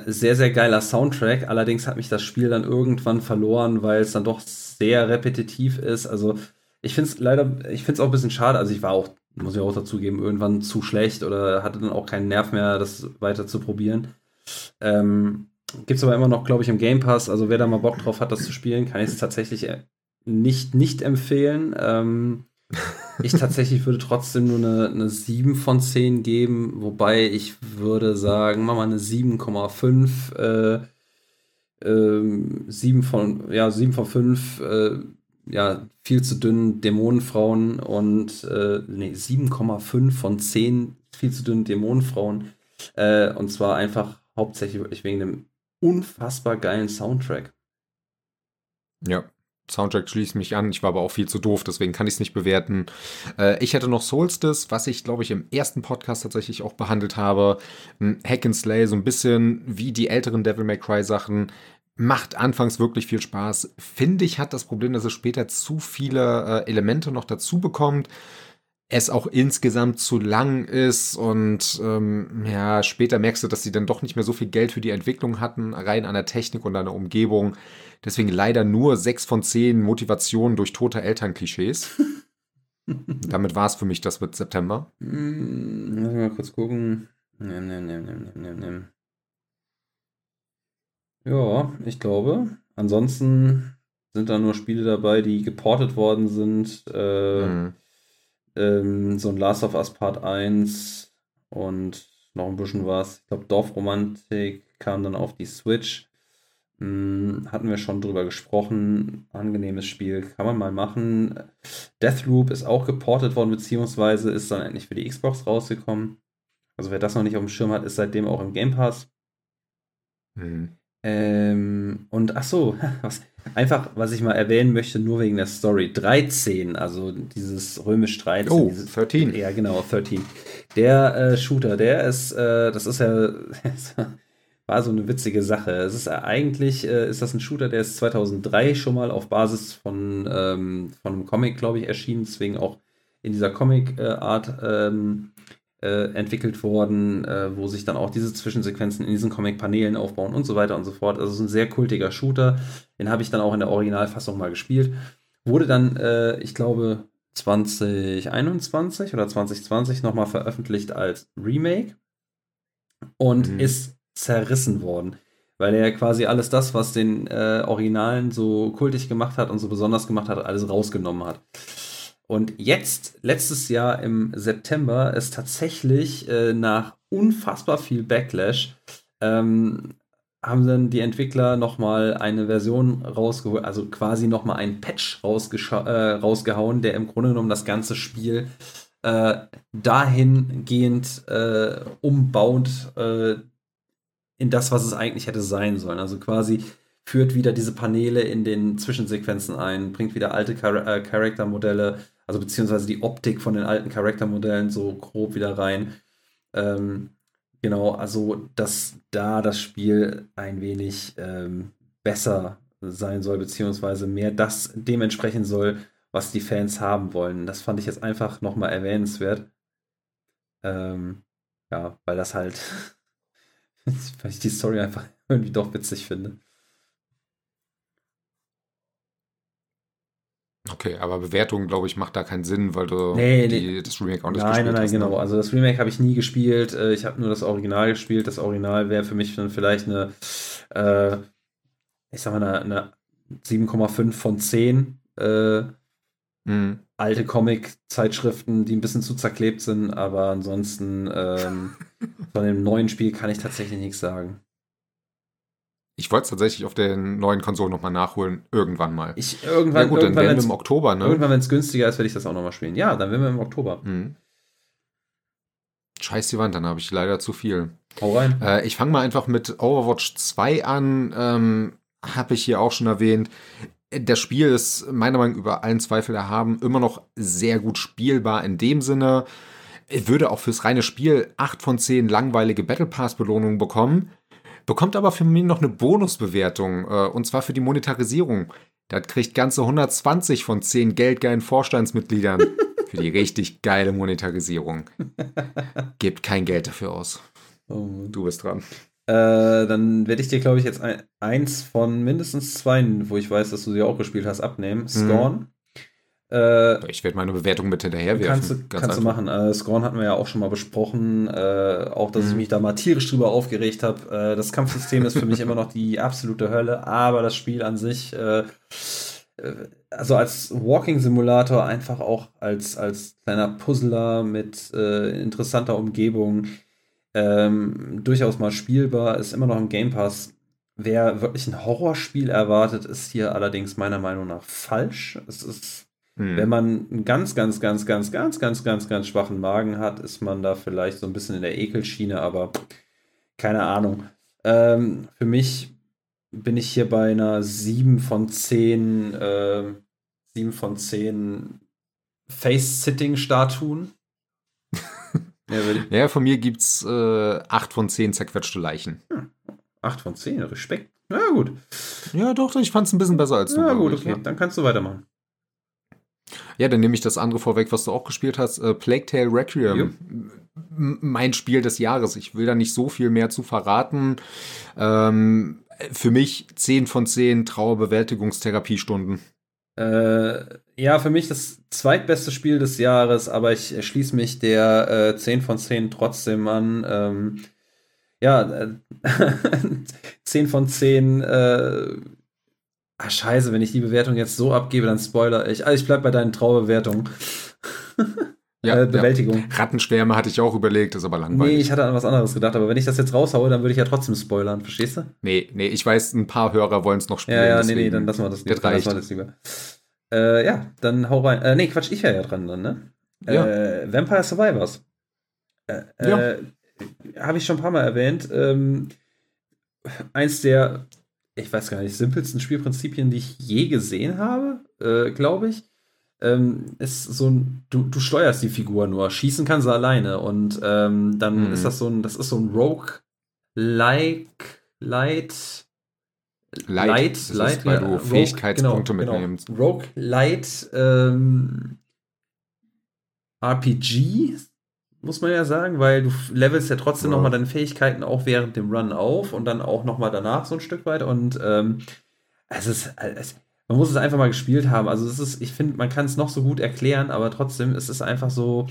sehr, sehr geiler Soundtrack. Allerdings hat mich das Spiel dann irgendwann verloren, weil es dann doch sehr repetitiv ist. Also ich finde es leider, ich finde es auch ein bisschen schade. Also ich war auch, muss ich auch dazugeben, irgendwann zu schlecht oder hatte dann auch keinen Nerv mehr, das weiter zu probieren. Ähm, Gibt es aber immer noch, glaube ich, im Game Pass. Also wer da mal Bock drauf hat, das zu spielen, kann ich es tatsächlich äh, nicht, nicht empfehlen. Ähm, (laughs) ich tatsächlich würde trotzdem nur eine, eine 7 von 10 geben, wobei ich würde sagen, mach mal eine 7,5. Äh, ähm, 7 von, ja, 7 von 5 äh, ja, viel zu dünn Dämonenfrauen und äh, nee, 7,5 von 10 viel zu dünnen Dämonenfrauen. Äh, und zwar einfach hauptsächlich wirklich wegen dem unfassbar geilen Soundtrack. Ja, Soundtrack schließt mich an. Ich war aber auch viel zu doof, deswegen kann ich es nicht bewerten. Äh, ich hätte noch Solstice, was ich, glaube ich, im ersten Podcast tatsächlich auch behandelt habe. Hack and Slay, so ein bisschen wie die älteren Devil May Cry Sachen. Macht anfangs wirklich viel Spaß. Finde ich, hat das Problem, dass es später zu viele äh, Elemente noch dazu bekommt. Es auch insgesamt zu lang ist und ähm, ja, später merkst du, dass sie dann doch nicht mehr so viel Geld für die Entwicklung hatten, rein an der Technik und an der Umgebung. Deswegen leider nur 6 von 10 Motivationen durch tote Elternklischees. (laughs) Damit war es für mich das mit September. Hm, lass mal kurz gucken. Nehm, nehm, nehm, nehm, nehm, nehm. Ja, ich glaube. Ansonsten sind da nur Spiele dabei, die geportet worden sind. Äh, mhm. ähm, so ein Last of Us Part 1 und noch ein bisschen was. Ich glaube, Dorfromantik kam dann auf die Switch. Hm, hatten wir schon drüber gesprochen. Angenehmes Spiel, kann man mal machen. Deathloop ist auch geportet worden, beziehungsweise ist dann endlich für die Xbox rausgekommen. Also wer das noch nicht auf dem Schirm hat, ist seitdem auch im Game Pass. Mhm. Ähm, und ach so, (laughs) was, einfach, was ich mal erwähnen möchte, nur wegen der Story. 13, also dieses römisch 13. Oh, dieses, 13. Ja, genau, 13. Der äh, Shooter, der ist, äh, das ist ja, (laughs) war so eine witzige Sache. Es ist eigentlich, äh, ist das ein Shooter, der ist 2003 schon mal auf Basis von, ähm, von einem Comic, glaube ich, erschienen, deswegen auch in dieser Comic-Art ähm, äh, entwickelt worden, äh, wo sich dann auch diese Zwischensequenzen in diesen Comic-Paneelen aufbauen und so weiter und so fort. Also es ist ein sehr kultiger Shooter. Den habe ich dann auch in der Originalfassung mal gespielt. Wurde dann, äh, ich glaube, 2021 oder 2020 nochmal veröffentlicht als Remake und mhm. ist zerrissen worden, weil er quasi alles das, was den äh, Originalen so kultig gemacht hat und so besonders gemacht hat, alles rausgenommen hat. Und jetzt, letztes Jahr im September, ist tatsächlich äh, nach unfassbar viel Backlash, ähm, haben dann die Entwickler nochmal eine Version rausgeholt, also quasi nochmal einen Patch äh, rausgehauen, der im Grunde genommen das ganze Spiel äh, dahingehend äh, umbaut äh, in das, was es eigentlich hätte sein sollen. Also quasi führt wieder diese Paneele in den Zwischensequenzen ein, bringt wieder alte Char äh, Charaktermodelle also beziehungsweise die Optik von den alten Charaktermodellen so grob wieder rein. Ähm, genau, also dass da das Spiel ein wenig ähm, besser sein soll, beziehungsweise mehr das dementsprechend soll, was die Fans haben wollen. Das fand ich jetzt einfach nochmal erwähnenswert. Ähm, ja, weil das halt, (laughs) weil ich die Story einfach (laughs) irgendwie doch witzig finde. Okay, aber Bewertung, glaube ich, macht da keinen Sinn, weil du nee, die, nee. das Remake auch nicht nein, gespielt nein, nein, hast. Nein, nein, genau. Also das Remake habe ich nie gespielt. Äh, ich habe nur das Original gespielt. Das Original wäre für mich dann vielleicht eine, äh, ich sag mal, eine, eine 7,5 von 10. Äh, mhm. Alte Comic-Zeitschriften, die ein bisschen zu zerklebt sind, aber ansonsten ähm, (laughs) von dem neuen Spiel kann ich tatsächlich nichts sagen. Ich wollte es tatsächlich auf den neuen Konsolen nochmal nachholen, irgendwann mal. Ich, irgendwann, ja gut, irgendwann, dann werden wir im Oktober, ne? Irgendwann, wenn es günstiger ist, werde ich das auch nochmal spielen. Ja, dann werden wir im Oktober. Mhm. Scheiß die Wand, dann habe ich leider zu viel. Hau rein. Äh, ich fange mal einfach mit Overwatch 2 an. Ähm, habe ich hier auch schon erwähnt. Das Spiel ist meiner Meinung nach über allen Zweifel erhaben, immer noch sehr gut spielbar in dem Sinne. Ich würde auch fürs reine Spiel 8 von 10 langweilige Battle Pass Belohnungen bekommen bekommt aber für mich noch eine Bonusbewertung, äh, und zwar für die Monetarisierung. Das kriegt ganze 120 von 10 geldgeilen Vorstandsmitgliedern (laughs) für die richtig geile Monetarisierung. Gebt kein Geld dafür aus. Oh. Du bist dran. Äh, dann werde ich dir, glaube ich, jetzt ein, eins von mindestens zwei, wo ich weiß, dass du sie auch gespielt hast, abnehmen. Mhm. Scorn. Äh, ich werde meine Bewertung mit hinterherwerfen. Kannst, du, kannst du machen. Äh, Scorn hatten wir ja auch schon mal besprochen. Äh, auch, dass mhm. ich mich da mal tierisch drüber aufgeregt habe. Äh, das Kampfsystem ist für mich immer noch die absolute Hölle, aber das Spiel an sich, äh, äh, also als Walking-Simulator, einfach auch als, als kleiner Puzzler mit interessanter Umgebung, ähm, durchaus mal spielbar, ist immer noch im Game Pass. Wer wirklich ein Horrorspiel erwartet, ist hier allerdings meiner Meinung nach falsch. Es ist hm. Wenn man einen ganz, ganz, ganz, ganz, ganz, ganz, ganz, ganz schwachen Magen hat, ist man da vielleicht so ein bisschen in der Ekelschiene, aber keine Ahnung. Ähm, für mich bin ich hier bei einer 7 von 10, äh, 7 von 10 Face-Sitting-Statuen. (laughs) ja, ja, von mir gibt es äh, 8 von 10 zerquetschte Leichen. Hm. 8 von 10, Respekt. Na gut. Ja, doch, ich fand es ein bisschen besser als du. Ja, gut, okay, ja. dann kannst du weitermachen. Ja, dann nehme ich das andere vorweg, was du auch gespielt hast. Äh, Plague Tale Requiem. Jupp. Mein Spiel des Jahres. Ich will da nicht so viel mehr zu verraten. Ähm, für mich 10 von 10 Trauerbewältigungstherapiestunden. Äh, ja, für mich das zweitbeste Spiel des Jahres, aber ich schließe mich der äh, 10 von 10 trotzdem an. Ähm, ja, äh, (laughs) 10 von 10. Ach, scheiße, wenn ich die Bewertung jetzt so abgebe, dann spoiler ich. Also ich bleib bei deinen Traubewertungen. Ja, (laughs) äh, Bewältigung. Ja. Rattenschwärme hatte ich auch überlegt, ist aber langweilig. Nee, ich hatte an was anderes gedacht, aber wenn ich das jetzt raushaue, dann würde ich ja trotzdem spoilern, verstehst du? Nee, nee, ich weiß, ein paar Hörer wollen es noch spielen. Ja, ja, nee, nee, dann lassen wir das, das, lassen wir das lieber. Äh, ja, dann hau rein. Äh, nee, Quatsch, ich wäre ja dran dann, ne? Ja. Äh, Vampire Survivors. Äh, ja. Äh, Habe ich schon ein paar Mal erwähnt. Ähm, eins der, ich weiß gar nicht, simpelsten Spielprinzipien, die ich je gesehen habe, äh, glaube ich ähm, ist so ein, du, du steuerst die Figur nur, schießen kann sie alleine und ähm, dann mhm. ist das so ein, das ist so ein Rogue-like, Light, Light, Light, ist, Light weil ja, du Fähigkeitspunkte genau, mitnimmst. Genau. Rogue Light ähm, RPG, muss man ja sagen, weil du levelst ja trotzdem ja. nochmal deine Fähigkeiten auch während dem Run auf und dann auch nochmal danach so ein Stück weit und ähm, es ist, es, man muss es einfach mal gespielt haben. Also es ist, ich finde, man kann es noch so gut erklären, aber trotzdem ist es einfach so,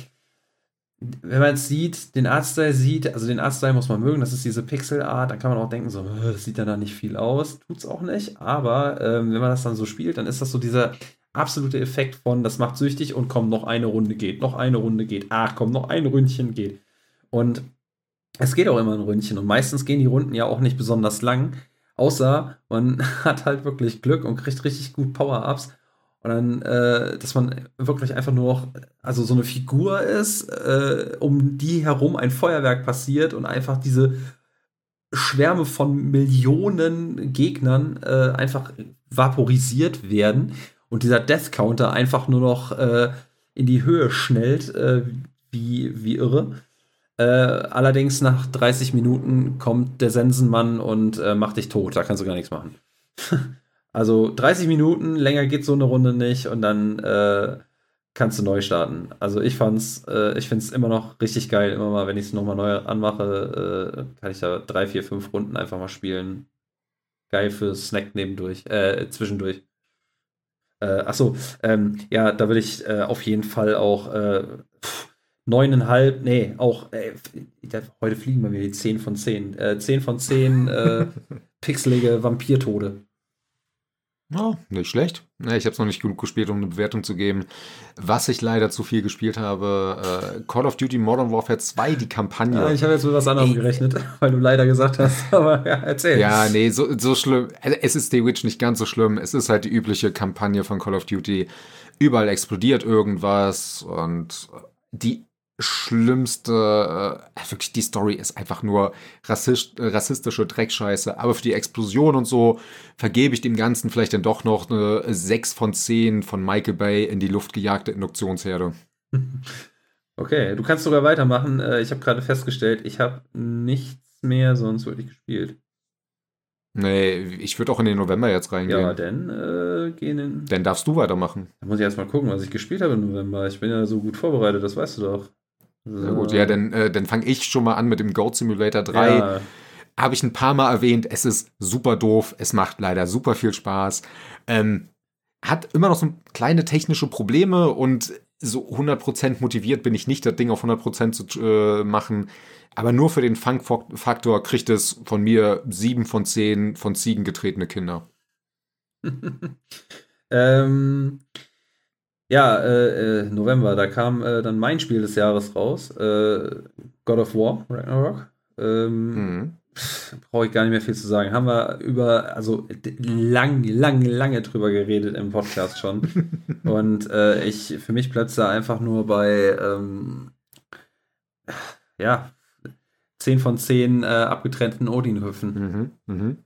wenn man es sieht, den Artstyle sieht, also den Artstyle muss man mögen, das ist diese Pixelart, dann kann man auch denken, so, äh, das sieht dann da nicht viel aus, tut es auch nicht, aber ähm, wenn man das dann so spielt, dann ist das so dieser absolute Effekt von, das macht süchtig und komm, noch eine Runde geht, noch eine Runde geht, ach komm, noch ein Ründchen geht. Und es geht auch immer ein Ründchen und meistens gehen die Runden ja auch nicht besonders lang, Außer man (laughs) hat halt wirklich Glück und kriegt richtig gut Power-Ups. Und dann, äh, dass man wirklich einfach nur noch, also so eine Figur ist, äh, um die herum ein Feuerwerk passiert und einfach diese Schwärme von Millionen Gegnern äh, einfach vaporisiert werden und dieser Death Counter einfach nur noch äh, in die Höhe schnellt, äh, wie, wie irre. Äh, allerdings nach 30 Minuten kommt der Sensenmann und äh, macht dich tot. Da kannst du gar nichts machen. (laughs) also 30 Minuten, länger geht so eine Runde nicht und dann äh, kannst du neu starten. Also ich fand's, äh, ich finde es immer noch richtig geil. Immer mal, wenn ich es nochmal neu anmache, äh, kann ich da drei, vier, fünf Runden einfach mal spielen. Geil für Snack nebendurch, äh, zwischendurch. Äh, achso, ähm, ja, da will ich äh, auf jeden Fall auch äh, neuneinhalb, nee, auch, äh, heute fliegen wir mir die 10 von 10. Äh, 10 von 10 äh, (laughs) pixelige Vampirtode. Ja, nicht schlecht. Ich habe es noch nicht genug gespielt, um eine Bewertung zu geben. Was ich leider zu viel gespielt habe, äh, Call of Duty Modern Warfare 2, die Kampagne. Ja, ich habe jetzt mit was anderem gerechnet, (laughs) weil du leider gesagt hast. (laughs) Aber ja, erzähl. Ja, nee, so, so schlimm. Es ist The Witch nicht ganz so schlimm. Es ist halt die übliche Kampagne von Call of Duty. Überall explodiert irgendwas und die schlimmste, äh, wirklich die Story ist einfach nur rassist, rassistische Dreckscheiße. Aber für die Explosion und so vergebe ich dem Ganzen vielleicht dann doch noch eine 6 von 10 von Michael Bay in die Luft gejagte Induktionsherde. (laughs) Okay, du kannst sogar weitermachen. Äh, ich habe gerade festgestellt, ich habe nichts mehr sonst wirklich gespielt. Nee, ich würde auch in den November jetzt reingehen. Ja, dann äh, gehen in. Dann darfst du weitermachen. Da muss ich erstmal gucken, was ich gespielt habe im November. Ich bin ja so gut vorbereitet, das weißt du doch. Ja gut, ja, dann, äh, dann fange ich schon mal an mit dem Goat Simulator 3. Ja. Habe ich ein paar Mal erwähnt, es ist super doof, es macht leider super viel Spaß. Ähm, hat immer noch so kleine technische Probleme und so 100% motiviert bin ich nicht, das Ding auf 100% zu äh, machen. Aber nur für den Funk-Faktor kriegt es von mir 7 von 10 von Ziegen getretene Kinder. (laughs) ähm, ja, äh, äh, November, da kam äh, dann mein Spiel des Jahres raus, äh, God of War, Ragnarok. Ähm, mhm. Brauche ich gar nicht mehr viel zu sagen. Haben wir über, also lang, lang, lange drüber geredet im Podcast schon. (laughs) Und äh, ich, für mich bleibt es da einfach nur bei, ähm, ja, 10 von 10 äh, abgetrennten Odin-Höfen. Mhm, mhm.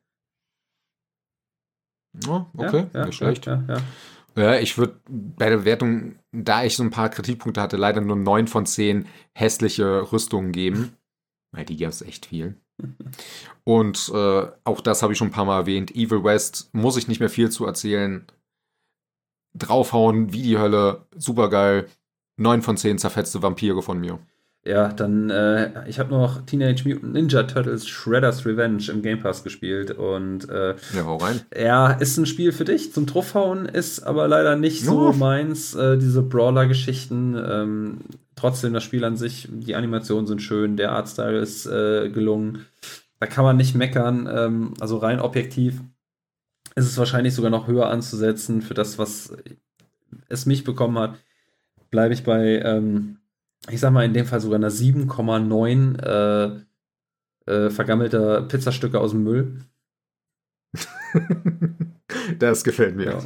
Oh, okay, ja, ja, nicht schlecht. Ja, ja, ja, ich würde bei der Bewertung, da ich so ein paar Kritikpunkte hatte, leider nur 9 von 10 hässliche Rüstungen geben. Weil die gab es echt viel. Und äh, auch das habe ich schon ein paar Mal erwähnt. Evil West muss ich nicht mehr viel zu erzählen. Draufhauen wie die Hölle, super geil. 9 von 10 zerfetzte Vampire von mir. Ja, dann, äh, ich habe noch Teenage Mutant Ninja Turtles Shredder's Revenge im Game Pass gespielt und äh, ja, hau rein. Ja, ist ein Spiel für dich zum Truffhauen, ist aber leider nicht so oh. meins, äh, diese Brawler-Geschichten. Ähm, trotzdem das Spiel an sich, die Animationen sind schön, der Artstyle ist äh, gelungen. Da kann man nicht meckern, ähm, also rein objektiv ist es wahrscheinlich sogar noch höher anzusetzen für das, was es mich bekommen hat. Bleibe ich bei ähm, ich sag mal in dem Fall sogar eine 7,9 äh, äh, vergammelter Pizzastücke aus dem Müll. (laughs) das gefällt mir.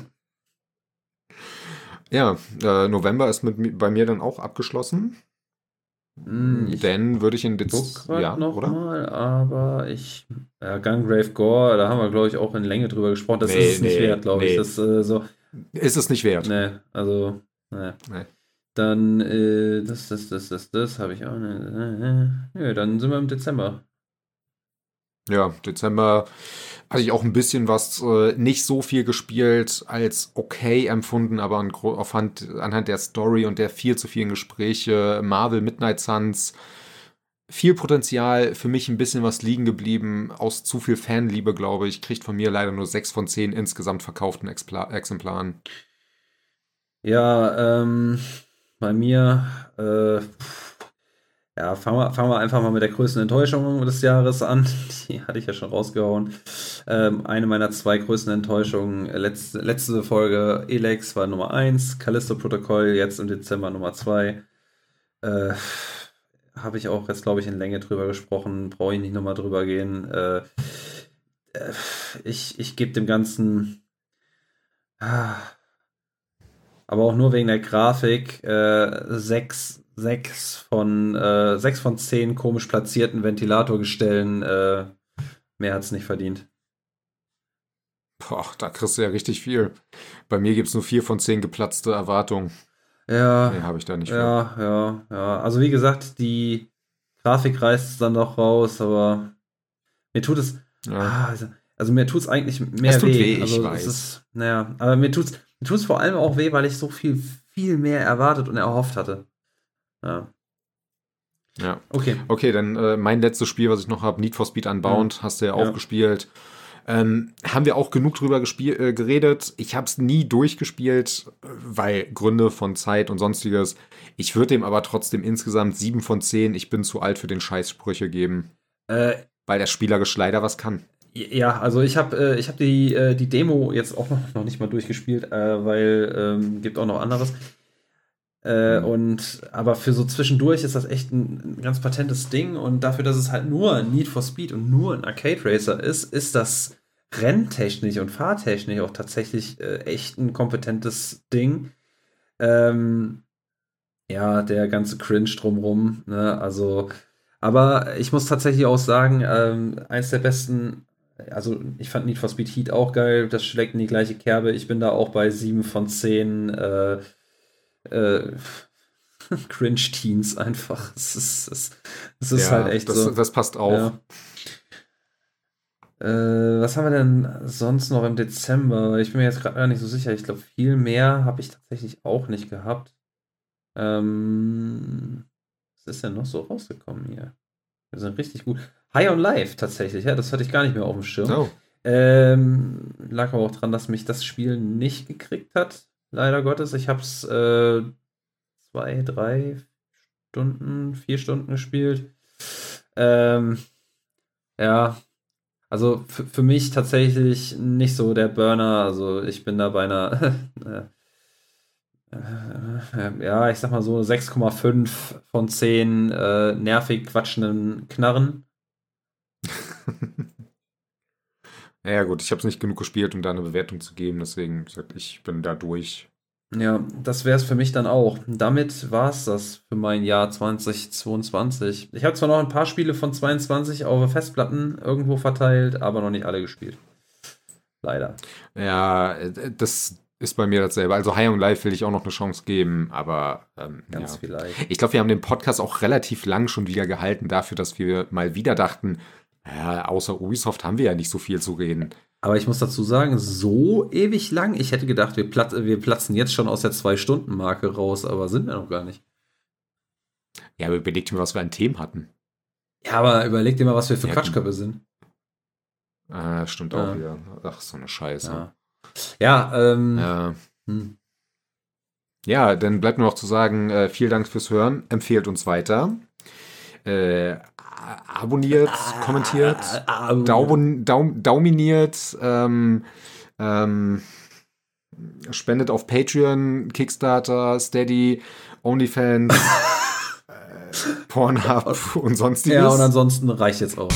Ja, ja äh, November ist mit, bei mir dann auch abgeschlossen. Hm, ich Denn würde ich in Dezember. Ja, noch oder? Mal, aber ich. Ja, Gungrave Gore, da haben wir, glaube ich, auch in Länge drüber gesprochen. Das nee, ist es nee, nicht wert, glaube nee. ich. Das, äh, so, ist es nicht wert? Nee, also. Nee. nee. Dann, äh, das, das, das, das, das habe ich auch. Ja, dann sind wir im Dezember. Ja, Dezember hatte ich auch ein bisschen was, äh, nicht so viel gespielt, als okay empfunden, aber an, aufhand, anhand der Story und der viel zu vielen Gespräche, Marvel Midnight Suns, viel Potenzial, für mich ein bisschen was liegen geblieben, aus zu viel Fanliebe, glaube ich, kriegt von mir leider nur sechs von zehn insgesamt verkauften Exemplaren. Ja, ähm, bei mir, äh, ja, fangen wir, fangen wir einfach mal mit der größten Enttäuschung des Jahres an. (laughs) Die hatte ich ja schon rausgehauen. Ähm, eine meiner zwei größten Enttäuschungen, letzte, letzte Folge Elex war Nummer 1, Callisto-Protokoll jetzt im Dezember Nummer 2. Äh, Habe ich auch jetzt, glaube ich, in Länge drüber gesprochen, brauche ich nicht nochmal drüber gehen. Äh, äh ich ich gebe dem Ganzen. Ah, aber auch nur wegen der Grafik äh, sechs, sechs von äh, sechs von zehn komisch platzierten Ventilatorgestellen. Äh, mehr hat es nicht verdient. Boah, da kriegst du ja richtig viel. Bei mir gibt es nur vier von zehn geplatzte Erwartungen. Ja. Nee, habe ich da nicht. Ja, viel. ja, ja. Also wie gesagt, die Grafik reißt es dann doch raus, aber mir tut es. Ja. Ah, also, also, mir tut es eigentlich mehr es tut weh. weh also, ich weiß. Ist, naja, aber mir tut es mir tut es vor allem auch weh, weil ich so viel, viel mehr erwartet und erhofft hatte. Ja. Ja. Okay. Okay, dann äh, mein letztes Spiel, was ich noch habe, Need for Speed Unbound, ja. hast du ja auch ja. gespielt. Ähm, haben wir auch genug drüber äh, geredet. Ich habe es nie durchgespielt, weil Gründe von Zeit und sonstiges. Ich würde dem aber trotzdem insgesamt 7 von 10, ich bin zu alt für den Scheißsprüche geben. Äh, weil der spielerisch leider was kann. Ja, also ich habe äh, hab die, äh, die Demo jetzt auch noch, noch nicht mal durchgespielt, äh, weil ähm, gibt auch noch anderes. Äh, mhm. Und aber für so zwischendurch ist das echt ein, ein, ganz patentes Ding und dafür, dass es halt nur Need for Speed und nur ein Arcade Racer ist, ist das renntechnisch und fahrtechnisch auch tatsächlich äh, echt ein kompetentes Ding. Ähm, ja, der ganze Cringe drumrum, ne? Also, aber ich muss tatsächlich auch sagen, ähm, eins der besten also ich fand Need for Speed Heat auch geil, das schlägt in die gleiche Kerbe. Ich bin da auch bei 7 von 10 äh, äh, (laughs) Cringe-Teens einfach. Es ist, es, es ist ja, halt echt das, so. Das passt auch. Ja. Äh, was haben wir denn sonst noch im Dezember? Ich bin mir jetzt gerade gar nicht so sicher. Ich glaube, viel mehr habe ich tatsächlich auch nicht gehabt. Ähm, was ist denn noch so rausgekommen hier? Wir sind richtig gut. High on Life tatsächlich, ja, das hatte ich gar nicht mehr auf dem Schirm. Oh. Ähm, lag aber auch dran, dass mich das Spiel nicht gekriegt hat, leider Gottes. Ich habe es äh, zwei, drei Stunden, vier Stunden gespielt. Ähm, ja, also für mich tatsächlich nicht so der Burner. Also ich bin da bei einer, (laughs) äh, äh, ja, ich sag mal so 6,5 von 10 äh, nervig quatschenden Knarren. (laughs) ja, gut, ich habe es nicht genug gespielt, um da eine Bewertung zu geben, deswegen ich bin da durch. Ja, das wäre es für mich dann auch. Damit war es das für mein Jahr 2022. Ich habe zwar noch ein paar Spiele von 22 auf Festplatten irgendwo verteilt, aber noch nicht alle gespielt. Leider. Ja, das ist bei mir dasselbe. Also High on Life will ich auch noch eine Chance geben, aber ähm, ganz ja. vielleicht. Ich glaube, wir haben den Podcast auch relativ lang schon wieder gehalten dafür, dass wir mal wieder dachten, ja, außer Ubisoft haben wir ja nicht so viel zu reden. Aber ich muss dazu sagen, so ewig lang. Ich hätte gedacht, wir, platz, wir platzen jetzt schon aus der Zwei-Stunden-Marke raus, aber sind wir noch gar nicht. Ja, aber überleg dir mal, was wir an Themen hatten. Ja, aber überleg dir mal, was wir für ja, Quatschköpfe sind. Ah, stimmt ja. auch wieder. Ach, so eine Scheiße. Ja, ja ähm. Ja. Hm. Ja, dann bleibt nur noch zu sagen, äh, vielen Dank fürs Hören. Empfehlt uns weiter. Äh, abonniert, ah, kommentiert, ah, daum, daum, dauminiert, ähm, ähm, spendet auf Patreon, Kickstarter, Steady, OnlyFans, (laughs) äh, Pornhub und sonstiges. Ja, und ansonsten reicht jetzt auch.